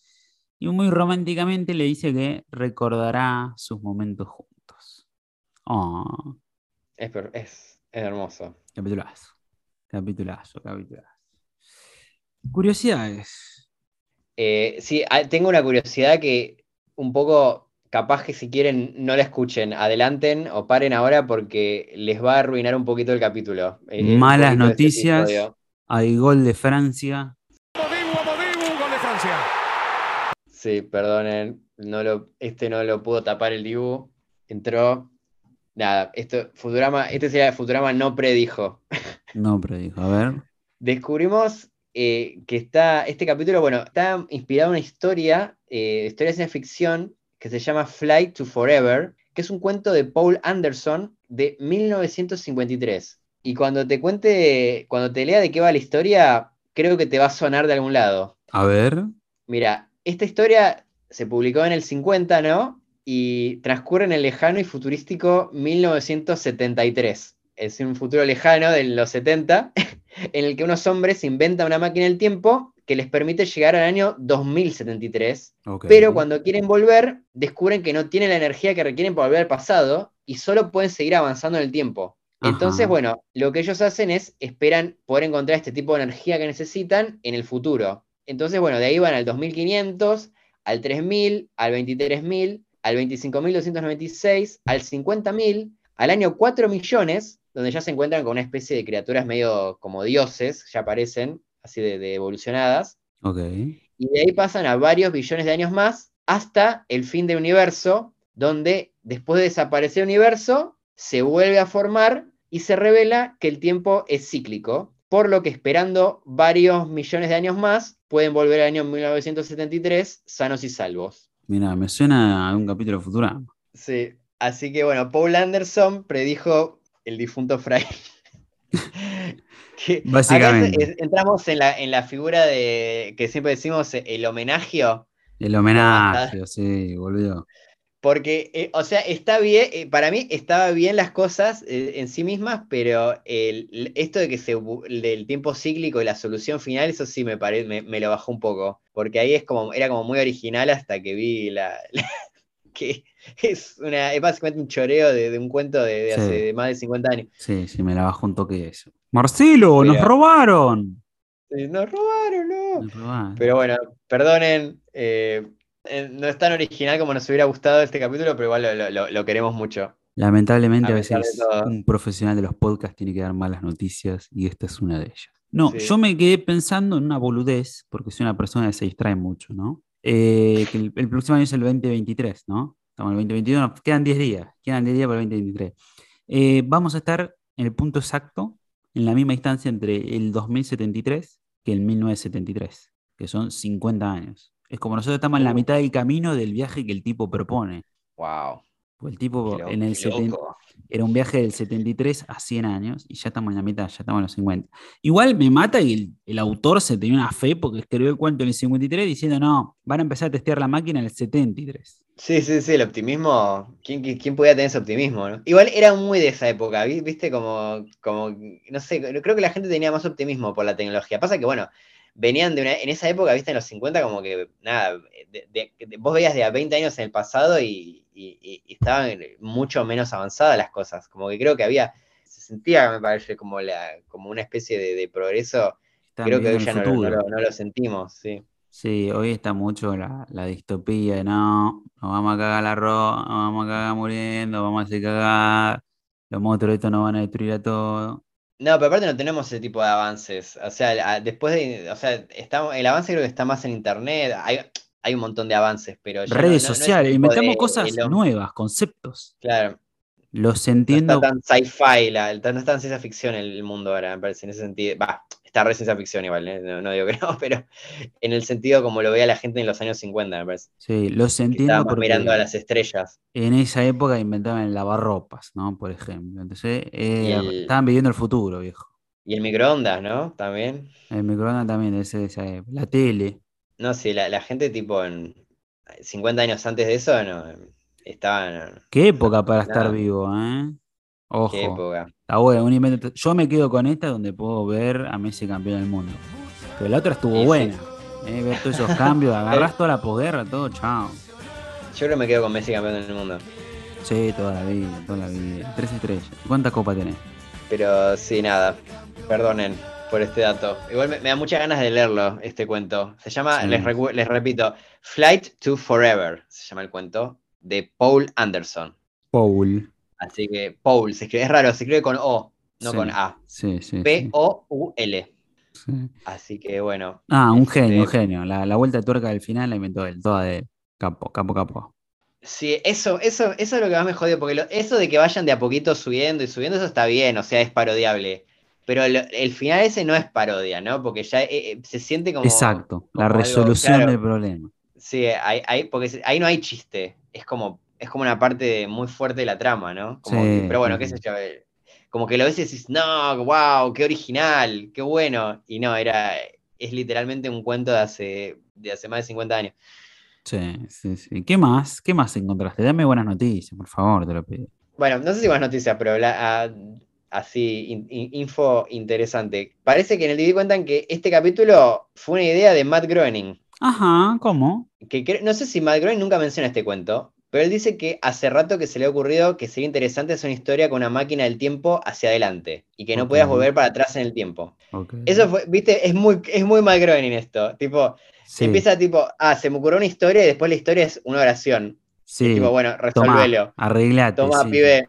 A: Y muy románticamente le dice que recordará sus momentos juntos. Oh,
B: Es, per- es, es hermoso.
A: capitulazo. Capitulazo, capitulazo. Curiosidades.
B: Eh, sí, ah, tengo una curiosidad que un poco, capaz que si quieren no la escuchen, adelanten o paren ahora porque les va a arruinar un poquito el capítulo. eh,
A: Malas
B: poquito este
A: noticias. Hay gol de Francia.
C: Modibu, Modibu, gol de Francia.
B: Sí, perdonen, no lo, este no lo pudo tapar el Dibu. Entró. Nada, esto, Futurama, este sería Futurama no predijo.
A: No, pero dijo, a ver.
B: Descubrimos eh, que está, este capítulo, bueno, está inspirado en una historia, eh, historia de ciencia ficción, que se llama Flight to Forever, que es un cuento de Paul Anderson de 1953. Y cuando te cuente, cuando te lea de qué va la historia, creo que te va a sonar de algún lado.
A: A ver.
B: Mira, esta historia se publicó en el 50, ¿no? Y transcurre en el lejano y futurístico 1973. Es un futuro lejano de los 70, en el que unos hombres inventan una máquina del tiempo que les permite llegar al año 2073.
A: ok.
B: Pero cuando quieren volver, descubren que no tienen la energía que requieren para volver al pasado y solo pueden seguir avanzando en el tiempo. Entonces, bueno, lo que ellos hacen es esperan poder encontrar este tipo de energía que necesitan en el futuro. Entonces, bueno, de ahí van al 2500, al 3000, al 23000, al 25296, al 50000, al año 4 millones donde ya se encuentran con una especie de criaturas medio como dioses, ya aparecen, así de, de evolucionadas.
A: Ok.
B: Y de ahí pasan a varios billones de años más hasta el fin del universo, donde después de desaparecer el universo, se vuelve a formar y se revela que el tiempo es cíclico, por lo que esperando varios millones de años más, pueden volver al año 1973 sanos y salvos.
A: Mira, me suena a un capítulo futura.
B: Sí, así que bueno, Paul Anderson predijo el difunto Fry. Que
A: Básicamente.
B: es- entramos en la, en la figura de que siempre decimos el homenaje,
A: El homenaje, sí, volvió.
B: Porque, eh, o sea, está bien, eh, para mí estaba bien las cosas eh, en sí mismas, pero el- esto de que se del tiempo cíclico y la solución final, eso sí me, pare- me, me lo bajó un poco, porque ahí es como, era como muy original hasta que vi la, la- que es, una, es básicamente un choreo de, de un cuento de, de
A: Sí.
B: hace más de 50 años.
A: Sí, sí, me la bajó un toque eso. Marcelo, nos robaron.
B: Nos robaron, no.
A: Nos robaron.
B: Pero bueno, perdonen, eh, eh, no es tan original como nos hubiera gustado este capítulo, pero igual lo, lo- lo- lo queremos mucho.
A: Lamentablemente
B: A
A: veces un profesional de los podcasts tiene que dar malas noticias y esta es una de ellas. No,
B: Sí.
A: yo me quedé pensando en una boludez, porque soy una persona que se distrae mucho, ¿no? Eh, que el, el próximo año es el 2023, ¿no? Estamos en el 2021, nos quedan 10 días, quedan 10 días para el 2023. Eh, vamos a estar en el punto exacto, en la misma instancia entre el 2073 que el 1973, que son 50 años. Es como nosotros estamos en la mitad del camino del viaje que el tipo propone.
B: Wow.
A: Pues el tipo en el
B: qué
A: 70
B: loco.
A: era un viaje del 73 a 100 años y ya estamos en la mitad, ya estamos en los 50. Igual me mata que el, el autor se tenía una fe porque escribió el cuento en el 53 diciendo, no, van a empezar a testear la máquina en el 73.
B: Sí, sí, sí, el optimismo. ¿Quién, quién, podía tener ese optimismo? no? Igual era muy de esa época, vi- ¿viste? Como, como, no sé, creo que la gente tenía más optimismo por la tecnología. Pasa que, bueno, venían de una, en esa época, ¿viste? En los 50, como que, nada, de- de- de- vos veías de a 20 años en el pasado y, y- estaban mucho menos avanzadas las cosas. Como que creo que había, se sentía, me parece, como, la, como una especie de, de progreso.
A: Están
B: creo que hoy ya lo, no lo sentimos, sí.
A: Sí, hoy está mucho la, la distopía de no, nos vamos a cagar la ropa, nos vamos a cagar muriendo, vamos a hacer cagar, los monstruos estos nos van a destruir a todo.
B: No, pero aparte no tenemos ese tipo de avances. O sea, después de, o sea, estamos, el avance creo que está más en internet. Hay, hay un montón de avances, pero no-
A: Redes
B: no- no
A: sociales,
B: tipo
A: inventamos
B: de-
A: cosas
B: de lo-
A: nuevas, conceptos.
B: Claro,
A: Los
B: no
A: entiendo.
B: está tan sci-fi, no está tan ciencia ficción el, el mundo ahora, me parece, en ese sentido. Va, está re ciencia ficción igual, ¿eh? no, no digo que no, pero en el sentido como lo veía la gente en los años 50, me parece.
A: Sí, los entiendo
B: estábamos
A: porque
B: mirando a las estrellas.
A: en esa época inventaban el lavarropas, ¿no? Por ejemplo. Entonces, eh,
B: el-
A: estaban viviendo el futuro, viejo.
B: Y el microondas, ¿no? También.
A: El microondas también, ese, de esa época. La tele.
B: No, sí, la, la gente tipo en 50 años antes de eso, no, estaban...
A: Qué época para estar vivo, ¿eh? Ojo.
B: Qué época.
A: Está bueno, un invento. Yo me quedo con esta donde puedo ver a Messi campeón del mundo. Pero la otra estuvo
B: Y sí.
A: buena. ¿eh? Ver todos esos cambios, agarrás toda la posguerra, todo, chao.
B: Yo creo que me quedo con Messi campeón del mundo.
A: Sí, toda la vida, toda la vida. Tres estrellas. ¿Cuántas copas tenés?
B: Pero sí, nada. Perdonen por este dato. Igual me, me da muchas ganas de leerlo, este cuento. Se llama,
A: Sí.
B: les, recu- les repito, Flight to Forever. Se llama el cuento. De Paul Anderson.
A: Paul.
B: Así que Paul, se escribe, es raro, se escribe con O, no
A: Sí.
B: con A.
A: Sí, sí.
B: P-O-U-L.
A: sí.
B: Así que bueno.
A: Ah, un
B: Este-
A: genio, un genio. La, la vuelta de tuerca del final la inventó él, toda de. Capo, capo, capo.
B: Sí, eso, eso, eso es lo que más me jodió, porque lo- eso de que vayan de a poquito subiendo y subiendo, eso está bien, o sea, es parodiable. Pero lo- el final ese no es parodia, ¿no? Porque ya eh, eh, se siente como.
A: Exacto, la
B: algo,
A: resolución
B: claro.
A: del problema.
B: Sí, ahí, ahí- porque ahí no hay chiste. Es como, es como una parte muy fuerte de la trama, ¿no? Como
A: Sí,
B: que- pero bueno, qué sé yo. eh, Como que lo ves y decís, no, wow, qué original, qué bueno. Y no, era, es literalmente un cuento de hace, de hace más de 50 años.
A: Sí, sí, sí. ¿Qué más? ¿Qué más encontraste? Dame buenas noticias, por favor, te lo pido.
B: Bueno, no sé si más noticias, pero la- ah, así, in- in- info interesante. Parece que en el DVD cuentan que este capítulo fue una idea de Matt Groening.
A: Ajá, ¿cómo?
B: Que no sé si Matt Groening nunca menciona este cuento, pero él dice que hace rato que se le ha ocurrido que sería interesante hacer una historia con una máquina del tiempo hacia adelante y que no
A: Ok.
B: puedas volver para atrás en el tiempo.
A: Ok.
B: Eso fue, viste, es muy, es muy Matt Groening esto. Tipo,
A: Sí,
B: empieza tipo, ah, se me ocurrió una historia y después la historia es una oración.
A: sí.
B: Tipo, bueno,
A: Tomá,
B: resolvelo.
A: arreglate.
B: Toma,
A: sí.
B: pibe.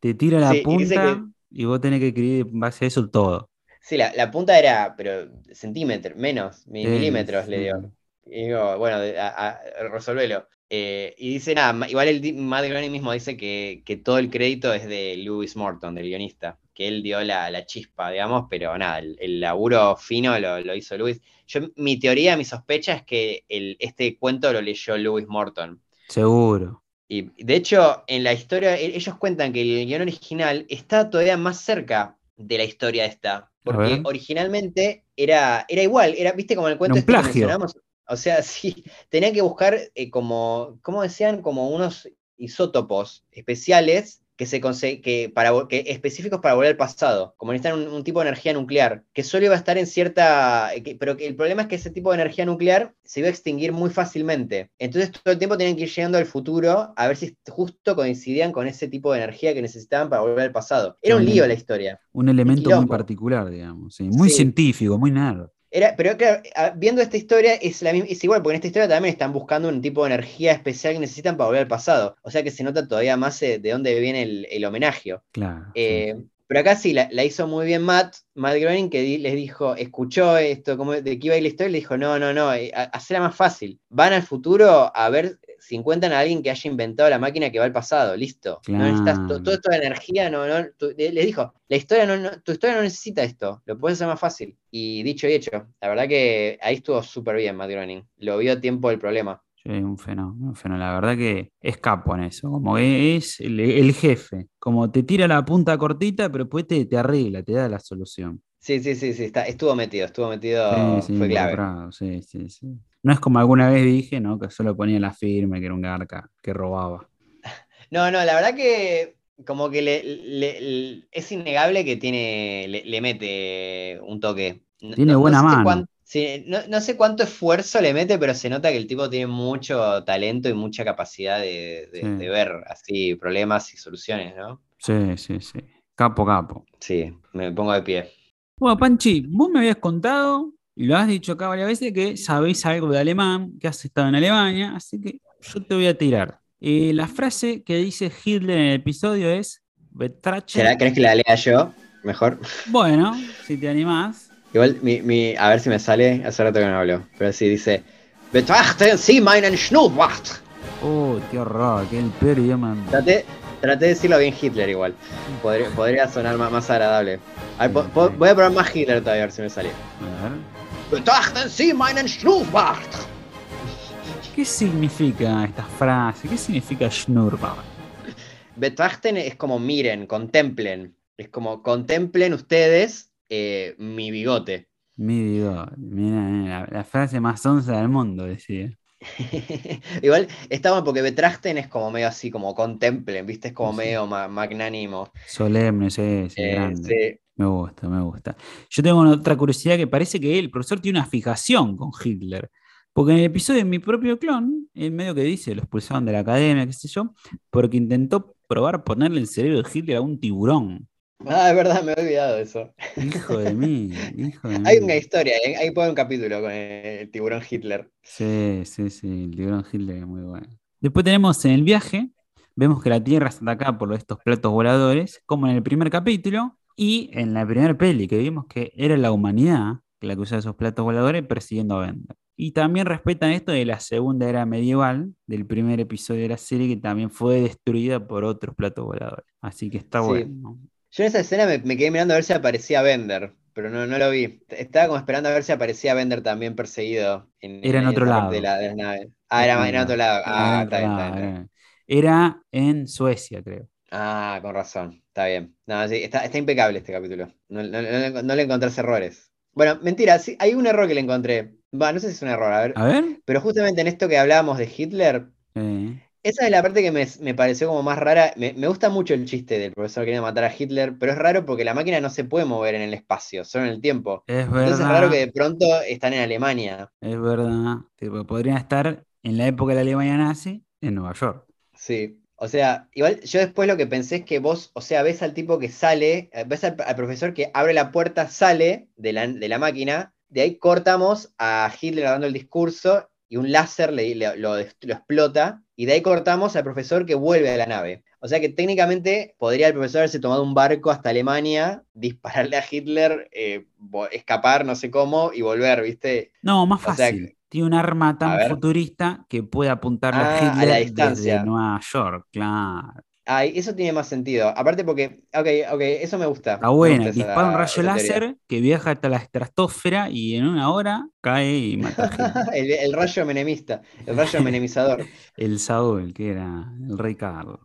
A: Te tira la
B: Sí, y
A: punta y vos tenés que escribir en base a eso todo.
B: Sí, la, la punta era, pero centímetros, menos, milímetros le
A: sí.
B: Y digo, bueno, a- a- resolvelo. Eh, y dice nada, igual el Matt Groening mismo dice que, que todo el crédito es de Lewis Morton, del guionista, que él dio la, la chispa, digamos, pero nada, el, el laburo fino lo, lo hizo Lewis. Yo, mi teoría, mi sospecha es que el, este cuento lo leyó Lewis Morton.
A: Seguro.
B: Y de hecho, en la historia, e- ellos cuentan que el guion original está todavía más cerca de la historia esta. Porque originalmente era, era igual, era, viste, como el cuento
A: un
B: este que
A: plagio.
B: mencionamos. O sea, sí, tenían que buscar eh, como, ¿cómo decían? Como unos isótopos especiales que se que para que específicos para volver al pasado, como necesitan un, un tipo de energía nuclear, que solo iba a estar en cierta, eh, que- pero que el problema es que ese tipo de energía nuclear se iba a extinguir muy fácilmente. Entonces todo el tiempo tenían que ir llegando al futuro a ver si justo coincidían con ese tipo de energía que necesitaban para volver al pasado. Era un lío la historia.
A: Un elemento muy particular, digamos. sí. Muy
B: Sí.
A: científico, muy nerd.
B: Era, pero claro, viendo esta historia es, la, misma- es igual, porque en esta historia también están buscando un tipo de energía especial que necesitan para volver al pasado. O sea que se nota todavía más eh, de dónde viene el, el homenaje.
A: Claro. sí.
B: Eh, Pero acá sí, la, la hizo muy bien Matt, Matt Groening, que di- les dijo, escuchó esto, como de qué iba a ir la historia, y le dijo, no, no, no, eh, ha- hacela más fácil. Van al futuro a ver si encuentran a alguien que haya inventado la máquina que va al pasado, listo. No necesitas to-
A: Claro.
B: todo esto de energía, no, no, tu- le- les dijo, la historia no, no- tu historia no necesita esto, lo puedes hacer más fácil. Y dicho y hecho, la verdad que ahí estuvo súper bien Matt Groening, lo vio a tiempo del problema.
A: Sí, un fenómeno, un fenómeno. La verdad que es capo en eso, como que es el, el jefe, como te tira la punta cortita, pero después te, te arregla, te da la solución.
B: Sí, sí, sí, sí, está, estuvo metido, estuvo metido,
A: Sí, sí,
B: fue clave.
A: sí, sí, sí. No es como alguna vez dije, ¿no? Que solo ponía la firma, que era un garca, que robaba.
B: No, no, la verdad que como que le, le- le- es innegable que tiene, le, le mete un toque.
A: Tiene
B: no- no
A: buena
B: sé
A: mano.
B: sí, no, no sé cuánto esfuerzo le mete, pero se nota que el tipo tiene mucho talento y mucha capacidad de, de- de ver así problemas y soluciones, ¿no?
A: Sí, sí, sí. Capo, capo.
B: Sí, me pongo de pie.
A: Bueno, Panchi, vos me habías contado, y lo has dicho acá varias veces, que sabéis algo de alemán, que has estado en Alemania, así que yo te voy a tirar. Eh, la frase que dice Hitler en el episodio es Betrachen.
B: ¿Será, ¿Crees que la lea yo? Mejor.
A: Bueno, si te animás.
B: Igual, mi, mi- a ver si me sale, hace rato que no hablo, pero sí dice, Betrachten Sie meinen Schnurrbart.
A: Oh, qué horror, que es el peor idioma.
B: Traté, traté de decirlo bien Hitler igual. Podría, podría sonar más, más agradable. A ver, po- po- voy a probar más Hitler todavía a ver si me sale.
A: A ver.
B: Betrachten Sie meinen Schnurrbart.
A: ¿Qué significa esta frase? ¿Qué significa Schnurrbart?
B: Betrachten es como miren, contemplen. Es como contemplen ustedes eh, mi bigote.
A: Mi bigote. Mira, mira, la, la frase más onza del mundo, decía.
B: Igual está bueno porque Betrachten es como medio así, como contemplen, ¿viste? Es como
A: Sí.
B: medio ma- magnánimo.
A: Solemne, sí, sí,
B: Eh,
A: grande.
B: sí.
A: Me gusta, me gusta. Yo tengo otra curiosidad que parece que el profesor tiene una fijación con Hitler. Porque en el episodio de mi propio clon, él medio que dice, lo expulsaron de la academia, qué sé yo, porque intentó probar ponerle el cerebro de Hitler a un tiburón.
B: Ah, es verdad, me he olvidado de eso.
A: Hijo de mí, hijo de
B: Hay
A: mí.
B: una historia, ahí ahí puede un capítulo con el tiburón Hitler.
A: Sí, sí, sí, el tiburón Hitler es muy bueno. Después tenemos en el viaje, vemos que la Tierra es atacada por estos platos voladores, como en el primer capítulo, y en la primera peli que vimos que era la humanidad la que usaba esos platos voladores persiguiendo a Bender. Y también respetan esto de la segunda era medieval, del primer episodio de la serie, que también fue destruida por otros platos voladores. Así que está
B: Sí.
A: bueno.
B: Yo en esa escena me, me quedé mirando a ver si aparecía Bender, pero no, no lo vi. Estaba como esperando a ver si aparecía Bender también perseguido. En,
A: Era en otro lado.
B: parte De la, de las naves. Ah, era, en otro lado. Ah, está bien, está bien,
A: era- en Suecia, creo.
B: Ah, con razón. Está bien. No, sí, está, está impecable este capítulo. No, no- no le- no le encontrás errores. Bueno, mentira, sí, hay un error que le encontré. Va, no sé si es un error, a ver.
A: A ver.
B: Pero justamente en esto que hablábamos de Hitler,
A: Eh,
B: esa es la parte que me, me pareció como más rara. Me, me gusta mucho el chiste del profesor queriendo matar a Hitler, pero es raro porque la máquina no se puede mover en el espacio, solo en el tiempo.
A: es
B: Entonces es
A: verdad.
B: raro que de pronto están en Alemania.
A: Es verdad. Tipo, podrían estar en la época de la Alemania nazi en Nueva York.
B: Sí. O sea, igual yo después lo que pensé es que vos, o sea, ves al tipo que sale, eh, ves al, al profesor que abre la puerta, sale de la, de la máquina, de ahí cortamos a Hitler dando el discurso y un láser le, le- lo, explota, y de ahí cortamos al profesor que vuelve a la nave. O sea que técnicamente podría el profesor haberse tomado un barco hasta Alemania, dispararle a Hitler, eh, escapar, no sé cómo, y volver, ¿viste?
A: No, más
B: O sea,
A: fácil. Tiene un arma tan futurista que puede apuntarle
B: Ah,
A: a
B: a la
A: Hitler
B: distancia.
A: desde Nueva York, claro.
B: Ay, eso tiene más sentido. Aparte porque, ok, ok, eso me gusta.
A: Está buena.
B: gusta
A: Dispara un rayo
B: teoría.
A: láser que viaja hasta la estratosfera y en una hora cae y mata
B: el, el rayo menemista, el rayo menemizador.
A: El Saúl, que era el rey Carlos.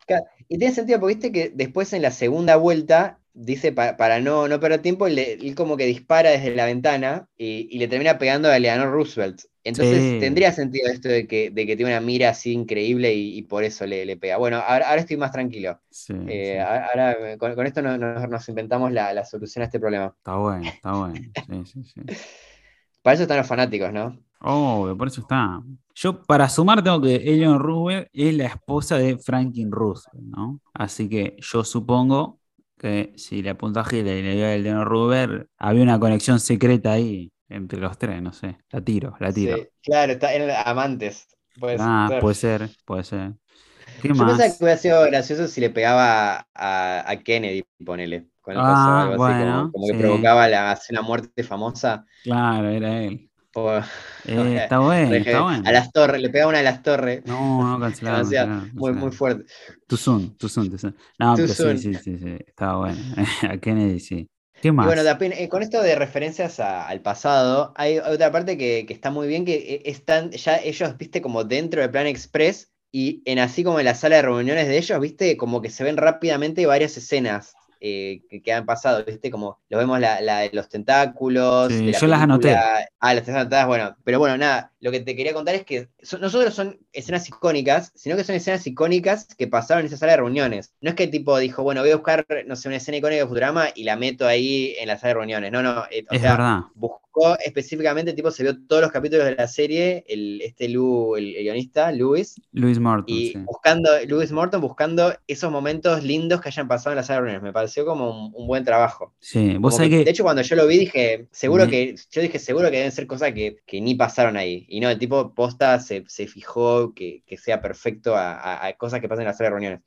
B: Y tiene sentido porque viste que después en la segunda vuelta dice pa- para no, no perder tiempo, él, él como que dispara desde la ventana y, y le termina pegando a Eleanor Roosevelt. Entonces
A: Sí.
B: tendría sentido esto de que, de que tiene una mira así increíble y, y por eso le, le pega. Bueno, ahora, ahora estoy más tranquilo.
A: Sí,
B: Eh,
A: sí.
B: Ahora con, con esto no- no- nos inventamos la, la solución a este problema.
A: Está bueno, está bueno. Sí, sí, sí.
B: Para eso están los fanáticos, ¿no?
A: Oh, por eso está. Yo, para sumar, tengo que Eleanor Roosevelt es la esposa de Franklin Roosevelt, ¿no? Así que yo supongo que si le apunta a Hitler y le dio a Eleanor Roosevelt, había una conexión secreta ahí entre los tres, no sé. La tiro, la tiro.
B: Sí, claro, está, eran amantes. Puede
A: ah,
B: ser.
A: puede ser, puede ser. ¿Qué
B: Yo
A: más?
B: pensaba que hubiera sido gracioso si le pegaba a, a Kennedy, ponele, con el o
A: Ah,
B: algo así, como-
A: bueno,
B: como, que provocaba la, una muerte famosa.
A: Claro, era él.
B: o-
A: Eh, está bueno, está bueno.
B: A las torres, le pegaba una a las torres.
A: No, no, cancelado.
B: Demasiado,
A: cancelado,
B: muy, muy
A: cancelado.
B: fuerte.
A: Soon, too soon, too soon. No,
B: Too
A: pero
B: soon.
A: sí, sí, sí, sí, estaba bueno. A Kennedy sí. ¿Qué
B: Y
A: más?
B: bueno, también, eh, con esto de referencias a- al pasado, hay otra parte que, que está muy bien, que eh, están ya ellos, viste, como dentro del Plan Express, y en así como en la sala de reuniones de ellos, viste, como que se ven rápidamente varias escenas eh, que, que han pasado, viste, como lo vemos la, la de los tentáculos,
A: Sí,
B: de la
A: yo las anoté.
B: Ah, las anotadas, bueno, pero bueno, nada, lo que te quería contar es que son- no solo son escenas icónicas, sino que son escenas icónicas que pasaron en esa sala de reuniones. No es que tipo dijo, bueno, voy a buscar, no sé, una escena icónica de Futurama y la meto ahí en la sala de reuniones. No, no, eh, o
A: es
B: sea,
A: verdad.
B: buscó específicamente, tipo, se vio todos los capítulos de la serie, el, este Lou, el, el guionista, Lewis,
A: Luis Morton,
B: y
A: sí.
B: buscando, Lewis Morton buscando esos momentos lindos que hayan pasado en la sala de reuniones. Me pareció como un, un buen trabajo.
A: Sí, vos sabés
B: que-
A: que,
B: De hecho, cuando yo lo vi, dije, seguro que, yo dije, seguro que deben ser cosas que, que ni pasaron ahí. Y no, el tipo posta se, se fijó que, que sea perfecto a, cosas que pasan en la sala de reuniones.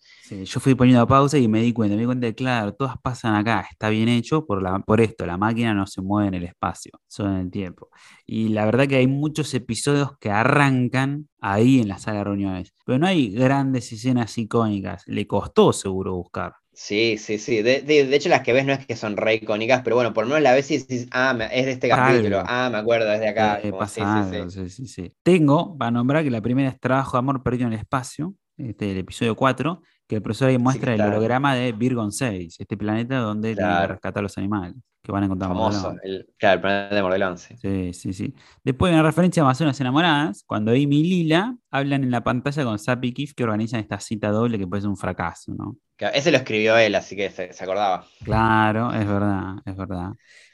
A: yo fui poniendo pausa y me di cuenta, me di cuenta de, claro, todas pasan acá, está bien hecho por, la, por esto, la máquina no se mueve en el espacio, solo en el tiempo. Y la verdad que hay muchos episodios que arrancan ahí en la sala de reuniones, pero no hay grandes escenas icónicas, le costó seguro buscar.
B: Sí, sí, sí. De, de- de hecho, las que ves no es que son re icónicas, pero bueno, por lo menos la ves y dices, ah, es de este
A: Algo.
B: capítulo, ah, me acuerdo, es de acá.
A: Eh,
B: Como, sí, sí, sí.
A: Tengo, para nombrar que la primera es Trabajo de Amor Perdido en el Espacio, este, el episodio 4, que el profesor ahí muestra el
B: claro.
A: holograma de Virgon 6, este planeta donde tiene que
B: Claro.
A: rescatar a los animales, que van a encontrar
B: Famoso. El, claro, el planeta de Mordelón, sí.
A: Sí, sí, sí. Después de una referencia a Amazonas enamoradas, cuando Amy y Lila hablan en la pantalla con Zap y Kif que organizan esta cita doble que puede ser un fracaso, ¿no?
B: Claro, ese lo escribió él, así que se, se acordaba.
A: Claro, es verdad, es verdad.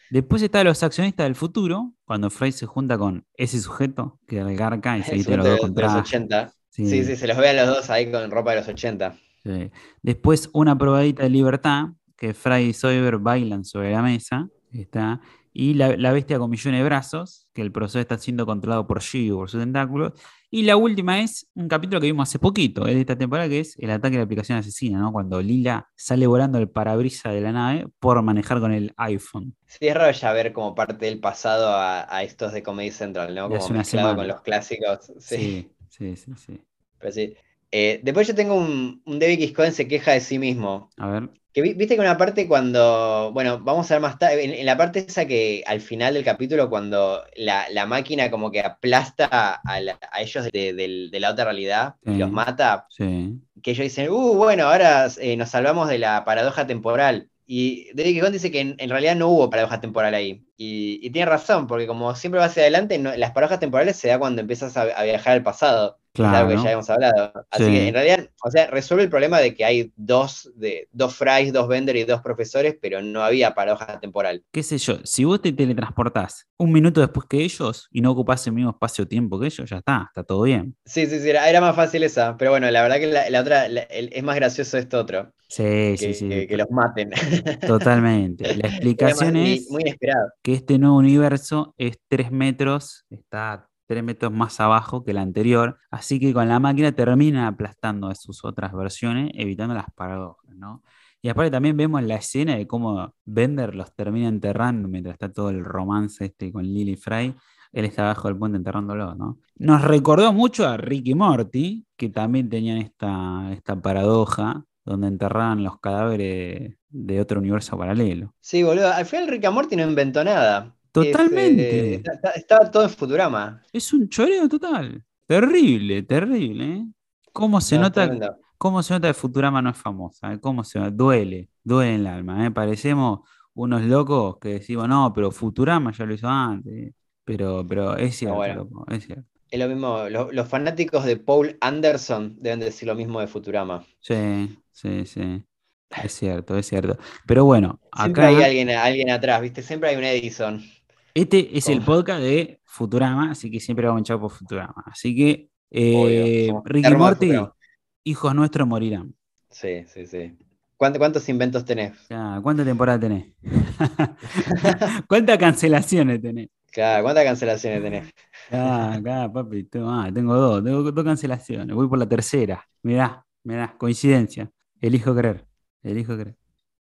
A: Después está Los Accionistas del Futuro, cuando Freud se junta con ese sujeto, que era el Garca, y se viste los dos
B: de los
A: traje.
B: 80.
A: Sí,
B: Sí, sí, se los ve a los dos ahí con ropa de los 80.
A: sí. Después una probadita de libertad, que Fry y Soyber bailan sobre la mesa, está. Y la, la bestia con millones de brazos, que el profesor está siendo controlado por Shio, por sus tentáculos. Y la última es un capítulo que vimos hace poquito, es de esta temporada, que es el ataque de la aplicación asesina, ¿no? Cuando Lila sale volando el parabrisa de la nave por manejar con el iPhone.
B: Sí, es raro ya ver como parte del pasado a, a estos de Comedy Central, ¿no? Como
A: una
B: mezclado
A: semana.
B: con los clásicos. Sí,
A: Sí, sí, sí, sí.
B: pero sí. Eh, después yo tengo un, un David. Cohen se queja de sí mismo.
A: A ver.
B: Que vi- viste que una parte cuando, bueno, vamos a ver más tarde, en, en la parte esa que al final del capítulo, cuando la, la máquina como que aplasta a, la- a ellos de, de la otra realidad y los mata,
A: Sí.
B: que ellos dicen, uh, bueno, ahora eh, nos salvamos de la paradoja temporal. Y David Gijón dice que en, en realidad no hubo paradoja temporal ahí. Y, y tiene razón, porque como siempre va hacia adelante, no- las paradojas temporales se da cuando empiezas a, a viajar al pasado. Es algo que
A: Claro.
B: ya hemos hablado. Así
A: Sí.
B: que en realidad, o sea, resuelve el problema de que hay dos, de, dos Frys, dos Bender y dos profesores, pero no había paradoja temporal.
A: qué sé yo, si vos te teletransportás un minuto después que ellos y no ocupás el mismo espacio-tiempo que ellos, ya está, está todo bien.
B: Sí, sí, sí, era, era más fácil esa. Pero bueno, la verdad que la, la otra, la- el- es más gracioso esto otro.
A: Sí,
B: Que,
A: sí, sí.
B: que- que los maten.
A: Totalmente. La explicación
B: muy-
A: es
B: muy inesperado.
A: que este nuevo universo es 3 metros, está tres metros más abajo que la anterior, así que con la máquina termina aplastando a sus otras versiones, evitando las paradojas, ¿no? Y aparte también vemos la escena de cómo Bender los termina enterrando mientras está todo el romance este con Lily Fry. Él está abajo del puente enterrándolo, ¿no? Nos recordó mucho a Ricky Morty, que también tenían esta, esta paradoja donde enterraban los cadáveres de otro universo paralelo.
B: Sí, boludo. Al final Rick Morty no inventó nada.
A: Totalmente.
B: Es, eh, está- todo en Futurama.
A: Es un choreo total. Terrible, terrible, ¿eh? ¿Cómo se
B: No,
A: nota,
B: tremendo.
A: cómo se nota que Futurama no es famosa? ¿eh? ¿Cómo se duele? Duele en el alma, ¿eh? Parecemos unos locos que decimos, no, pero Futurama ya lo hizo antes. ¿eh? Pero, pero es cierto,
B: bueno.
A: loco, es cierto.
B: Es lo mismo. Lo- los fanáticos de Paul Anderson deben decir lo mismo de Futurama.
A: Sí, sí, sí. Es cierto, es cierto. Pero bueno,
B: Siempre
A: acá
B: hay alguien, alguien atrás, ¿viste? Siempre hay un Edison.
A: Este es el podcast de Futurama, así que siempre vamos a echar por Futurama. Así que, eh, Ricky Morty, hijos nuestros morirán.
B: Sí, sí, sí. ¿Cuánto- ¿Cuántos inventos tenés?
A: Ya, ¿Cuántas temporadas tenés? ¿Cuántas cancelaciones tenés?
B: Claro, ¿cuántas cancelaciones tenés?
A: Acá, acá, papi, tengo, ah, tengo dos, tengo dos cancelaciones. Voy por la tercera. Mirá, mirá, coincidencia. Elijo creer, elijo creer.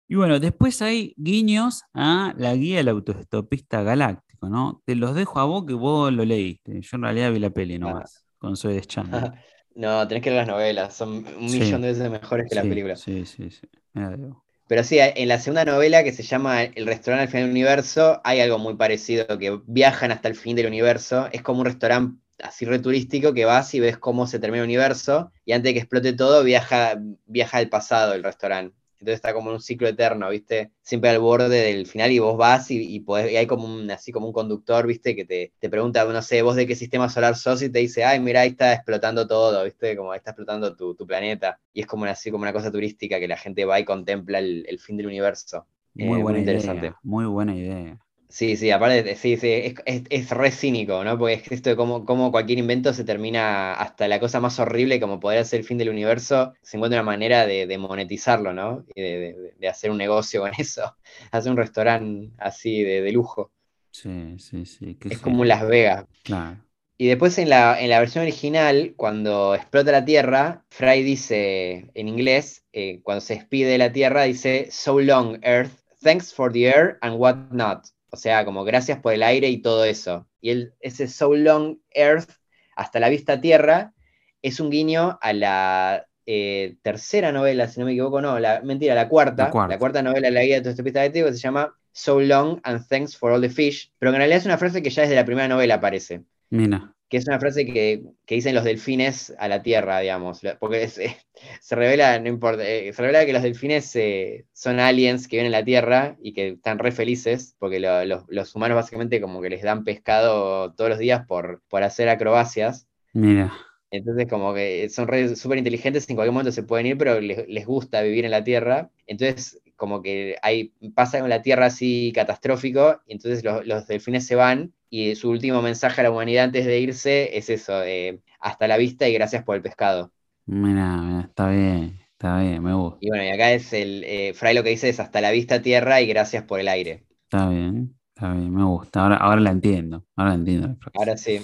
A: Y bueno, después hay guiños a la guía del autoestopista galáctico, ¿no? Te los dejo a vos que vos lo leíste. Yo en realidad vi la peli nomás, con Zoe Deschanel.
B: No, tenés que leer las novelas. Son un
A: Sí.
B: millón de veces mejores que las
A: Sí,
B: películas.
A: Sí, sí, sí. Digo.
B: Pero sí, en la segunda novela que se llama El restaurante al final del universo, hay algo muy parecido, que viajan hasta el fin del universo. Es como un restaurante así re turístico que vas y ves cómo se termina el universo y antes de que explote todo viaja, viaja al pasado el restaurante. Entonces está como un ciclo eterno, ¿viste? Siempre al borde del final y vos vas y, y, podés- y hay como un, así como un conductor, ¿viste? Que te, te pregunta, no sé, vos de qué sistema solar sos y te dice, ay, mira, ahí está explotando todo, ¿viste? Como ahí está explotando tu, tu planeta. Y es como una, así como una cosa turística que la gente va y contempla el, el fin del universo.
A: Muy
B: Eh, muy
A: buena
B: interesante.
A: idea, muy buena idea.
B: Sí, sí, aparte, sí, sí, es, es, es re cínico, ¿no? Porque es esto de cómo, cómo cualquier invento se termina hasta la cosa más horrible como podría ser el fin del universo, se encuentra una manera de, de monetizarlo, ¿no? Y de, de- de hacer un negocio con eso, hacer un restaurante así de, de lujo.
A: Sí, sí, sí.
B: Es como un
A: genio.
B: Las Vegas.
A: Claro.
B: Y después en la, en la versión original, cuando explota la Tierra, Fry dice en inglés, eh, cuando se despide de la Tierra, dice, So long, Earth, thanks for the air and what not. O sea, como gracias por el aire y todo eso. Y el, ese So long, Earth, hasta la vista Tierra, es un guiño a la eh, tercera novela, si no me equivoco, no, la, mentira, la cuarta,
A: La cuarta.
B: cuarta novela de la guía de Autostopista Galáctico, que se llama So long and thanks for all the fish, pero que en realidad es una frase que ya desde la primera novela aparece
A: Mira,
B: que es una frase que, que dicen los delfines a la Tierra, digamos, porque es- eh, se revela, no importa, eh, se revela que los delfines eh, son aliens que viven en la Tierra y que están re felices, porque lo- los, los humanos básicamente como que les dan pescado todos los días por, por hacer acrobacias.
A: mira.
B: Entonces, como que son súper inteligentes, en cualquier momento se pueden ir, pero les, les gusta vivir en la Tierra. Entonces, como que hay, pasa con la Tierra así catastrófico, y entonces los, los delfines se van, y su último mensaje a la humanidad antes de irse es eso, eh, hasta la vista y gracias por el pescado.
A: Mira, mira, está bien, está bien, me gusta.
B: Y bueno, y acá es el, eh, Fry lo que dice es hasta la vista Tierra y gracias por el aire.
A: Está bien, está bien, me gusta. Ahora, ahora la entiendo, ahora la entiendo.
B: Ahora sí.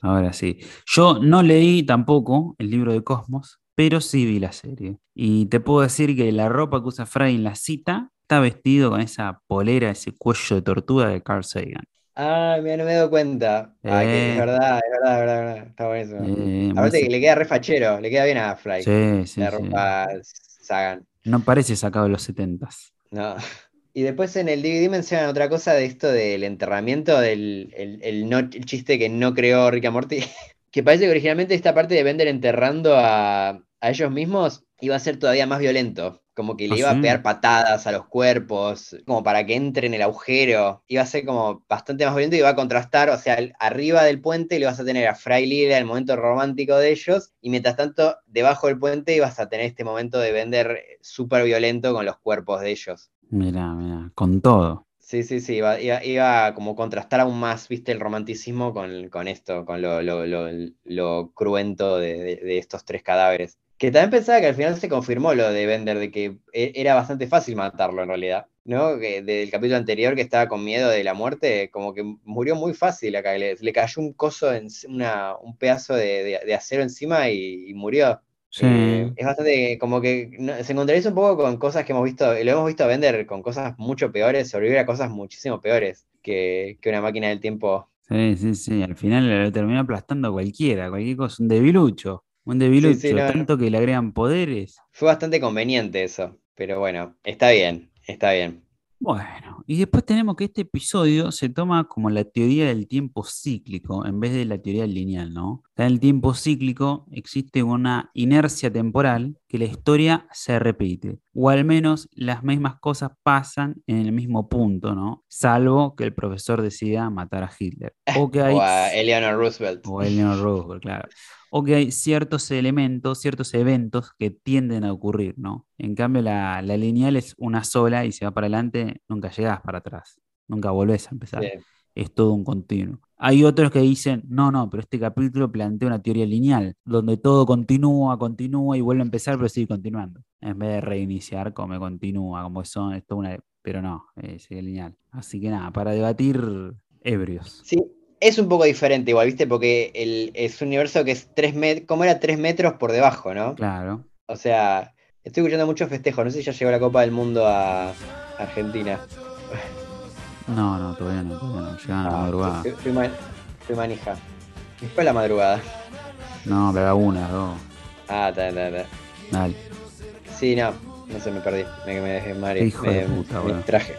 A: Ahora sí. Yo no leí tampoco el libro de Cosmos, pero sí vi la serie. Y te puedo decir que la ropa que usa Fry en la cita está vestido con esa polera, ese cuello de tortuga de Carl Sagan.
B: Ah, mira, no me he dado cuenta. Ah, que es
A: Eh.
B: verdad, es verdad, es verdad, es verdad. Está buenísimo.
A: Eh, muy
B: Aparte que le queda re fachero, le queda bien a Fry.
A: sí, sí,
B: la ropa Sagan.
A: No parece sacado de los setentas.
B: No. Y después en el DVD mencionan otra cosa de esto del enterramiento, del el, el no, el chiste que no creó Rick Morty, que parece que originalmente esta parte de Bender enterrando a, a ellos mismos iba a ser todavía más violento, como que le
A: ¿Ah,
B: iba
A: sí?
B: a pegar patadas a los cuerpos, como para que entre en el agujero, iba a ser como bastante más violento y iba a contrastar, o sea, arriba del puente le vas a tener a Fry Lila, el momento romántico de ellos, y mientras tanto, debajo del puente ibas a tener este momento de Bender súper violento con los cuerpos de ellos.
A: Mirá, mirá, con todo.
B: Sí, sí, sí, iba, iba, iba como contrastar aún más, viste, el romanticismo con, con esto, con lo, lo, lo, lo cruento de, de- de estos tres cadáveres. Que también pensaba que al final se confirmó lo de Bender, de que e- era bastante fácil matarlo en realidad. ¿no? Que del capítulo anterior que estaba con miedo de la muerte, como que murió muy fácil acá. Le, le cayó un coso, en, una, un pedazo de, de- de acero encima y, y murió.
A: Sí.
B: Eh, es bastante como que no- se encontraría un poco con cosas que hemos visto, lo hemos visto vender con cosas mucho peores, sobrevivir a cosas muchísimo peores que, que una máquina del tiempo.
A: Sí, sí, sí. Al final lo terminó aplastando cualquiera, cualquier cosa. Un debilucho. Un
B: sí, no.
A: Tanto que le agregan poderes.
B: Fue bastante conveniente eso, pero bueno, está bien, está bien.
A: Bueno, y después tenemos que este episodio se toma como la teoría del tiempo cíclico en vez de la teoría lineal, ¿no? En el tiempo cíclico existe una inercia temporal que la historia se repite, o al menos las mismas cosas pasan en el mismo punto, ¿no? Salvo que el profesor decida matar a Hitler. O que hay
B: O a Eleanor Roosevelt.
A: o Eleanor Roosevelt, claro. O que hay ciertos elementos, ciertos eventos que tienden a ocurrir, ¿no? En cambio, la, la lineal es una sola y se va para adelante, nunca llegas para atrás, nunca volvés a empezar.
B: Sí.
A: Es todo un continuo. Hay otros que dicen, no, no, pero este capítulo plantea una teoría lineal, donde todo continúa, continúa y vuelve a empezar, pero sigue continuando. En vez de reiniciar, como continúa, como son, es toda una. Pero no, eh, sigue lineal. Así que nada, para debatir ebrios.
B: Sí, es un poco diferente igual, ¿viste? Porque el, es un universo que es tres metros, como era tres metros por debajo, ¿no?
A: Claro.
B: O sea, estoy escuchando muchos festejos, no sé si ya llegó la Copa del Mundo a Argentina.
A: No, no, todavía no, todavía no. A la
B: Ah,
A: madrugada.
B: fui, fui man- fui manija. Después la madrugada.
A: No, pero a una, dos.
B: Ah, está, está, está.
A: Dale.
B: Sí, no, no sé, me perdí. Me, me dejé.
A: Qué hijo
B: me,
A: de puta,
B: me
A: boludo.
B: distraje.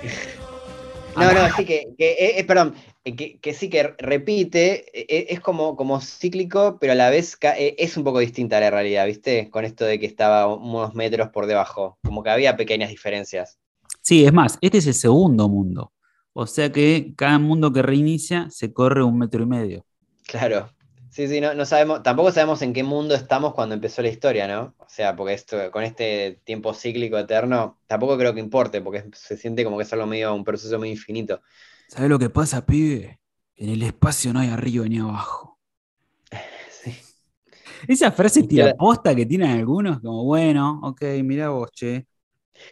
B: No, no, sí que, que eh, eh, perdón, eh, que, que sí que repite, eh, es como, como cíclico, pero a la vez es un poco distinta a la realidad, ¿viste? Con esto de que estaba unos metros por debajo, como que había pequeñas diferencias.
A: Sí, es más, este es el segundo mundo. O sea que cada mundo que reinicia se corre un metro y medio.
B: Claro. Sí, sí, no, no sabemos, tampoco sabemos en qué mundo estamos cuando empezó la historia, ¿no? O sea, porque esto, con este tiempo cíclico eterno, tampoco creo que importe, porque se siente como que es algo medio, un proceso muy infinito.
A: ¿Sabes lo que pasa, pibe? En el espacio no hay arriba ni abajo.
B: Sí.
A: Esa frase
B: Y
A: tira
B: claro.
A: posta que tienen algunos, como bueno, ok, mira vos, che.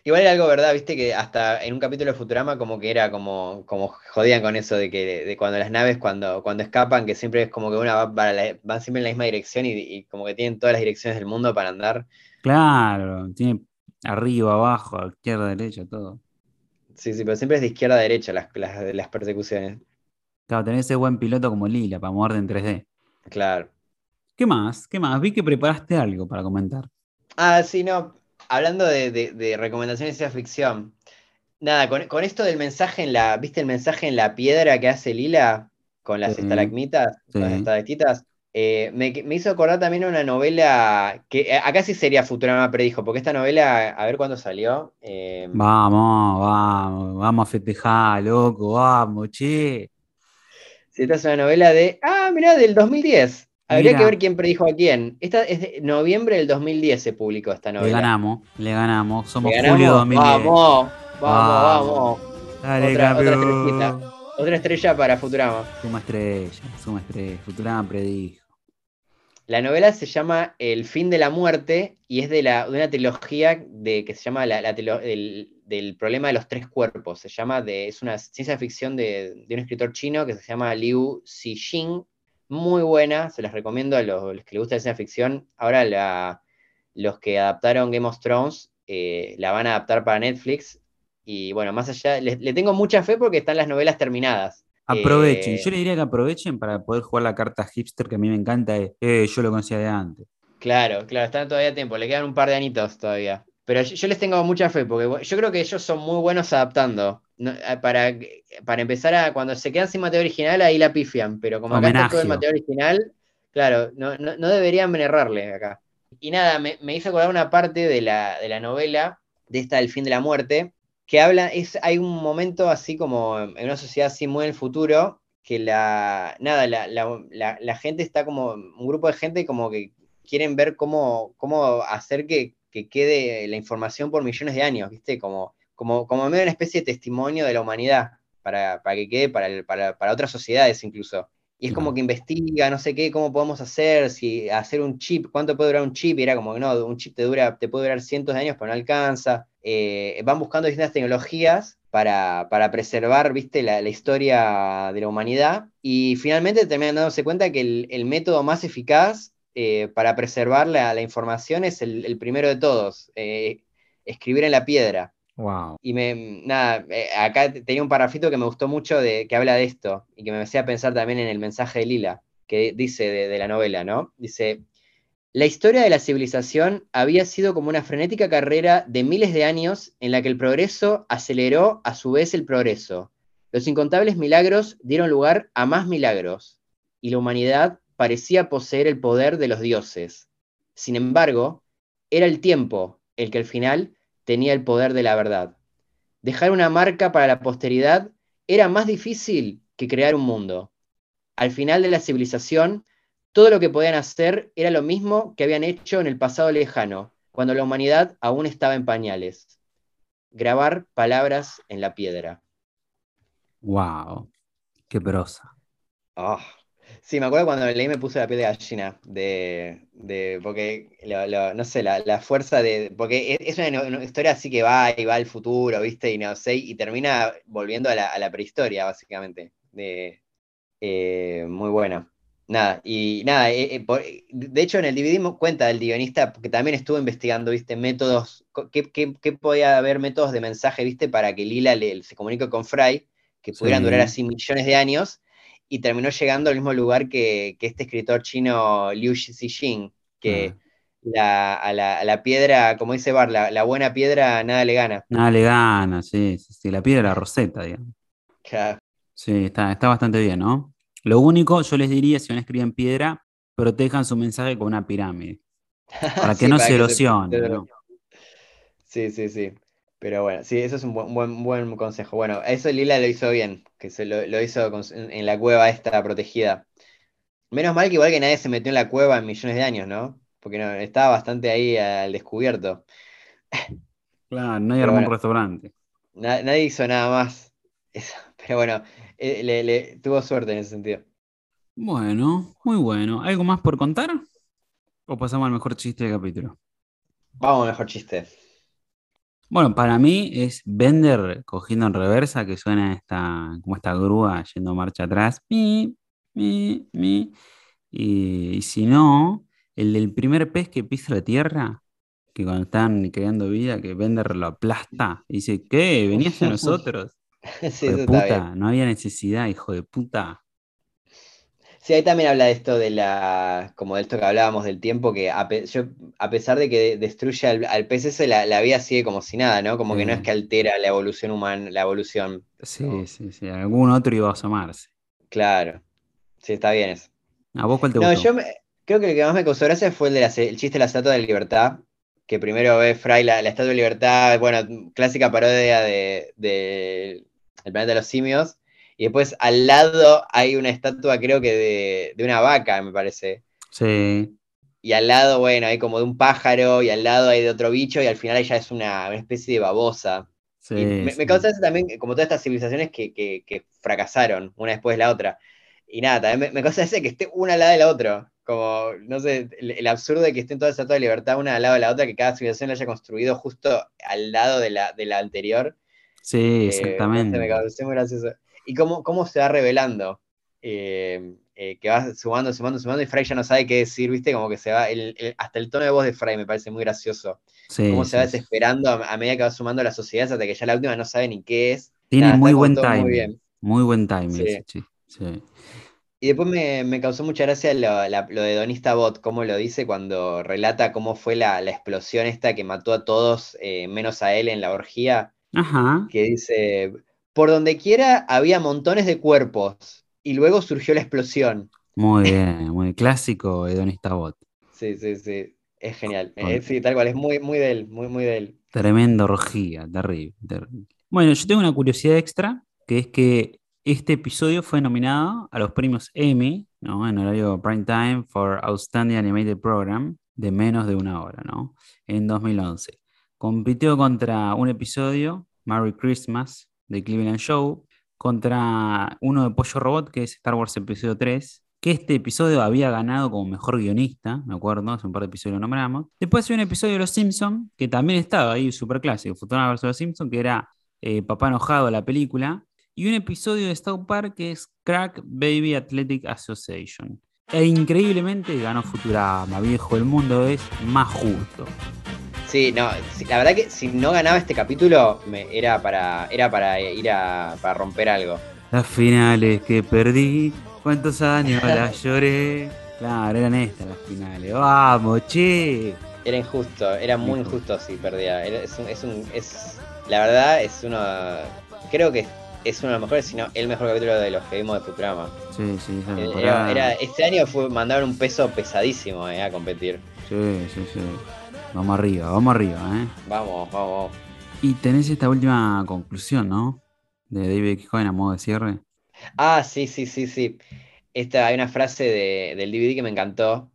B: Igual era algo verdad, viste que hasta en un capítulo de Futurama como que era como, como jodían con eso de que de cuando las naves cuando, cuando escapan, que siempre es como que una va para la- van siempre en la misma dirección y, y como que tienen todas las direcciones del mundo para andar.
A: Claro, tiene arriba, abajo, izquierda, derecha, todo.
B: Sí, sí, pero siempre es de izquierda a derecha las, las, las persecuciones.
A: Claro, tenés ese buen piloto como Lila para moverte en 3D.
B: Claro.
A: ¿Qué más? ¿Qué más? Vi que preparaste algo para comentar.
B: Ah, sí, no. Hablando de, de- de recomendaciones de ciencia ficción. Nada, con, con esto del mensaje en la. ¿Viste el mensaje en la piedra que hace Lila? Con las
A: Sí,
B: estalagmitas, con las estalactitas. Eh, me, me hizo acordar también una novela que eh, acá sí sería Futurama predijo, porque esta novela, a ver cuándo salió. eh,
A: Vamos, vamos, vamos a festejar, loco, vamos, che.
B: esta es una novela de. Ah, mirá, del 2010. Habría que ver quién predijo a quién. Esta es de noviembre del 2010 se publicó esta
A: Le
B: novela.
A: ganamos, le ganamos. Somos
B: ¿Le ganamos?
A: julio 2010.
B: Vamos, vamos,
A: Vamos.
B: vamos.
A: Dale,
B: Otra- otra
A: campeón.
B: estrellita. Otra estrella para Futurama.
A: Suma estrella, suma estrella. Futurama predijo.
B: La novela se llama El fin de la muerte y es de, la, de una trilogía de, que se llama la, la trilo- del, problema de los tres cuerpos. Se llama de, es una ciencia ficción de, de un escritor chino que se llama Liu Cixin. Muy buena, se las recomiendo a los, los que les gusta la ciencia ficción. Ahora la- los que adaptaron Game of Thrones eh, la van a adaptar para Netflix. Y bueno, más allá, le, le tengo mucha fe porque están las novelas terminadas.
A: Aprovechen.
B: Eh,
A: Yo le diría que aprovechen para poder jugar la carta hipster que a mí me encanta. Eh, yo lo conocía de antes.
B: Claro, claro, están todavía a tiempo, le quedan un par de añitos todavía. Pero yo, yo les tengo mucha fe, porque yo creo que ellos son muy buenos adaptando. No, eh, para, para empezar a, cuando se quedan sin material original, ahí la pifian, pero como acá está todo el
A: Homenagio.
B: material original, claro, no, no, no deberían errarle acá. Y nada, me, me hizo acordar una parte de la, de la novela, de esta del fin de la muerte, que habla, es, hay un momento así como en una sociedad así muy en el futuro, que la, nada, la, la- la- la gente está como, un grupo de gente como que quieren ver cómo, cómo hacer que, que quede la información por millones de años, ¿viste? Como, como, como medio una especie de testimonio de la humanidad, para, para que quede para, el- para, para otras sociedades incluso. Y es como que investiga, no sé qué, cómo podemos hacer, si hacer un chip, cuánto puede durar un chip, y era como que no, un chip te dura, te puede durar cientos de años, pero no alcanza. eh, van buscando distintas tecnologías para, para preservar, viste, la, la historia de la humanidad y finalmente terminan dándose cuenta que el, el método más eficaz eh, para preservar la, la información es el, el primero de todos, eh, escribir en la piedra.
A: Wow.
B: Y me, nada, eh, acá tenía un parrafito que me gustó mucho de, que habla de esto y que me hacía pensar también en el mensaje de Lila, que dice de, de la novela, ¿no? Dice, la historia de la civilización había sido como una frenética carrera de miles de años en la que el progreso aceleró a su vez el progreso. Los incontables milagros dieron lugar a más milagros, y la humanidad parecía poseer el poder de los dioses. Sin embargo, era el tiempo el que al final tenía el poder de la verdad. Dejar una marca para la posteridad era más difícil que crear un mundo. Al final de la civilización, todo lo que podían hacer era lo mismo que habían hecho en el pasado lejano, cuando la humanidad aún estaba en pañales. Grabar palabras en la piedra.
A: Wow. Qué prosa.
B: Oh. Sí, me acuerdo cuando leí me puse la piel de gallina, de, de porque, lo, lo, no sé, la, la, fuerza de, porque e, es una, una, historia así que va y va al futuro, ¿viste? Y no sé, y termina volviendo a la, a la prehistoria, básicamente. De, eh, muy buena. Nada, y nada, eh, eh, por, de hecho en el DVD cuenta del guionista, porque también estuvo investigando, ¿viste? Métodos, ¿qué, qué, qué podía haber métodos de mensaje, ¿viste? Para que Lila le, se comunique con Fry, que pudieran sí. durar así millones de años y terminó llegando al mismo lugar que, que este escritor chino Liu Xixing, que ah. la, a, la, a, la, piedra, como dice Bar, la, la, buena piedra nada le gana.
A: Nada le gana, sí, sí, la piedra la roseta, digamos.
B: Claro.
A: Sí, está, está bastante bien, ¿no? Lo único, yo les diría, si van a escribir en piedra, protejan su mensaje con una pirámide. Para que sí, no para se erosione. Se... ¿no?
B: Sí, sí, sí. Pero bueno, sí, eso es un buen, buen, buen consejo. Bueno, eso Lila lo hizo bien, que se lo, lo hizo con, en la cueva esta protegida. Menos mal que igual que nadie se metió en la cueva en millones de años, ¿no? Porque no, estaba bastante ahí al descubierto.
A: Claro, nadie armó bueno, un restaurante.
B: Na, nadie hizo nada más. Eso. Pero bueno, eh, le, le, tuvo suerte en ese sentido.
A: Bueno, muy bueno. ¿Algo más por contar? ¿O pasamos al mejor chiste del capítulo?
B: Vamos al mejor chiste.
A: Bueno, para mí es Bender cogiendo en reversa, que suena esta, como esta grúa yendo marcha atrás. Mi, mi, mi. Y, y, si no, el del primer pez que pisa la tierra, que cuando están creando vida, que Bender lo aplasta. Y dice, ¿qué? ¿Venías a nosotros?
B: sí,
A: de puta, no había necesidad, hijo de puta.
B: Sí, ahí también habla de esto de la, como de esto que hablábamos del tiempo, que a, pe yo, a pesar de que destruye al, al ese, la, la, vida sigue como si nada, ¿no? Como que no es que altera la evolución humana, la evolución.
A: Sí, ¿no? sí, sí, algún otro iba a asomarse.
B: Claro, sí, está bien eso.
A: ¿A vos cuál te
B: no,
A: gustó?
B: yo me, creo que el que más me causó gracia fue el, de la, el chiste de la estatua de la libertad, que primero ve Fry la, la estatua de libertad, bueno, clásica parodia de, de El planeta de los simios, y después al lado hay una estatua, creo que de, de, una vaca, me parece.
A: Sí.
B: Y al lado, bueno, hay como de un pájaro, y al lado hay de otro bicho, y al final ella es una, una especie de babosa. Sí, me, sí. me, causa eso también, como todas estas civilizaciones que, que, que, fracasaron, una después de la otra. Y nada, también me, me causa ese que esté una al lado de la otra. Como, no sé, el, el absurdo de que estén todas estatuas de libertad una al lado de la otra, que cada civilización la haya construido justo al lado de la, de la anterior.
A: Sí, exactamente.
B: Eh, me causó muy gracioso y cómo, cómo se va revelando. Eh, eh, que va sumando, sumando, sumando, y Fry ya no sabe qué decir, ¿viste? Como que se va, el, el, hasta el tono de voz de Fry me parece muy gracioso.
A: Sí,
B: cómo se va desesperando a, a, medida que va sumando la sociedad hasta que ya la última no sabe ni qué es.
A: Tiene Nada, muy buen timing. Muy, bien. muy buen timing.
B: Y después me, me, causó mucha gracia lo, la, lo, de Donista Bot, cómo lo dice cuando relata cómo fue la, la explosión esta que mató a todos, eh, menos a él en la orgía.
A: Ajá.
B: Que dice, por donde quiera había montones de cuerpos y luego surgió la explosión.
A: Muy bien, muy clásico Hedonista Bot.
B: Sí, sí, sí, es genial. Eh, sí, tal cual, es muy, muy de él, muy, muy de él.
A: Tremendo terrible, terrible. Bueno, yo tengo una curiosidad extra, que es que este episodio fue nominado a los premios Emmy, ¿no? En horario prime time for Outstanding Animated Program, de menos de una hora, ¿no? En 2011. Compitió contra un episodio, Merry Christmas, de Cleveland Show contra uno de Pollo Robot, que es Star Wars Episodio 3, que este episodio había ganado como mejor guionista, me acuerdo, hace un par de episodios lo nombramos. Después hay un episodio de Los Simpsons, que también estaba ahí, súper clásico, Futurama vs. Los Simpsons, que era eh, Papá Enojado, la película. Y un episodio de South Park que es Crack Baby Athletic Association. E increíblemente ganó Futurama, viejo, el mundo es más justo.
B: Sí, no, la verdad que si no ganaba este capítulo me- era para era para ir a para romper algo.
A: Las finales que perdí, cuántos años las lloré. Claro, eran estas las finales. Vamos, che.
B: Era injusto, era muy injusto si perdía. Es un, es un, es, la verdad es uno, creo que es uno de los mejores, si no el mejor capítulo de los que vimos de Futurama.
A: Sí, sí,
B: Eh. Era, era- este año fue mandar un peso pesadísimo eh, a competir.
A: Sí, sí, sí. Vamos arriba, vamos arriba, ¿eh?
B: Vamos, vamos.
A: Y tenés esta última conclusión, ¿no? De David. Cohen a modo de cierre.
B: Ah, sí, sí, sí, sí. Esta, hay una frase de- del DVD que me encantó,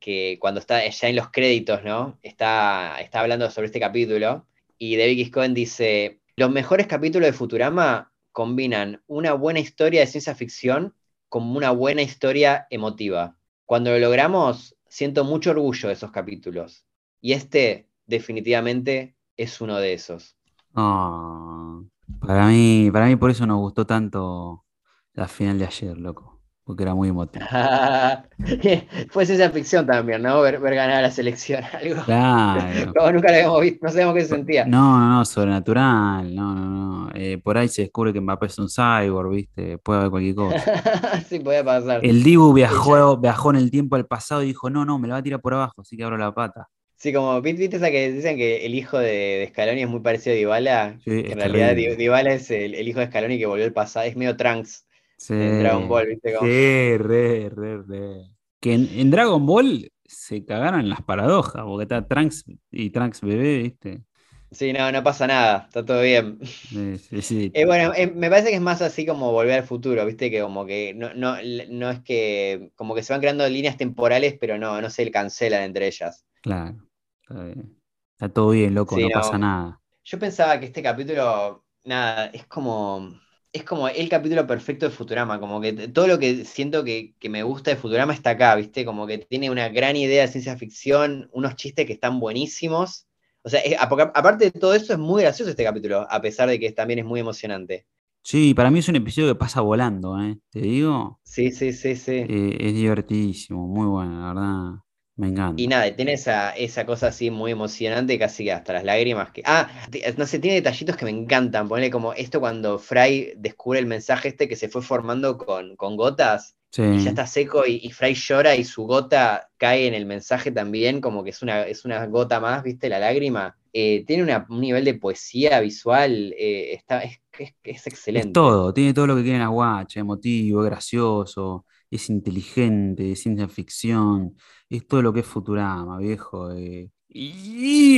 B: que cuando está ya en los créditos, ¿no? Está, está hablando sobre este capítulo, y David. Cohen dice, los mejores capítulos de Futurama combinan una buena historia de ciencia ficción con una buena historia emotiva. Cuando lo logramos, siento mucho orgullo de esos capítulos. Y este, definitivamente, es uno de esos.
A: Ah, para mí, para mí por eso nos gustó tanto la final de ayer, loco. Porque era muy emotivo.
B: Fue ciencia ficción también, ¿no? Ver, ver ganar a la selección, algo.
A: Claro.
B: No, nunca lo habíamos visto, no sabíamos qué se sentía.
A: No, no, no, sobrenatural. No, no, no. Eh, por ahí se descubre que Mbappé es un cyborg, ¿viste? Puede haber cualquier cosa.
B: sí, podía pasar.
A: El Dibu viajó, viajó en el tiempo al pasado y dijo, no, no, me la va a tirar por abajo, así que abro la pata.
B: Sí, como, ¿viste esa que dicen que el hijo de, de Scaloni es muy parecido a Dybala?
A: Sí,
B: en realidad Di-. Dybala es el, el hijo de Scaloni que volvió al pasado, es medio Trunks
A: Sí,
B: en Dragon Ball, ¿viste? Como-
A: sí, re, re, re. Que en, en Dragon Ball se cagaron las paradojas, porque está Trunks y Trunks bebé, ¿viste?
B: Sí, no, no pasa nada, está todo bien.
A: Sí, sí, sí.
B: Eh, bueno, eh, me parece que es más así como volver al futuro, ¿viste? Que como que no, no, no es que, como que se van creando líneas temporales, pero no, no se cancelan entre ellas.
A: Claro. Está bien. Está todo bien, loco,
B: Sí,
A: no
B: no.
A: pasa nada.
B: Yo pensaba que este capítulo, nada, es como, es como el capítulo perfecto de Futurama, como que todo lo que siento que, que me gusta de Futurama está acá, ¿viste? Como que tiene una gran idea de ciencia ficción, unos chistes que están buenísimos. O sea, es- aparte de todo eso, es muy gracioso este capítulo, a pesar de que también es muy emocionante.
A: Sí, para mí es un episodio que pasa volando, ¿eh? Te digo,
B: Sí, sí, sí, sí.
A: eh, es divertidísimo, muy bueno, la verdad. Me encanta.
B: Y nada, tiene esa, esa cosa así muy emocionante, casi hasta las lágrimas que. Ah, ti- no sé, tiene detallitos que me encantan. Ponele como esto cuando Fry descubre el mensaje este que se fue formando con, con gotas
A: Sí.
B: y ya está seco y, y Fry llora y su gota cae en el mensaje también, como que es una, es una gota más, ¿viste? La lágrima. Eh, tiene una- un nivel de poesía visual, eh, está, es, es, es excelente.
A: Es todo, tiene todo lo que quieren las guachas, emotivo, es gracioso, es inteligente, es ciencia ficción, es todo lo que es Futurama, viejo. eh. Y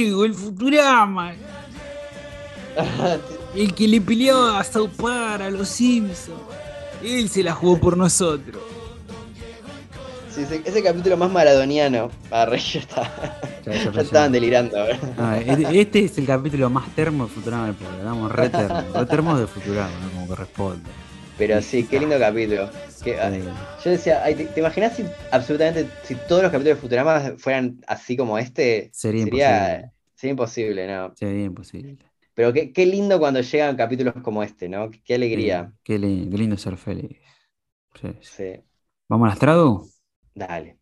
A: digo, el Futurama, el que le peleó a South Park, a los Simpsons, él se la jugó por nosotros.
B: Sí, ese, ese capítulo más maradoniano. Arre, ya está.
A: Ya, ya,
B: Ya
A: ya.
B: estaban delirando.
A: Ah, este, este es el capítulo más termo de Futurama del podcast, estamos re termos, re termos de Futurama, ¿no? como corresponde.
B: Pero sí, qué lindo capítulo. Ah, Yo decía, ay, ¿te, te imaginas si absolutamente, si todos los capítulos de Futurama fueran así como este?
A: Sería
B: Sería,
A: imposible.
B: sería imposible, ¿no?
A: Sería imposible.
B: Pero qué, qué lindo cuando llegan capítulos como este, ¿no? Qué alegría.
A: Qué, lindo, qué lindo ser feliz. Sí, sí. ¿Vamos a las tradu?
B: dale.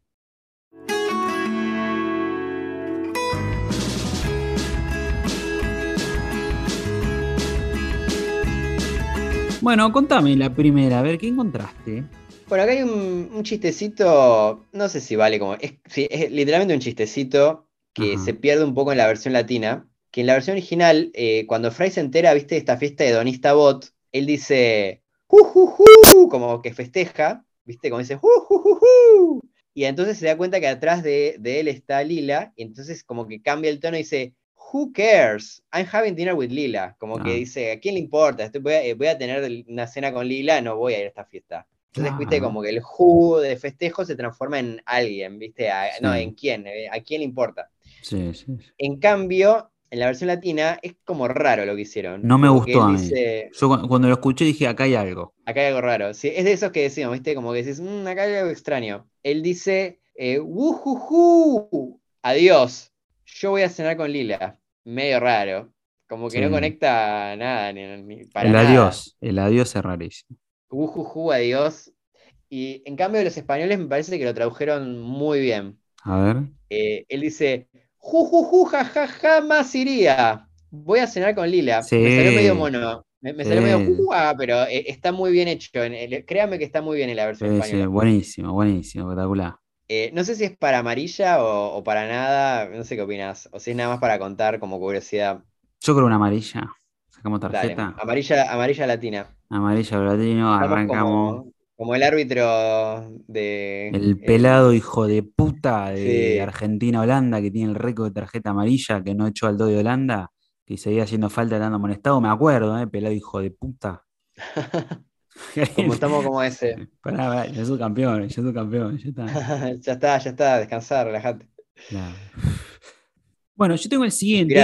A: Bueno, contame la primera, a ver, ¿qué encontraste?
B: Bueno, acá hay un, un chistecito, no sé si vale como. Es, sí, es literalmente un chistecito que
A: Ajá.
B: se pierde un poco en la versión latina. Que en la versión original, eh, cuando Fry se entera, viste, de esta fiesta de Donista Bot, él dice, "Ju, ju, ju", como que festeja, viste, como dice, "Ju, ju, ju, ju". Y entonces se da cuenta que atrás de, de él está Lila, y entonces como que cambia el tono y dice, Who cares? I'm having dinner with Lila. Como que
A: Ah.
B: dice, ¿a quién le importa? Estoy- voy, a, eh, voy a tener una cena con Lila, no voy a ir a esta fiesta. Entonces, viste,
A: Claro.
B: como que el who de festejo se transforma en alguien, viste, A- no, en quién, Eh, a quién le importa.
A: Sí, sí.
B: En cambio, en la versión latina es como raro lo que hicieron.
A: No me
B: Como
A: gustó a mí.
B: dice,
A: Yo cu- cuando lo escuché dije, acá hay algo.
B: acá hay algo raro. Sí, es de esos que decimos, ¿viste? Como que decís, "Mm, acá hay algo extraño. Él dice, eh, "Wujujú, adiós, yo voy a cenar con Lila. Medio raro. Como que no conecta nada, ni, ni para
A: el
B: nada.
A: adiós, el adiós es rarísimo.
B: Ujujú, adiós. Y en cambio los españoles me parece que lo tradujeron muy bien.
A: A ver.
B: Eh, él dice, jujuju, jajaja, más iría. Voy a cenar con Lila.
A: Sí.
B: Me salió medio mono. Me, me salió medio jujua, pero eh, está muy bien hecho. En el- créame que está muy bien en la versión española.
A: buenísimo, buenísimo, espectacular.
B: Eh, no sé si es para amarilla o, o para nada. No sé qué opinas. O si es nada más para contar como curiosidad.
A: Yo creo una amarilla. Sacamos
B: Dale,
A: tarjeta.
B: amarilla, amarilla latina.
A: Amarilla latino, arrancamos.
B: como, como el árbitro de.
A: El pelado hijo de puta de
B: Sí.
A: Argentina-Holanda que tiene el récord de tarjeta amarilla que no echó al 2 de Holanda, que seguía haciendo falta dando amonestado, me acuerdo, ¿eh? pelado hijo de puta.
B: como estamos como ese.
A: Pará, pará, yo soy campeón, yo soy campeón, ya está.
B: ya está, ya está, descansar, relajate.
A: Claro. Bueno, yo tengo el siguiente.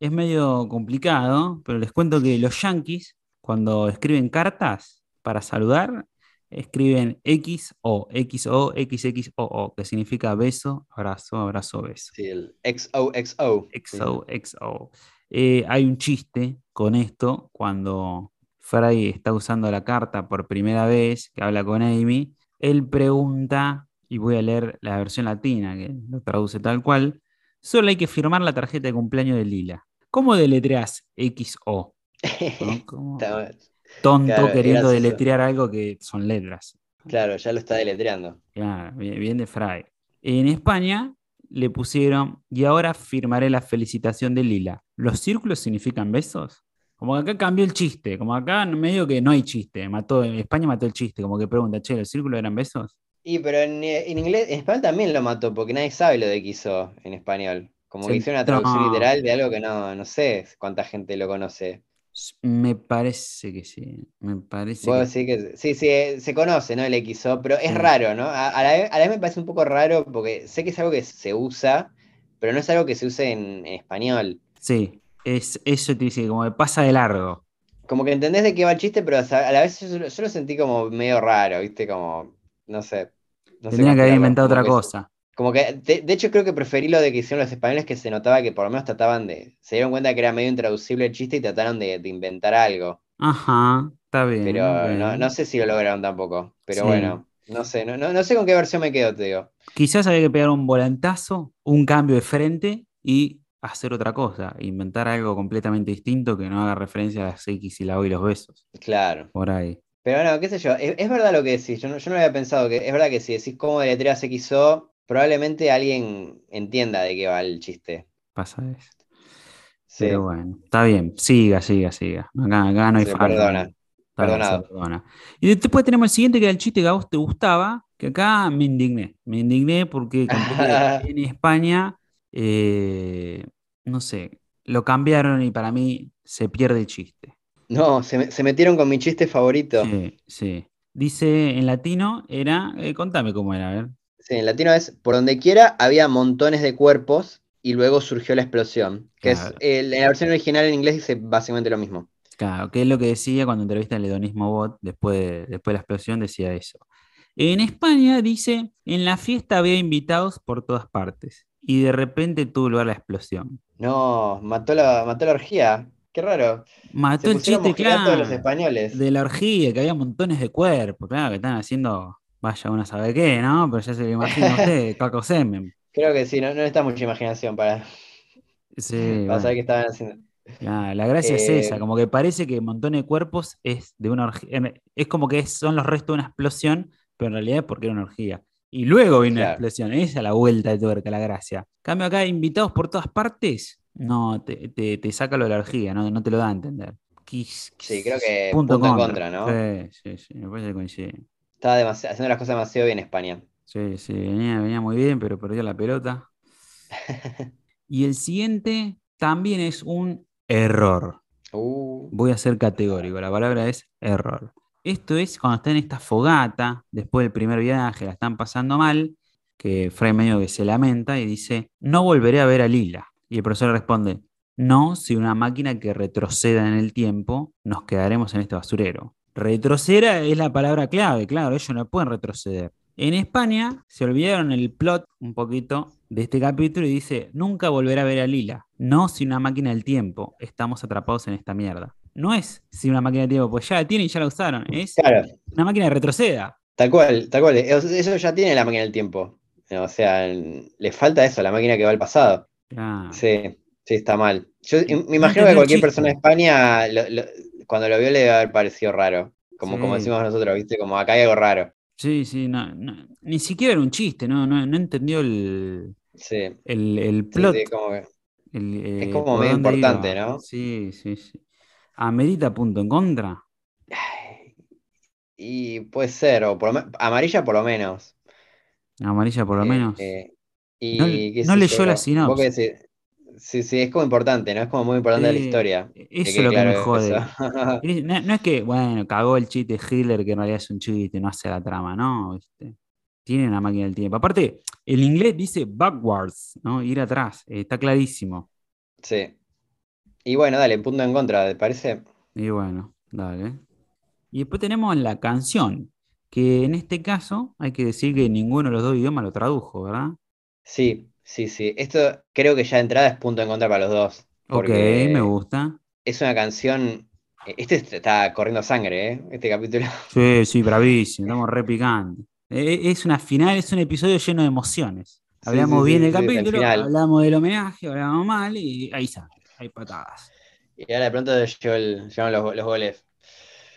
A: Es medio complicado, pero les cuento que los yankees, cuando escriben cartas para saludar, escriben XO, XO, XXOO, que significa beso, abrazo, abrazo, beso.
B: Sí, el XOXO.
A: XO, XO. Eh, hay un chiste con esto cuando Fry está usando la carta por primera vez, que habla con Amy. Él pregunta, y voy a leer la versión latina, que lo traduce tal cual. Solo hay que firmar la tarjeta de cumpleaños de Lila. ¿Cómo deletreas XO? ¿no? Tonto
B: Claro,
A: queriendo deletrear algo que son letras.
B: Claro, ya lo está deletreando.
A: Claro, bien, bien de Fry. En España le pusieron, y ahora firmaré la felicitación de Lila. ¿Los círculos significan besos? Como que acá cambió el chiste, como acá medio que no hay chiste. Mató, en España mató el chiste, como que pregunta, che, ¿los círculos eran besos?
B: Y pero en, en inglés, en español también lo mató, porque nadie sabe lo de quiso en español. Como que
A: Sí,
B: hicieron una traducción
A: no.
B: literal de algo que no, no sé cuánta gente lo conoce.
A: Me parece que sí, me parece que
B: decir que sí, sí, eh, se conoce, ¿no? El XO, pero es
A: Sí.
B: raro, ¿no? A, a la vez, a la vez me parece un poco raro porque sé que es algo que se usa, pero no es algo que se use en, en español.
A: Sí, es, eso te dice, como que pasa de largo.
B: Como que entendés de qué va el chiste, pero a la vez yo, yo lo sentí como medio raro, ¿viste? Como, no sé. No
A: Tendría que haber inventado otra cosa.
B: Como que, de, de hecho, creo que preferí lo de que hicieron los españoles, que se notaba que por lo menos trataban de. Se dieron cuenta que era medio intraducible el chiste y trataron de, de inventar algo.
A: Ajá, está bien.
B: Pero no, no sé si lo lograron tampoco. Pero
A: Sí.
B: bueno, no sé, no, no, no sé con qué versión me quedo, te digo.
A: Quizás había que pegar un volantazo, un cambio de frente y hacer otra cosa, inventar algo completamente distinto que no haga referencia a las X y la O y los besos.
B: Claro.
A: Por ahí.
B: Pero bueno, qué sé yo, es, es verdad lo que decís. Yo no, yo no había pensado que. Es verdad que si decís cómo deletreas XO, probablemente alguien entienda de qué va el chiste.
A: Pasa eso.
B: Sí.
A: Pero bueno, está bien. Siga, siga, siga. Acá, acá no hay falta.
B: perdona. Perdonado.
A: perdona. Y después tenemos el siguiente, que era el chiste que a vos te gustaba, que acá me indigné. Me indigné porque en España, eh, no sé, lo cambiaron y para mí se pierde el chiste.
B: No, se, me- se metieron con mi chiste favorito.
A: Sí, sí. Dice en latino, era, eh, contame cómo era, a ver.
B: Sí, en latino es por donde quiera había montones de cuerpos y luego surgió la explosión. Que
A: Claro.
B: es el- en la versión original en inglés dice básicamente lo mismo.
A: Claro, que es lo que decía cuando entrevista al hedonismo bot, después de, después de la explosión, decía eso. En España dice, en la fiesta había invitados por todas partes y de repente tuvo lugar la explosión.
B: No, mató la, mató la orgía. Qué raro.
A: Mató
B: Se
A: el chiste, claro,
B: los españoles.
A: de la orgía, que había montones de cuerpos, claro, que están haciendo, vaya uno sabe qué, ¿no? Pero ya se lo imagina usted, caco semen.
B: Creo que sí, no, no necesita mucha imaginación para,
A: Sí,
B: para
A: bueno.
B: saber qué estaban haciendo.
A: La, la gracia es
B: Eh,
A: esa, como que parece que un montón de cuerpos es de una orgía, es como que son los restos de una explosión, pero en realidad es porque era una orgía. Y luego vino la explosión, esa es la vuelta de tuerca, la gracia. Cambio acá, invitados por todas partes, no, te, te- te saca lo de la orgía, no, no te lo da a entender. Quis-
B: Sí, creo que
A: punto,
B: punto en
A: contra,
B: contra, ¿no?
A: Sí, sí, sí, me parece que coincide.
B: Estaba haciendo las cosas demasiado bien España.
A: Sí, sí, venía, venía muy bien, pero perdió la pelota. Y el siguiente también es un error.
B: Uh,
A: Voy a ser categórico, la palabra es error. Esto es cuando están en esta fogata, después del primer viaje, la están pasando mal, que Frey medio que se lamenta y dice, no volveré a ver a Lila. Y el profesor responde, No, si una máquina que retroceda en el tiempo, nos quedaremos en este basurero. Retroceder es la palabra clave, claro, ellos no pueden retroceder. En España se olvidaron el plot un poquito de este capítulo y dice, nunca volverá a ver a Lila. No si una máquina del tiempo, estamos atrapados en esta mierda. No es si una máquina del tiempo, pues ya la tienen y ya la usaron. Es
B: Claro,
A: una máquina de retroceda.
B: tal cual, tal cual. Eso ya tiene la máquina del tiempo. O sea, le falta eso, la máquina que va al pasado.
A: Claro.
B: Sí, sí, está mal. Yo me
A: No
B: imagino que cualquier persona de España, lo- lo- cuando lo vio, le debe haber parecido raro. Como, como decimos nosotros, ¿viste? Como acá hay algo raro.
A: Sí, sí, no, no, ni siquiera era un chiste, no, no, no entendió el,
B: Sí,
A: el, el plot.
B: sí, como que-
A: el,
B: Es
A: eh,
B: como medio importante,
A: iba.
B: ¿no?
A: Sí, sí, sí. ¿Amerita punto en contra?
B: Y puede ser, o por lo amarilla por lo menos.
A: Amarilla por lo
B: Eh,
A: menos.
B: eh,
A: No-
B: y
A: no
B: sé
A: leyó la sinopsis.
B: decís. Sí, sí, es como importante, ¿no? Es como muy importante de la
A: Sí,
B: historia.
A: Eso es lo que me jode. No, no es que, bueno, cagó el chiste Hitler, que en realidad es un chiste, no hace la trama, ¿no? ¿Viste? Tiene una máquina del tiempo. Aparte, el inglés dice backwards, ¿no? Ir atrás, eh, está clarísimo.
B: Sí. Y bueno, dale, punto en contra, ¿te parece?
A: Y bueno, dale. Y después tenemos la canción, que en este caso hay que decir que ninguno de los dos idiomas lo tradujo, ¿verdad?
B: Sí, sí, sí. Esto creo que ya de entrada es punto en contra para los dos.
A: Ok, me gusta.
B: es una canción. Este est- está corriendo sangre, ¿eh? Este capítulo.
A: Sí, sí, bravísimo, estamos re picantes. Eh, Es una final, es un episodio lleno de emociones. Hablamos
B: sí,
A: bien del
B: sí,
A: capítulo, hablamos del homenaje, hablamos mal y ahí sale, hay patadas.
B: Y ahora de pronto llegó el- llegaron los, los goles.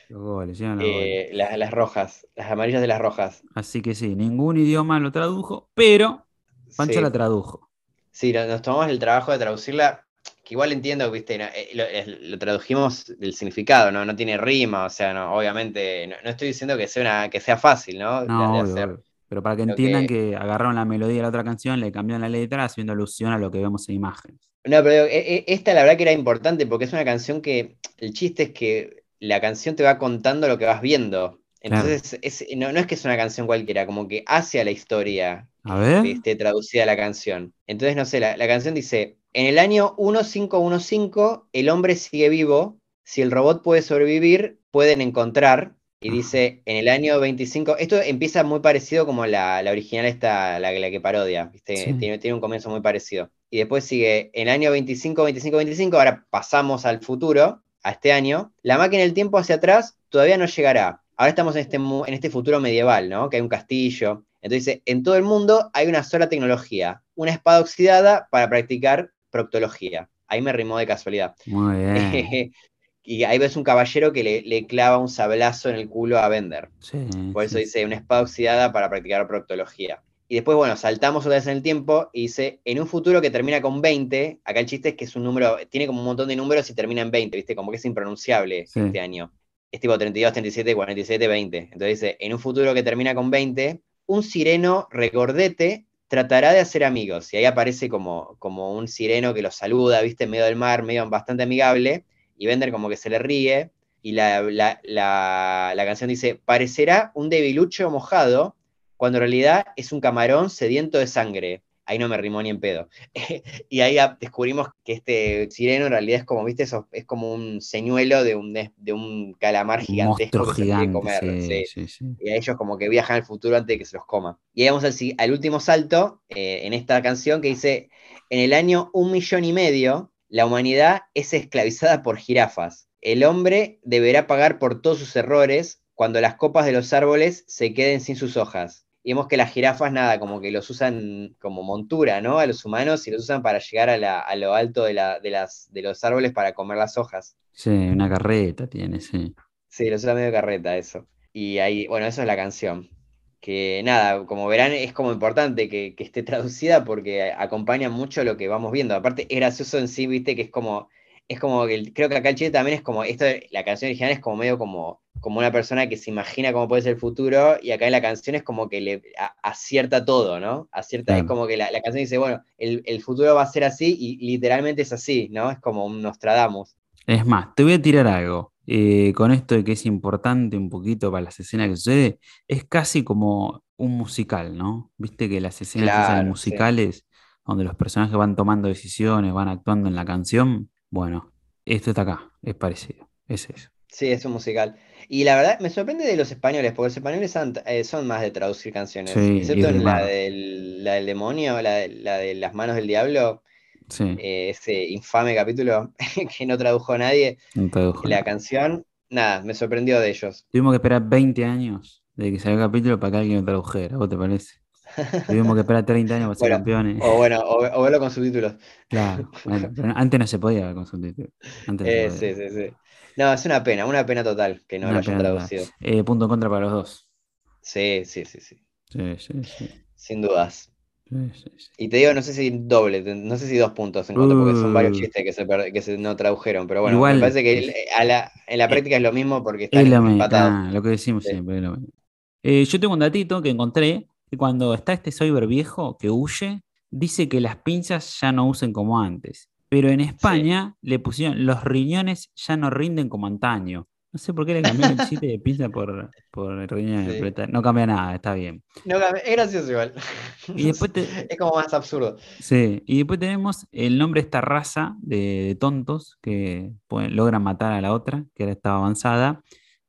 A: Los goles, llegan los goles.
B: Eh, las, las rojas, las amarillas de las rojas.
A: Así que sí, ningún idioma lo tradujo, pero Pancho
B: Sí.
A: la tradujo.
B: Sí, no- nos tomamos el trabajo de traducirla, que igual entiendo, viste, no, eh, lo, tradujimos del significado, ¿no? No tiene rima, o sea, no, obviamente, no, no estoy diciendo que sea una, que sea fácil, ¿no? De-
A: No,
B: de
A: obvio,
B: hacer.
A: obvio. Pero para que entiendan
B: que-
A: que agarraron la melodía de la otra canción, le cambiaron la letra haciendo alusión a lo que vemos en imágenes.
B: No, pero eh, eh, esta la verdad que era importante porque es una canción que, el chiste es que la canción te va contando lo que vas viendo. Entonces, es- no, no es que es una canción cualquiera, como que hace a la historia
A: A ver.
B: que esté traducida la canción. Entonces, no sé, la, la canción dice, en el año 1515 el hombre sigue vivo, si el robot puede sobrevivir, pueden encontrar. Y dice, en el año 25, esto empieza muy parecido como la, la original esta, la, la que parodia, ¿viste?
A: Sí.
B: Tiene, tiene un comienzo muy parecido. Y después sigue, en el año 25, 25, 25, ahora pasamos al futuro, a este año. La máquina del tiempo hacia atrás todavía no llegará. Ahora estamos en este, en este futuro medieval, ¿no? Que hay un castillo. Entonces, dice, en todo el mundo hay una sola tecnología, una espada oxidada para practicar proctología. Ahí me rimó de casualidad.
A: Muy bien.
B: y ahí ves un caballero que le, le clava un sablazo en el culo a Bender.
A: Sí,
B: Por eso
A: sí,
B: dice una espada oxidada para practicar proctología. Y después, bueno, saltamos otra vez en el tiempo y dice, en un futuro que termina con 20, acá el chiste es que es un número, tiene como un montón de números y termina en 20, ¿viste? Como que es impronunciable
A: Sí.
B: este año. Es tipo 32, 37, 47, 20. Entonces dice, en un futuro que termina con 20, un sireno regordete tratará de hacer amigos. Y ahí aparece como, como un sireno que los saluda, ¿viste? En medio del mar, medio bastante amigable. Y Bender como que se le ríe. Y la, la- la- la canción dice, parecerá un debilucho mojado, cuando en realidad es un camarón sediento de sangre. Ahí no me rimó ni en pedo. y ahí descubrimos que este sireno en realidad es como, viste, eso, es como un señuelo de un, de, un calamar gigantesco
A: monstruo
B: que se
A: gigante.
B: comer.
A: sí,
B: sí.
A: sí, sí.
B: Y a ellos como que viajan al futuro antes de que se los coma. Y ahí vamos al, al último salto eh, en esta canción que dice, en el año un millón y medio, la humanidad es esclavizada por jirafas. El hombre deberá pagar por todos sus errores cuando las copas de los árboles se queden sin sus hojas. Y vemos que las jirafas, nada, como que los usan como montura, ¿no? A los humanos y los usan para llegar a, la- a lo alto de, la- de las, de los árboles para comer las hojas.
A: Sí, una carreta tiene, sí.
B: Sí, lo usa medio carreta eso. Y ahí, bueno, eso es la canción. Que nada, como verán, es como importante que, que esté traducida porque acompaña mucho lo que vamos viendo. Aparte, es gracioso en sí, viste, que es como, es como que creo que acá el chiste también es como, esto, la canción original es como medio como, como una persona que se imagina cómo puede ser el futuro, y acá en la canción es como que le a- acierta todo, ¿no? Acierta, es como que la, la canción dice, bueno, el, el futuro va a ser así, y literalmente es así, ¿no? Es como un Nostradamus.
A: Es más, te voy a tirar algo. Eh, con esto de que es importante un poquito para las escenas que sucede, es casi como un musical, ¿no? Viste que las escenas
B: Claro, sí.
A: musicales donde los personajes van tomando decisiones, van actuando en la canción, bueno, esto está acá, es parecido, es eso.
B: Sí, es un musical. Y la verdad, me sorprende de los españoles, porque los españoles son, eh, son más de traducir canciones.
A: Sí,
B: excepto en la del, la del demonio, la de, la de las manos del diablo,
A: Sí,
B: eh, ese infame capítulo que no tradujo nadie,
A: no tradujo
B: la canción, nada, me sorprendió de ellos.
A: Tuvimos que esperar 20 años de que salió el capítulo para que alguien lo tradujera, ¿vos te parece? Tuvimos que esperar 30 años para ser
B: Bueno,
A: campeones.
B: o bueno, o, o verlo con subtítulos.
A: Claro, bueno, pero antes no se podía ver con subtítulos. Antes
B: Eh, sí, sí, sí. No, es una pena, una pena total que no
A: Una
B: lo hayan traducido.
A: Eh, punto en contra para los dos.
B: Sí, sí, sí, sí,
A: Sí, sí, sí.
B: sin dudas.
A: Sí, sí, sí.
B: Y te digo, no sé si doble, no sé si dos puntos en contra, porque son varios chistes que se, per- que se no tradujeron, pero bueno,
A: Igual,
B: me parece que
A: es-
B: a la- en la práctica es lo mismo porque están
A: Es lo,
B: empatados.
A: ah, lo que decimos siempre. lo. Eh, yo tengo un datito que encontré que cuando está este cyber viejo que huye, dice que las pinzas ya no usen como antes. Pero en España le pusieron los riñones ya no rinden como antaño. No sé por qué le cambiaron el chiste de pinza por, por riñones,
B: Sí.
A: pero está- no cambia nada, está bien.
B: No, es gracioso igual.
A: Y después te-
B: Es como más absurdo.
A: Sí, y después tenemos el nombre de esta raza de, de tontos que pueden- logran matar a la otra, que ahora está avanzada,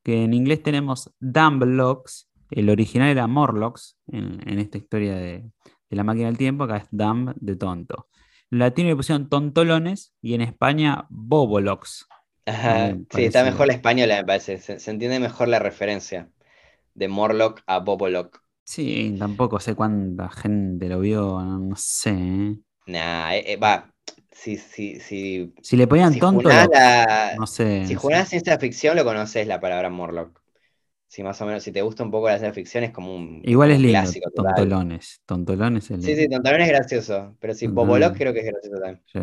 A: que en inglés tenemos Dumbblocks, el original era Morlocks en, en esta historia de, de la máquina del tiempo, acá es Dumb de tonto. En latino le pusieron tontolones y en España Bobolocks.
B: Ajá,
A: Bien,
B: Sí, está mejor la española, me parece. Se, se entiende mejor la referencia de Morlock a Bobolock.
A: Sí, tampoco sé cuánta gente lo vio, no, sé. ¿eh?
B: Nah, eh, eh, va. Si, si, si,
A: Si le ponían
B: si
A: tonto,
B: junás
A: lo-
B: la-
A: no sé.
B: si
A: no sé.
B: junás ciencia ficción, lo conoces la palabra Morlock. Si más o menos, si te gusta un poco la ciencia ficción, es como un,
A: Igual es lindo,
B: clásico total.
A: tontolones. Tontolones es
B: Sí, sí,
A: lindo.
B: Tontalón es gracioso, pero sí,
A: Tontalón.
B: Bobolock creo que es gracioso también.
A: Sí.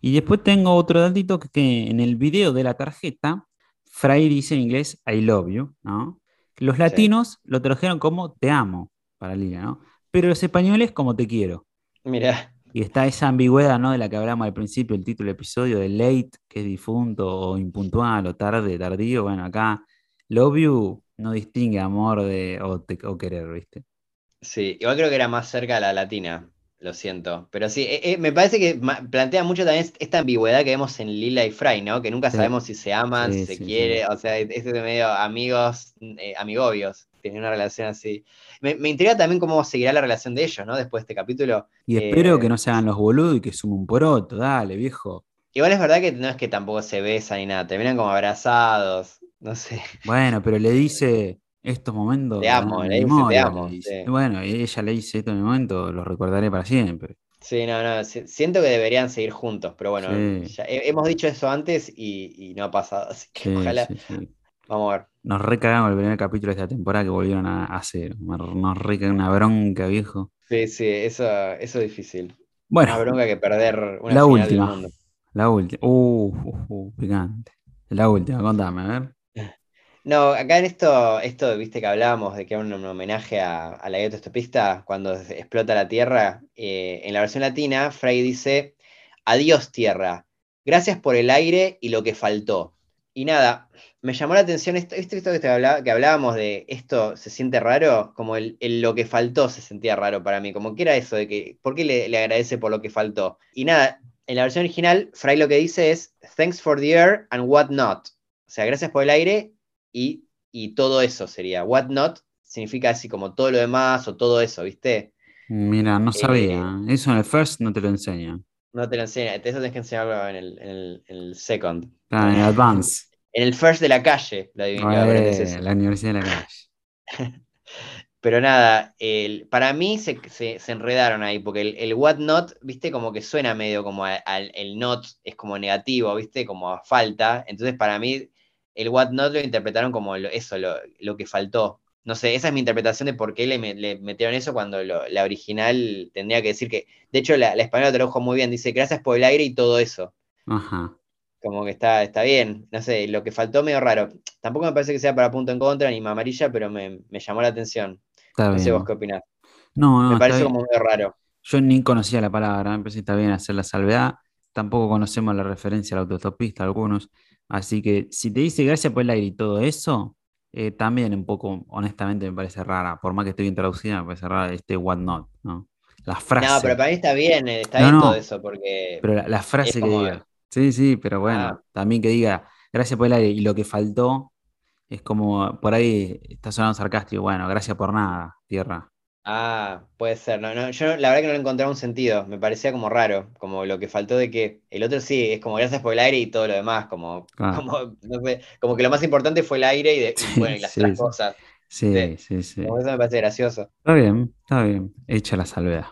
A: Y después tengo otro datito que, que en el video de la tarjeta, Fray dice en inglés I love you, ¿no? Los latinos lo tradujeron como te amo para Lila, ¿no? Pero los españoles como te quiero.
B: Mira,
A: Y está esa ambigüedad, ¿no? De la que hablamos al principio, el título del episodio, de late, que es difunto, o impuntual, o tarde, tardío. Bueno, acá love you no distingue amor de, o, te- o querer, ¿viste?
B: sí, igual creo que era más cerca a la latina, lo siento. Pero sí, eh, eh, me parece que plantea mucho también esta ambigüedad que vemos en Lila y Fry, ¿no? Que nunca
A: Sí.
B: sabemos si se aman,
A: Sí,
B: si se
A: sí,
B: quiere, o sea, es de medio amigos, eh, amigobios, tienen una relación así. Me, me intriga también cómo seguirá la relación de ellos, ¿no? Después de este capítulo.
A: Y espero que no se hagan los boludos y que sumen un poroto, dale, viejo.
B: Igual es verdad que no es que tampoco se besan ni nada, terminan como abrazados, no sé.
A: Bueno, pero le dice estos momentos.
B: Te amo, le dice,
A: memoria,
B: "Te amo",
A: le dice.
B: sí.
A: Y Bueno, ella le dice esto en el momento, lo recordaré para siempre.
B: Sí, no, no, si- siento que deberían seguir juntos, pero bueno,
A: Sí.
B: ya he- hemos dicho eso antes y, y no ha pasado, así que
A: Sí,
B: ojalá, vamos a ver.
A: Nos recagamos el primer capítulo de esta temporada que volvieron a hacer. Nos recagamos una bronca, viejo.
B: Sí, sí, eso, eso es difícil.
A: Bueno,
B: Una bronca que perder una
A: la
B: final
A: última.
B: del mundo.
A: la última. Uh, uh, uh, picante. La última, contame, a ver.
B: No, acá en esto, esto, viste que hablábamos de que era un, homenaje a, la guerra estopista cuando explota la Tierra. eh, en la versión latina, Frey dice: Adiós, Tierra. Gracias por el aire y lo que faltó. Y nada, me llamó la atención esto, ¿viste esto que, te hablaba- que hablábamos de esto se siente raro, como el, el lo que faltó se sentía raro para mí, como que era eso de que, ¿por qué le, le agradece por lo que faltó? Y nada, en la versión original, Fry lo que dice es, thanks for the air and what not. O sea, gracias por el aire y, y todo eso sería. What not significa así como todo lo demás o todo eso, ¿viste?
A: Mira, no
B: Eh,
A: sabía. Eso en el first no te lo enseñan.
B: No te lo enseña, eso tenés que enseñarlo en el, en el- en el second.
A: Claro, en el advance.
B: En el first de la calle, aprendes
A: Eh,
B: eso.
A: la Universidad de la Calle.
B: Pero nada, el- para mí se, se- se enredaron ahí, porque el, el what not, viste, como que suena medio como al el not es como negativo, viste, como a falta. Entonces, para mí, el what not lo interpretaron como lo- eso, lo, lo que faltó. No sé, esa es mi interpretación de por qué le, me- le metieron eso cuando lo- la original tendría que decir que. De hecho, la, la española tradujo muy bien, dice gracias por el aire y todo eso.
A: Ajá.
B: Como que está, está bien. No sé, lo que faltó medio raro. Tampoco me parece que sea para punto en contra ni amarilla, pero me, me llamó la atención.
A: Está
B: No sé vos qué opinás.
A: No, no,
B: Me parece como medio raro.
A: Yo ni conocía la palabra, me parece que está bien hacer la salvedad. Tampoco conocemos la referencia a la autostopista, algunos. Así que si te dice gracias por el aire y todo eso, eh, también un poco, honestamente, me parece rara. Por más que esté bien traducida, me parece rara este what not, ¿no? La frase.
B: No, pero para mí está bien, eh, está
A: No,
B: bien
A: no.
B: todo eso, porque
A: Pero la, la frase que
B: como-
A: diga. Sí, sí, pero bueno,
B: Ah.
A: también que diga, gracias por el aire. Y lo que faltó es como, por ahí está sonando sarcástico. Bueno, gracias por nada, tierra.
B: Ah, puede ser. No, no, yo la verdad que no le encontraba un sentido. Me parecía como raro. Como lo que faltó de que el otro sí, es como gracias por el aire y todo lo demás. Como,
A: Claro.
B: como, no sé, como que lo más importante fue el aire y, de- y bueno, y las
A: sí,
B: otras
A: sí.
B: cosas.
A: Sí,
B: Sí.
A: sí, sí.
B: Como eso me parece gracioso.
A: Está bien, está bien. Hecha la salvedad.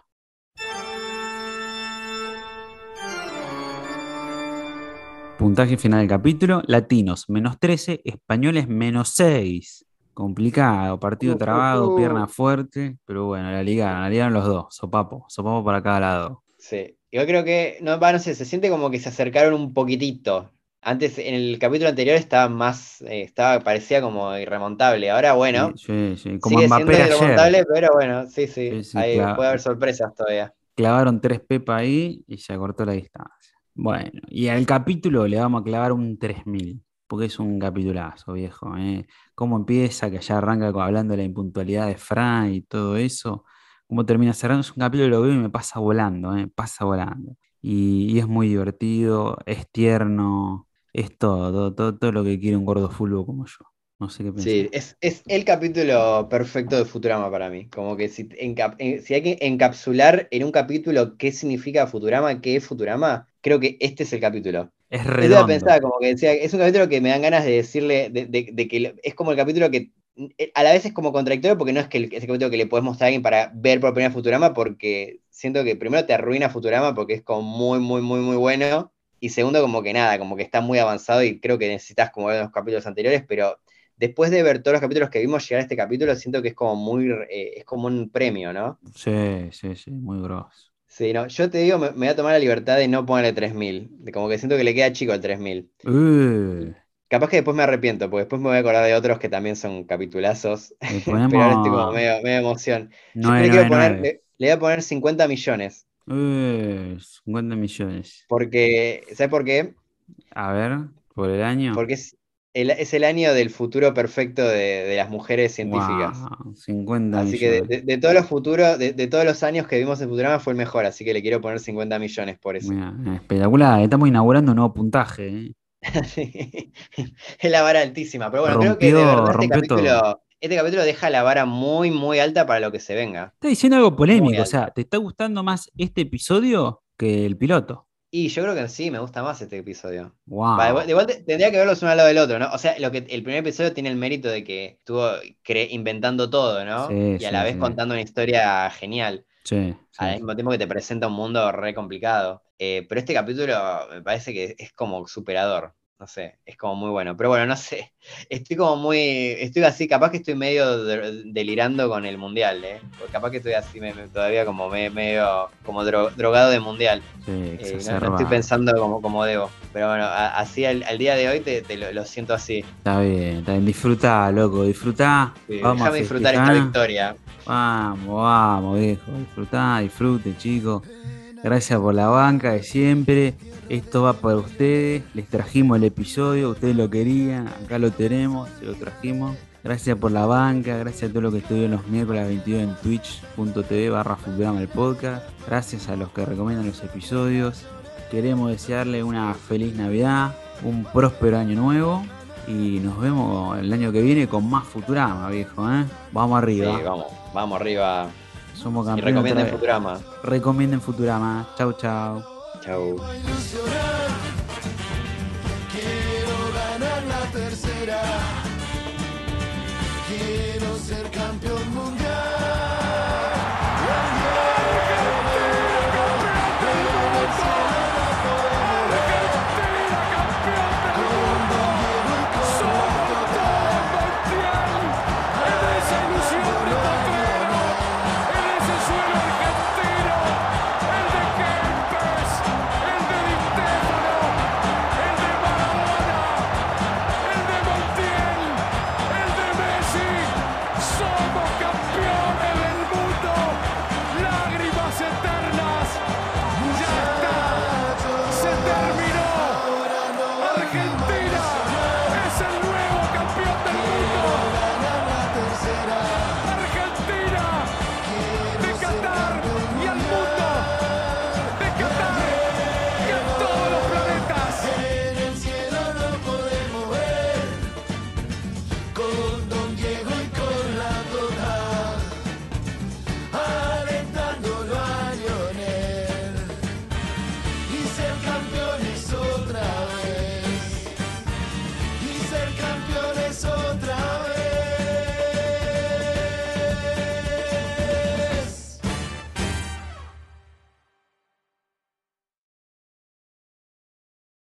A: Puntaje final del capítulo. Latinos, menos 13. Españoles, menos 6. Complicado. Partido trabado, pierna fuerte. Pero bueno, la liga, la ligaron los dos. Sopapo. Sopapo para cada lado.
B: Sí. Yo creo que, no, sé, se siente como que se acercaron un poquitito. Antes, en el capítulo anterior estaba más, eh, estaba, parecía como irremontable. Ahora, bueno,
A: Sí, sí, sí. Como
B: sigue
A: Mbappé
B: siendo
A: ayer.
B: irremontable, pero bueno, sí, sí.
A: Sí, sí,
B: ahí puede haber sorpresas todavía.
A: Clavaron tres pepas ahí y se acortó la distancia. Bueno, y al capítulo le vamos a clavar un 3000, porque es un capitulazo, viejo. ¿eh? Cómo empieza, que ya arranca hablando de la impuntualidad de Fran y todo eso. Cómo termina cerrando, es un capítulo lo veo y me pasa volando, ¿eh? pasa volando. Y, y es muy divertido, es tierno, es todo, todo, todo, todo lo que quiere un gordo fulbo como yo. No sé qué pensar.
B: Sí, es, es el capítulo perfecto de Futurama para mí. Como que si, eh, si hay que encapsular en un capítulo qué significa Futurama, qué es Futurama, creo que este es el capítulo.
A: Es
B: Yo
A: redondo.
B: pensaba como que decía, es un capítulo que me dan ganas de decirle, de, de- de que es como el capítulo que eh, a la vez es como contradictorio porque no es que el- ese capítulo que le puedes mostrar a alguien para ver por primera Futurama, porque siento que primero te arruina Futurama porque es como muy, muy, muy, muy bueno. Y segundo, como que nada, como que está muy avanzado y creo que necesitas como ver los capítulos anteriores, pero después de ver todos los capítulos que vimos llegar a este capítulo, siento que es como muy, eh, es como un premio, ¿no?
A: Sí, sí, sí, muy grosso.
B: Sí, no, yo te digo, me, me voy a tomar la libertad de no ponerle 3000, de como que siento que le queda chico el 3000.
A: Uh,
B: Capaz que después me arrepiento, porque después me voy a acordar de otros que también son capitulazos.
A: le
B: Pero ahora estoy como
A: ponemos
B: medio, medio emoción. Yo quiero poner,
A: nueve.
B: le, le voy a poner 50 millones.
A: Uh, 50 millones.
B: Porque, ¿sabes por qué?
A: A ver, por el año.
B: Porque es el, es el año del futuro perfecto de, de las mujeres científicas.
A: Wow, 50
B: Así que de,
A: millones.
B: de- de todos los futuros, de, todos los años que vimos en Futurama fue el mejor, así que le quiero poner 50 millones por eso.
A: Mira, espectacular. Estamos inaugurando un nuevo puntaje. ¿eh?
B: Es la vara altísima, pero bueno, creo que de
A: Rompió-
B: verdad este
A: rompió
B: capítulo, este capítulo deja la vara muy, muy alta para lo que se venga.
A: Está diciendo algo polémico. O sea, ¿te está gustando más este episodio que el piloto?
B: Y yo creo que en sí me gusta más este episodio.
A: Wow.
B: Igual, de igual te- tendría que verlos uno al lado del otro, ¿no? O sea, lo que, el primer episodio tiene el mérito de que estuvo cre- inventando todo, ¿no?
A: Sí,
B: y a
A: sí,
B: la vez
A: sí.
B: contando una historia genial.
A: Sí,
B: Al mismo tiempo que te presenta un mundo re complicado. Eh, pero este capítulo me parece que es como superador. No sé, es como muy bueno. Pero bueno, no sé. Estoy como muy. Estoy así, capaz que estoy medio de- delirando con el mundial, ¿eh? Porque capaz que estoy así me- me- todavía como me- medio como dro- drogado de mundial.
A: Sí,
B: Eh, no- estoy pensando como, como debo. Pero bueno, a- así al, al día de hoy te, te lo, lo siento así.
A: Está bien, está bien. Disfrutá, loco, disfrutá.
B: Sí,
A: Vamos a
B: disfrutar esta victoria.
A: Vamos, vamos, viejo. Disfrutá, disfruten, chicos. Gracias por la banca de siempre. Esto va para ustedes. Les trajimos el episodio, ustedes lo querían. Acá lo tenemos, se lo trajimos. Gracias por la banca, gracias a todos los que estuvieron los miércoles a las 22 en twitch.tv barra Futurama el podcast. Gracias a los que recomiendan los episodios. Queremos desearle una feliz Navidad, un próspero año nuevo. Y nos vemos el año que viene con más Futurama, viejo. ¿eh? Vamos
B: Sí,
A: arriba.
B: vamos, vamos arriba.
A: Somos
B: Y
A: campeones.
B: recomienden
A: otra vez.
B: Futurama.
A: Recomienden Futurama. Chau, chau.
B: Chau.
D: Quiero ganar la tercera. Quiero ser campeón.